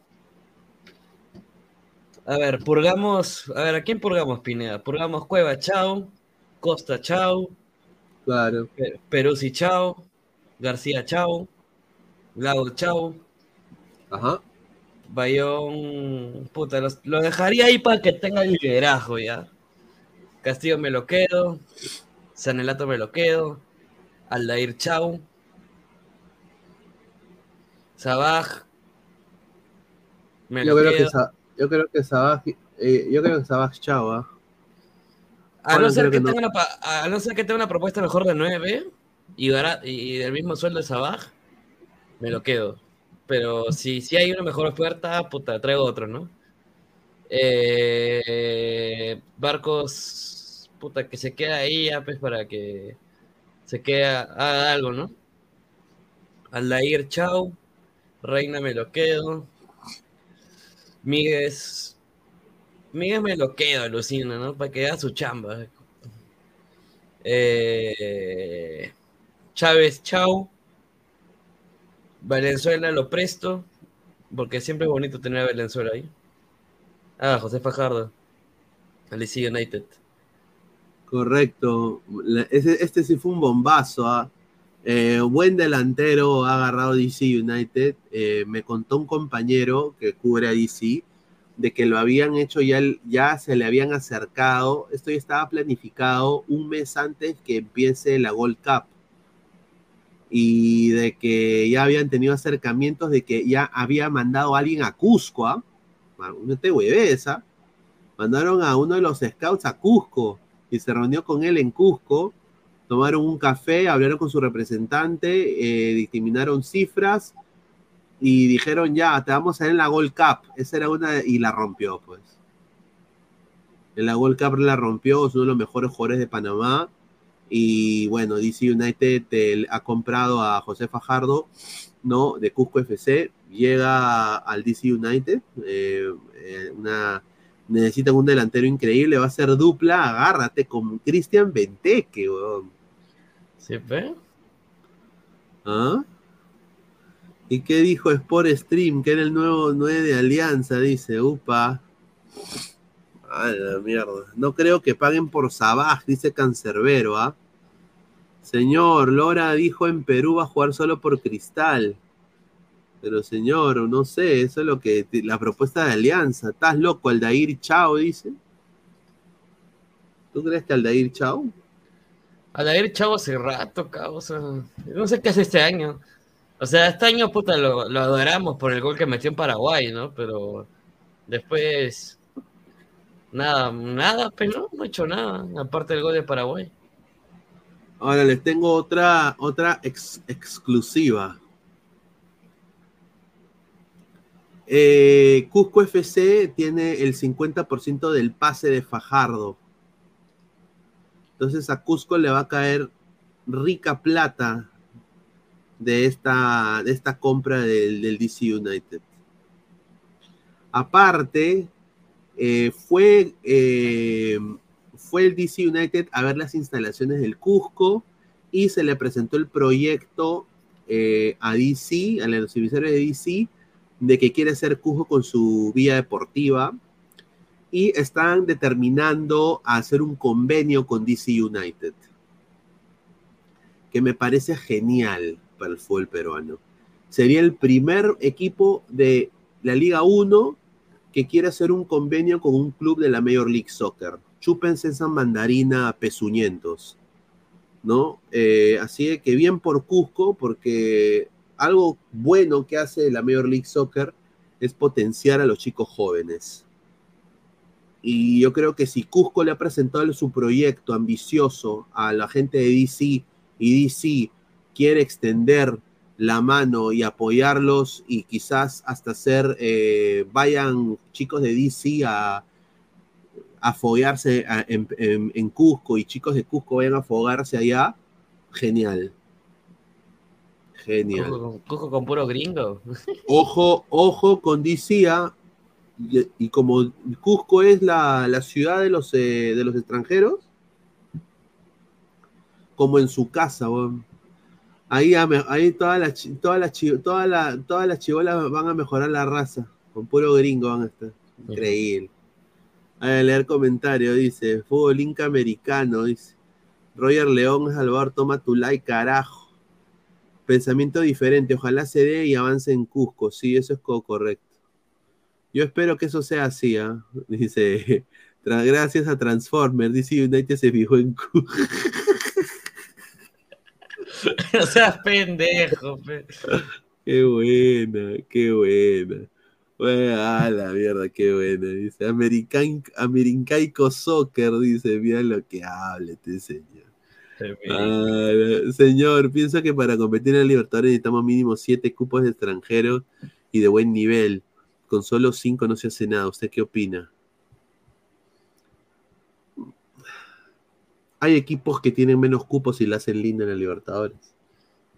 A ver, purgamos. A ver, ¿a quién purgamos, Pineda? Purgamos Cueva, chao. Costa, chao. Claro. Pe- Peruzzi, chao. García, chao. Lago, chao. Ajá. Bayón, puta, los- lo dejaría ahí para que tenga liderazgo ya. Castillo me lo quedo. Sanelato me lo quedo. Aldair Chau. Sabaj. Me Yo lo creo, quedo. que Sa- yo creo que Sabaj, eh, yo creo que Sabaj chao, ¿ah? A no, ser que no. tenga una, a no ser que tenga una propuesta mejor de 9 y, y del mismo sueldo de Sabaj, me lo quedo. Pero si, si hay una mejor oferta, puta, traigo otro, ¿no? Eh, Barcos, puta, que se queda ahí ya, pues, para que se quede, haga algo, ¿no? Aldair, chau. Reina, me lo quedo. Míguez, Míguez me lo quedo, alucina, ¿no? Para que haga su chamba. Eh, Chávez, chau. Valenzuela lo presto, porque siempre es bonito tener a Valenzuela ahí. Ah, José Fajardo. Alicia United. Correcto. Ese- este sí fue un bombazo. ¿ah? Eh, buen delantero ha agarrado DC United. Eh, me contó un compañero que cubre a DC de que lo habían hecho ya, ya se le habían acercado. Esto ya estaba planificado un mes antes que empiece la Gold Cup. Y de que ya habían tenido acercamientos de que ya había mandado a alguien a Cusco. ¿ah? No te hueves, ¿ah? Mandaron a uno de los scouts a Cusco y se reunió con él en Cusco. Tomaron un café, hablaron con su representante, eh, cifras y dijeron ya, te vamos a ver en la Gold Cup. Esa era una y la rompió, pues. En la Gold Cup la rompió, es uno de los mejores jugadores de Panamá. Y bueno, DC United ha comprado a José Fajardo, ¿no? De Cusco FC. Llega al DC United. eh, eh, una, necesitan un delantero increíble. Va a ser dupla. Agárrate con Cristian Benteke, weón. ¿Sí, ve? ¿Ah? ¿Y qué dijo Sport Stream? Que era el nuevo 9 de Alianza, dice. Upa. A la mierda. No creo que paguen por Sabaj, dice Cancerbero, ¿ah? Señor, Lora dijo en Perú va a jugar solo por Cristal. Pero señor, no sé, eso es lo que la propuesta de Alianza. ¿Estás loco, Aldair Chao, dice? ¿Tú crees que Aldair Chao? Aldair Chavo hace rato, cabrón. o sea, no sé qué hace este año. O sea, este año, puta, lo, lo adoramos por el gol que metió en Paraguay, ¿no? Pero después, nada, nada, pero no ha hecho nada, aparte del gol de Paraguay. Ahora les tengo otra, otra ex- exclusiva. Eh, Cusco FC tiene el 50% del pase de Fajardo. Entonces a Cusco le va a caer rica plata de esta, de esta compra del, DC United. Aparte, eh, fue, eh, fue el DC United a ver las instalaciones del Cusco y se le presentó el proyecto eh, a DC, a los emisarios de DC, de que quiere hacer Cusco con su vía deportiva y están determinando hacer un convenio con DC United, que me parece genial para el fútbol peruano. Sería el primer equipo de la Liga 1 que quiere hacer un convenio con un club de la Major League Soccer. Chúpense esa mandarina pezuñentos, ¿no? Eh, así que bien por Cusco, porque algo bueno que hace la Major League Soccer es potenciar a los chicos jóvenes. Y yo creo que si Cusco le ha presentado su proyecto ambicioso a la gente de DC y DC quiere extender la mano y apoyarlos y quizás hasta hacer, eh, vayan chicos de DC a, a en Cusco y chicos de Cusco vayan a fogarse allá, genial. Genial. Cojo con, puro gringo. [LAUGHS] Ojo, ojo con DC, ¿ah? y, y como Cusco es la, la ciudad de los, eh, de los extranjeros, como en su casa, weón. Ahí, ahí todas las todas las todas las todas las chibolas van a mejorar la raza. Con puro gringo van a estar. Increíble. A leer comentario, dice, fútbol inca americano, dice. Roger León Salvador, toma tu like, carajo. Pensamiento diferente, ojalá se dé y avance en Cusco. Sí, eso es co- correcto. Yo espero que eso sea así, ¿ah? [LAUGHS] Dice, [LAUGHS] "Tra- gracias a Transformer, DC United se fijó en Cusco. [LAUGHS] No seas pendejo, pe. Qué buena, qué buena. Bueno, a la mierda, qué buena. Dice, American, Americaico Soccer, dice, mira lo que habla este señor. Señor, pienso que para competir en la Libertadores necesitamos mínimo siete cupos de extranjeros y de buen nivel. Con solo cinco no se hace nada. ¿Usted qué opina? Hay equipos que tienen menos cupos y la hacen linda en la Libertadores.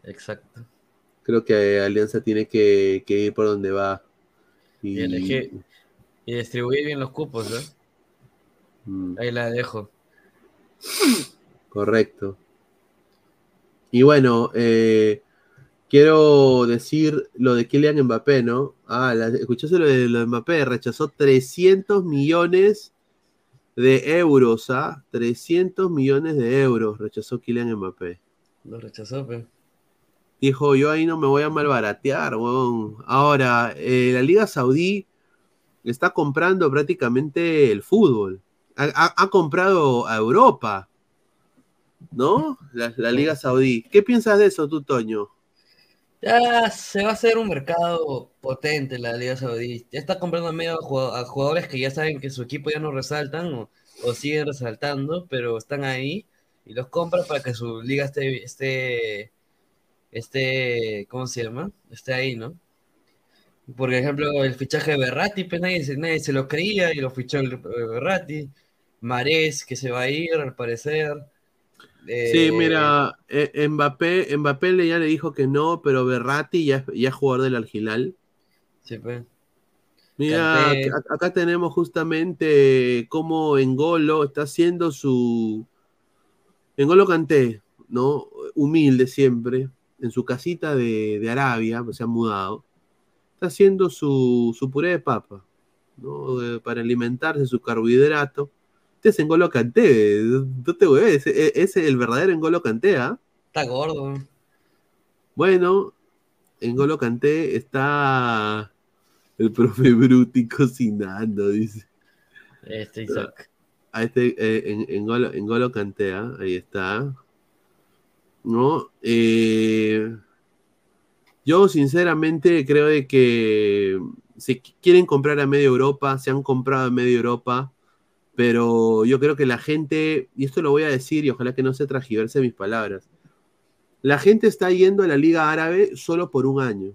Exacto. Creo que Alianza tiene que, que ir por donde va. Y, elegir- y distribuir bien los cupos, ¿no? Mm. Ahí la dejo. Correcto. Y bueno, eh, quiero decir lo de Kylian Mbappé, ¿no? Ah, la- escuchaste lo de, lo de Mbappé, rechazó 300 millones de euros, ¿ah? 300 millones de euros rechazó Kylian Mbappé. Lo rechazó, pe. Dijo, yo ahí no me voy a malbaratear, weón. Ahora, eh, la Liga Saudí está comprando prácticamente el fútbol. Ha, ha- ha comprado a Europa, ¿no? La, la Liga Saudí. ¿Qué piensas de eso, tú, Toño? Ya se va a hacer un mercado potente la Liga Saudí. Ya está comprando medio a jugado- a jugadores que ya saben que su equipo ya no resaltan o, siguen resaltando, pero están ahí y los compra para que su liga esté, esté, esté, ¿cómo se llama? Esté ahí, ¿no? Por ejemplo, el fichaje de Berratti, pues nadie, nadie se lo creía y lo fichó el, eh, Berratti. Marés, que se va a ir, al parecer. Sí, Eh, mira, eh, Mbappé, Mbappé le- ya le dijo que no, pero Berratti ya, ya es jugador del Algilal. Sí, pues. Mira, acá tenemos justamente cómo Engolo está haciendo su. Engolo Kanté, ¿no? Humilde siempre, en su casita de, de Arabia, pues se ha mudado. Está haciendo su, su puré de papa, ¿no? Para alimentarse su carbohidrato. Este es Engolo Kanté, no te voy ese es el verdadero Engolo Kanté, ¿ah? Está gordo. Bueno, en Golo Kanté está el profe Bruti cocinando, dice. Este Isaac. A este, eh, en, en Golo, en Golo Kanté, ¿ah? ahí está. ¿No? Eh, yo sinceramente creo de que si qu- quieren comprar a media Europa, se han comprado a media Europa, pero yo creo que la gente, y esto lo voy a decir y ojalá que no se transgiverse mis palabras, la gente está yendo a la Liga Árabe solo por un año.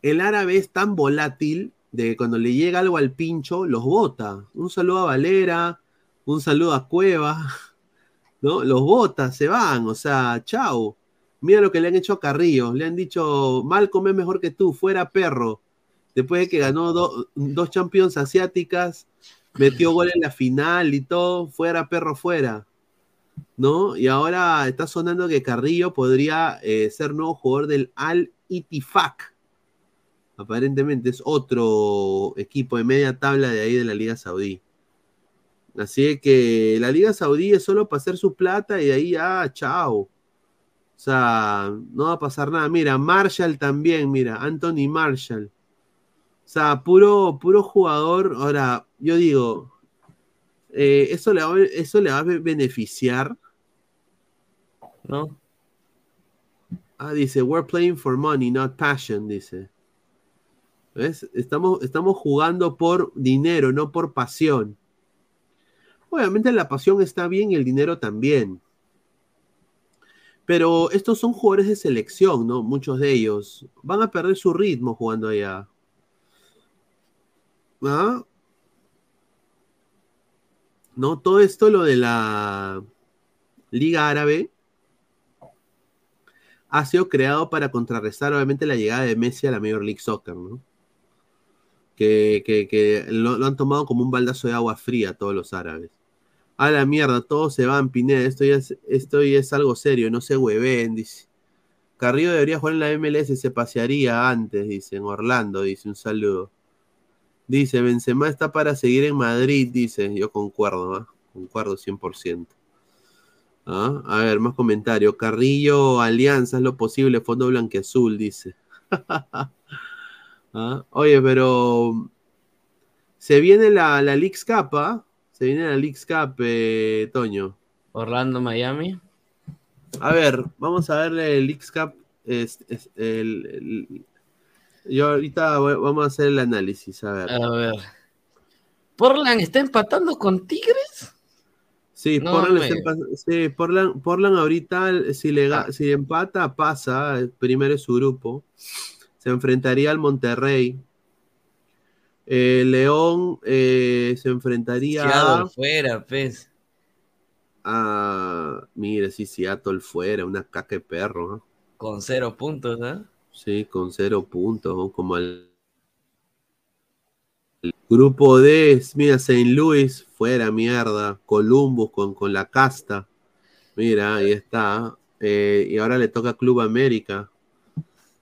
El árabe es tan volátil de que cuando le llega algo al pincho, los bota. Un saludo a Valera, un saludo a Cueva, [LAUGHS] ¿no? Los bota, se van, o sea, chao. Mira lo que le han hecho a Carrillo. Le han dicho, Malcolm es mejor que tú, fuera perro. Después de que ganó do- dos Champions asiáticas, metió gol en la final y todo, fuera perro, fuera. ¿no? Y ahora está sonando que Carrillo podría eh, ser nuevo jugador del Al Itifak. Aparentemente es otro equipo de media tabla de ahí de la Liga Saudí. Así que la Liga Saudí es solo para hacer su plata y ahí ya, chao. O sea, no va a pasar nada. Mira, Marshall también, mira, Anthony Marshall. O sea, puro, puro jugador. Ahora, yo digo, eh, eso, le va, eso le va a be- beneficiar. ¿No? Ah, dice, we're playing for money, not passion, dice. ¿Ves? Estamos, estamos jugando por dinero, no por pasión. Obviamente la pasión está bien y el dinero también. Pero estos son jugadores de selección, ¿no? Muchos de ellos. Van a perder su ritmo jugando allá. ¿No? Todo esto, lo de la Liga Árabe, ha sido creado para contrarrestar, obviamente, la llegada de Messi a la Major League Soccer, ¿no? Que, que- que lo, han tomado como un baldazo de agua fría todos los árabes. A la mierda, todos se van, Pineda. Esto ya es, esto es algo serio, no se hueven, dice. Carrillo debería jugar en la MLS, se pasearía antes, dice, en Orlando, dice, un saludo. Dice, Benzema está para seguir en Madrid, dice, yo concuerdo, ¿ah? concuerdo 100%. ¿Ah? A ver, más comentarios. Carrillo, Alianza, es lo posible, fondo blanqueazul, dice. [LAUGHS] ¿Ah? Oye, pero se viene la, la Leagues Cup, ¿ah? Se viene la Leagues Cup, eh, Toño. Orlando, Miami. A ver, vamos a verle el Leagues Cup. Es, es el, el- yo ahorita voy- vamos a hacer el análisis, a ver. A ver. ¿Portland está empatando con Tigres? Sí, No Portland, está sí, Portland- Portland ahorita, si le Ah. si empata, pasa, primero es su grupo. Se enfrentaría al Monterrey. Eh, León eh, se enfrentaría Seattle a, fuera, pues. a- Mire, sí, Seattle fuera, una caca de perro. ¿no? Con cero puntos, ¿ah? Sí, con cero puntos, ¿no? como el, el grupo D, mira, St. Louis, fuera, mierda. Columbus con, con la casta. Mira, ahí está. Eh, y ahora le toca Club América.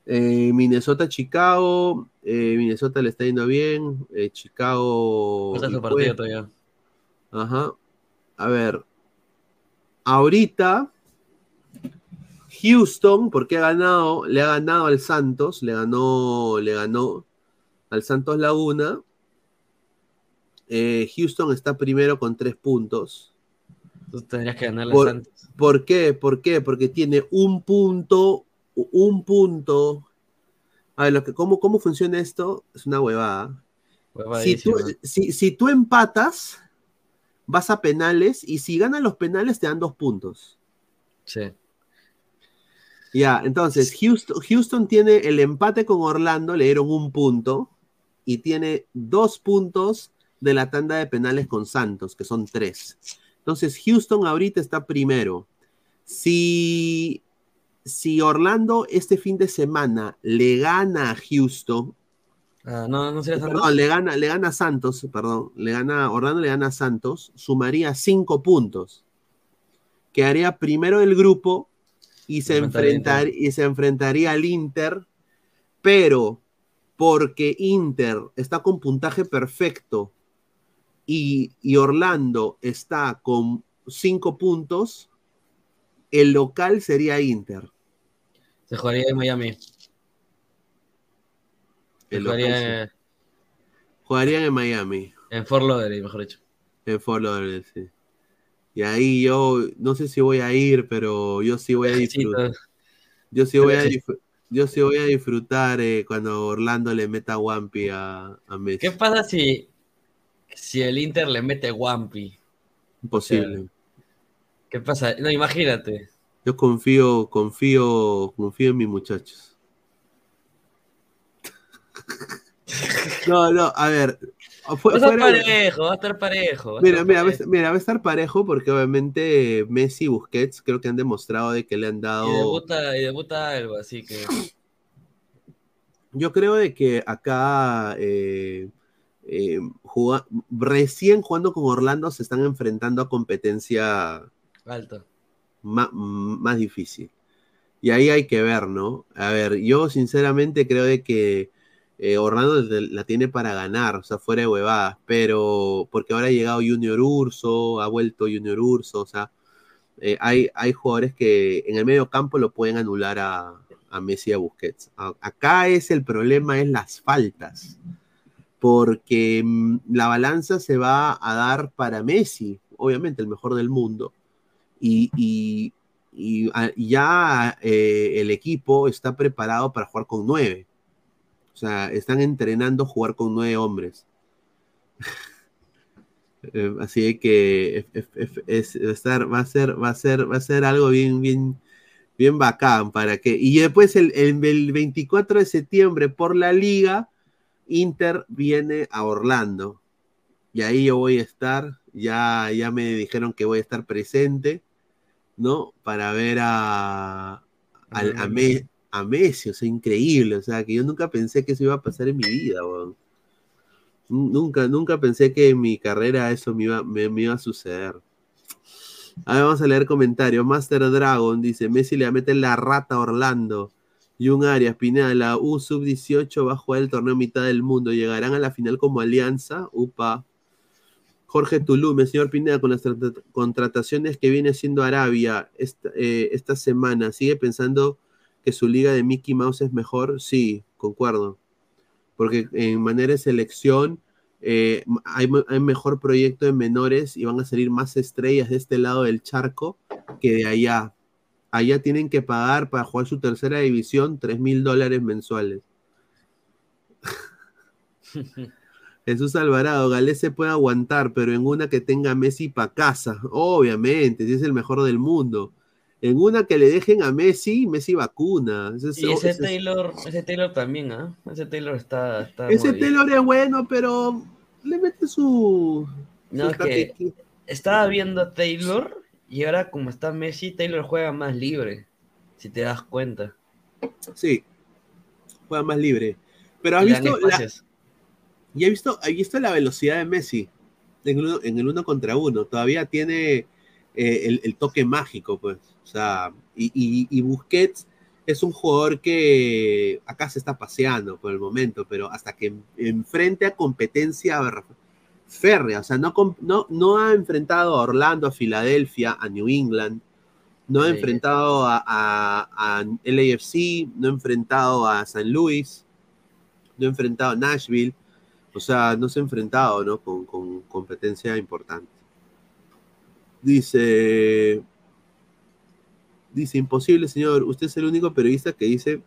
Eh, Minnesota, Chicago. eh, Minnesota le está yendo bien. Chicago. Y su pues- partido todavía. Ajá. A ver. Ahorita. Houston, porque ha ganado, le ha ganado al Santos, le ganó, le ganó al Santos Laguna. Eh, Houston está primero con tres puntos. Tú tendrías que ganarle a Por, Santos. ¿por qué? ¿Por qué? Porque tiene un punto, un punto. A ver, lo que, ¿cómo, ¿cómo funciona esto? Es una huevada. Si tú, si, si tú empatas, vas a penales y si ganan los penales te dan dos puntos. Sí. Ya, entonces Houston, Houston tiene el empate con Orlando, le dieron un punto y tiene dos puntos de la tanda de penales con Santos, que son tres. Entonces Houston ahorita está primero. Si, si Orlando este fin de semana le gana a Houston, Ah, no, no sería Santos. Perdón, le gana, le gana a Santos, perdón, le gana, Orlando le gana a Santos, sumaría cinco puntos. Quedaría primero del grupo y se, Enfrentaría al enfrentar, y se enfrentaría al Inter, pero porque Inter está con puntaje perfecto y, y Orlando está con cinco puntos, el local sería Inter. Se jugaría en Miami. Local jugaría sí. Jugarían en Miami. en Fort Lauderdale, mejor dicho. En Fort Lauderdale, sí. Y ahí yo no sé si voy a ir, pero yo sí voy a [LAUGHS] disfrutar. Yo sí voy a, disfr- yo sí voy a disfrutar eh, cuando Orlando le meta Wampi a, a Messi. ¿Qué pasa si, si el Inter le mete Wampi? Imposible. ¿Qué pasa? No, imagínate. Yo confío, confío, confío en mis muchachos. [LAUGHS] No, no, a ver. Fu- Va a estar parejo, va a estar parejo. va Mira, estar mira, va a parejo. estar- mira, va a estar parejo porque obviamente Messi y Busquets creo que han demostrado de que le han dado. Y debuta, y debuta algo, así que. Yo creo de que acá eh, eh, recién jugando con Orlando se están enfrentando a competencia Alto. ma- m- más, difícil. Y ahí hay que ver, ¿no? A ver, yo sinceramente creo de que eh, Orlando la tiene para ganar, o sea, fuera de huevadas, pero porque ahora ha llegado Junior Urso, ha vuelto Junior Urso, o sea, eh, hay, hay jugadores que en el medio campo lo pueden anular a, a Messi y a Busquets. Acá es el problema, es las faltas, porque mm, la balanza se va a dar para Messi, obviamente el mejor del mundo, y, y- ya eh, el equipo está preparado para jugar con nueve. O sea, están entrenando jugar con nueve hombres. [LAUGHS] Eh, Así que es- es- es- va a estar- va a ser, va a ser, va a ser algo bien, bien, bien bacán para que. Y después el, el- el 24 de septiembre por la liga, Inter viene a Orlando. Y ahí yo voy a estar. Ya, ya me dijeron que voy a estar presente, ¿no? Para ver a, a, Me- Messi, o sea, increíble. O sea, que yo nunca pensé que eso iba a pasar en mi vida. Nunca, nunca pensé que en mi carrera eso me iba, me, iba a suceder. A ver, vamos a leer comentarios. Master Dragon dice: Messi le meter la rata a Orlando. Jun Arias, Pineda, la U sub-18 va a jugar el torneo mitad del mundo. Llegarán a la final como alianza. Upa. Jorge Tulum, el señor Pineda, con las tra- contrataciones que viene haciendo Arabia esta, eh, esta semana, ¿sigue pensando que su liga de Mickey Mouse es mejor? Sí, concuerdo. Porque en manera de selección eh, hay, hay mejor proyecto de menores y van a salir más estrellas de este lado del charco que de allá. Allá tienen que pagar para jugar su tercera división 3 mil dólares mensuales. [LAUGHS] Jesús Alvarado, Galés se puede aguantar, pero en una que tenga Messi para casa, obviamente, si es el mejor del mundo. En una que le dejen a Messi, Messi vacuna. Ese, es- Y ese ese es- Taylor, ese Taylor también, ¿ah? Ese Taylor está. está ese muy bien. Taylor es bueno, pero le mete su. No, su es que estaba viendo a Taylor y ahora como está Messi, Taylor juega más libre, si te das cuenta. Sí, juega más libre. Pero has visto la, y he visto, he visto la velocidad de Messi en el uno, en el uno contra uno. Todavía tiene eh, el, el toque mágico, pues. O sea, y, y- y Busquets es un jugador que acá se está paseando por el momento, pero hasta que en- enfrente a competencia férrea, o sea, no, no, no ha enfrentado a Orlando, a Filadelfia, a New England, no ha Sí. enfrentado a, a, a LAFC, no ha enfrentado a San Luis, no ha enfrentado a Nashville, o sea, no se ha enfrentado ¿no? con, con competencia importante. Dice, dice, imposible, señor, usted es el único periodista que dice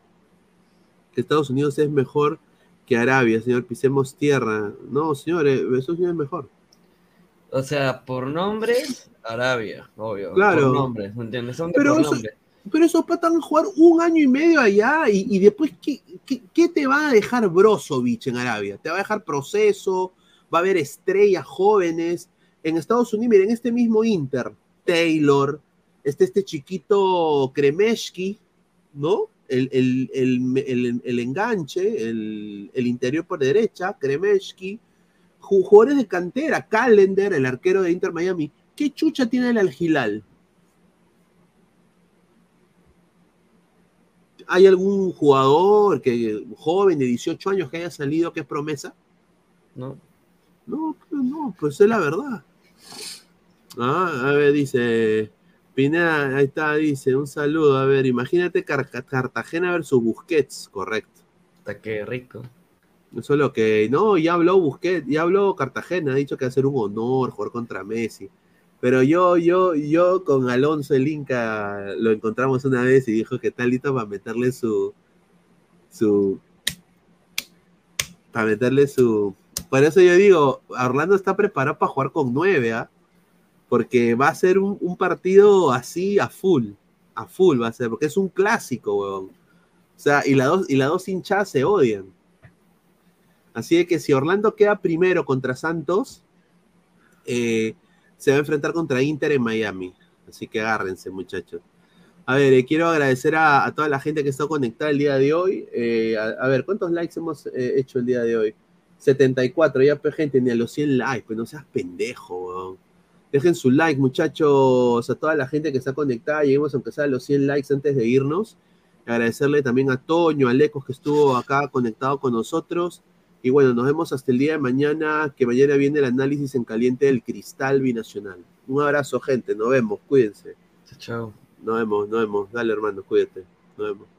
que Estados Unidos es mejor que Arabia, señor, pisemos tierra. No, señor, eh, Estados Unidos es mejor. O sea, por nombres, Arabia, obvio. Claro. Por nombres, ¿me entiendes? Son Pero por eso- nombre. Pero esos patas van a jugar un año y medio allá y, y después, ¿qué, qué, qué te va a dejar Brozovic en Arabia? Te va a dejar proceso, va a haber estrellas jóvenes. En Estados Unidos, miren, este mismo Inter, Taylor, este, este chiquito Kremeshki, ¿no? El, el, el, el- enganche, el, el interior por derecha, Kremeshki, ju- jugadores de cantera, Callender, el arquero de Inter Miami. ¿Qué chucha tiene el Al-Hilal? ¿Hay algún jugador que joven de 18 años que haya salido que es promesa? No. No, no, pues es la verdad. Ah, a ver, dice Ahí está, dice, un saludo. A ver, imagínate Car- Cartagena versus Busquets, correcto. Hasta que rico. Eso es lo que. No, ya habló Busquets, ya habló Cartagena, ha dicho que va a ser un honor jugar contra Messi. Pero yo, yo, yo con Alonso el Inca lo encontramos una vez y dijo que está listo para meterle su. su. para meterle su. Por eso yo digo, Orlando está preparado para jugar con nueve, ¿ah? Porque va a ser un, partido así a full. A full va a ser, porque es un clásico, weón. O sea, y las dos, y dos hinchadas se odian. Así de que si Orlando queda primero contra Santos, eh, se va a enfrentar contra Inter en Miami. Así que agárrense, muchachos. A ver, eh, quiero agradecer a, toda la gente que está conectada el día de hoy. Eh, a, ver, ¿cuántos likes hemos hecho el día de hoy? 74, ya gente, ni a los 100 likes, pues no seas pendejo, weón. Dejen su like, muchachos, a toda la gente que está conectada. Lleguemos aunque sea a los 100 likes antes de irnos. Agradecerle también a Toño, a Lecos que estuvo acá conectado con nosotros. Y bueno, nos vemos hasta el día de mañana, que mañana viene el análisis en caliente del cristal binacional. Un abrazo, gente. Nos vemos. Cuídense. Chao. Nos vemos, nos vemos. Dale, hermano, cuídate. Nos vemos.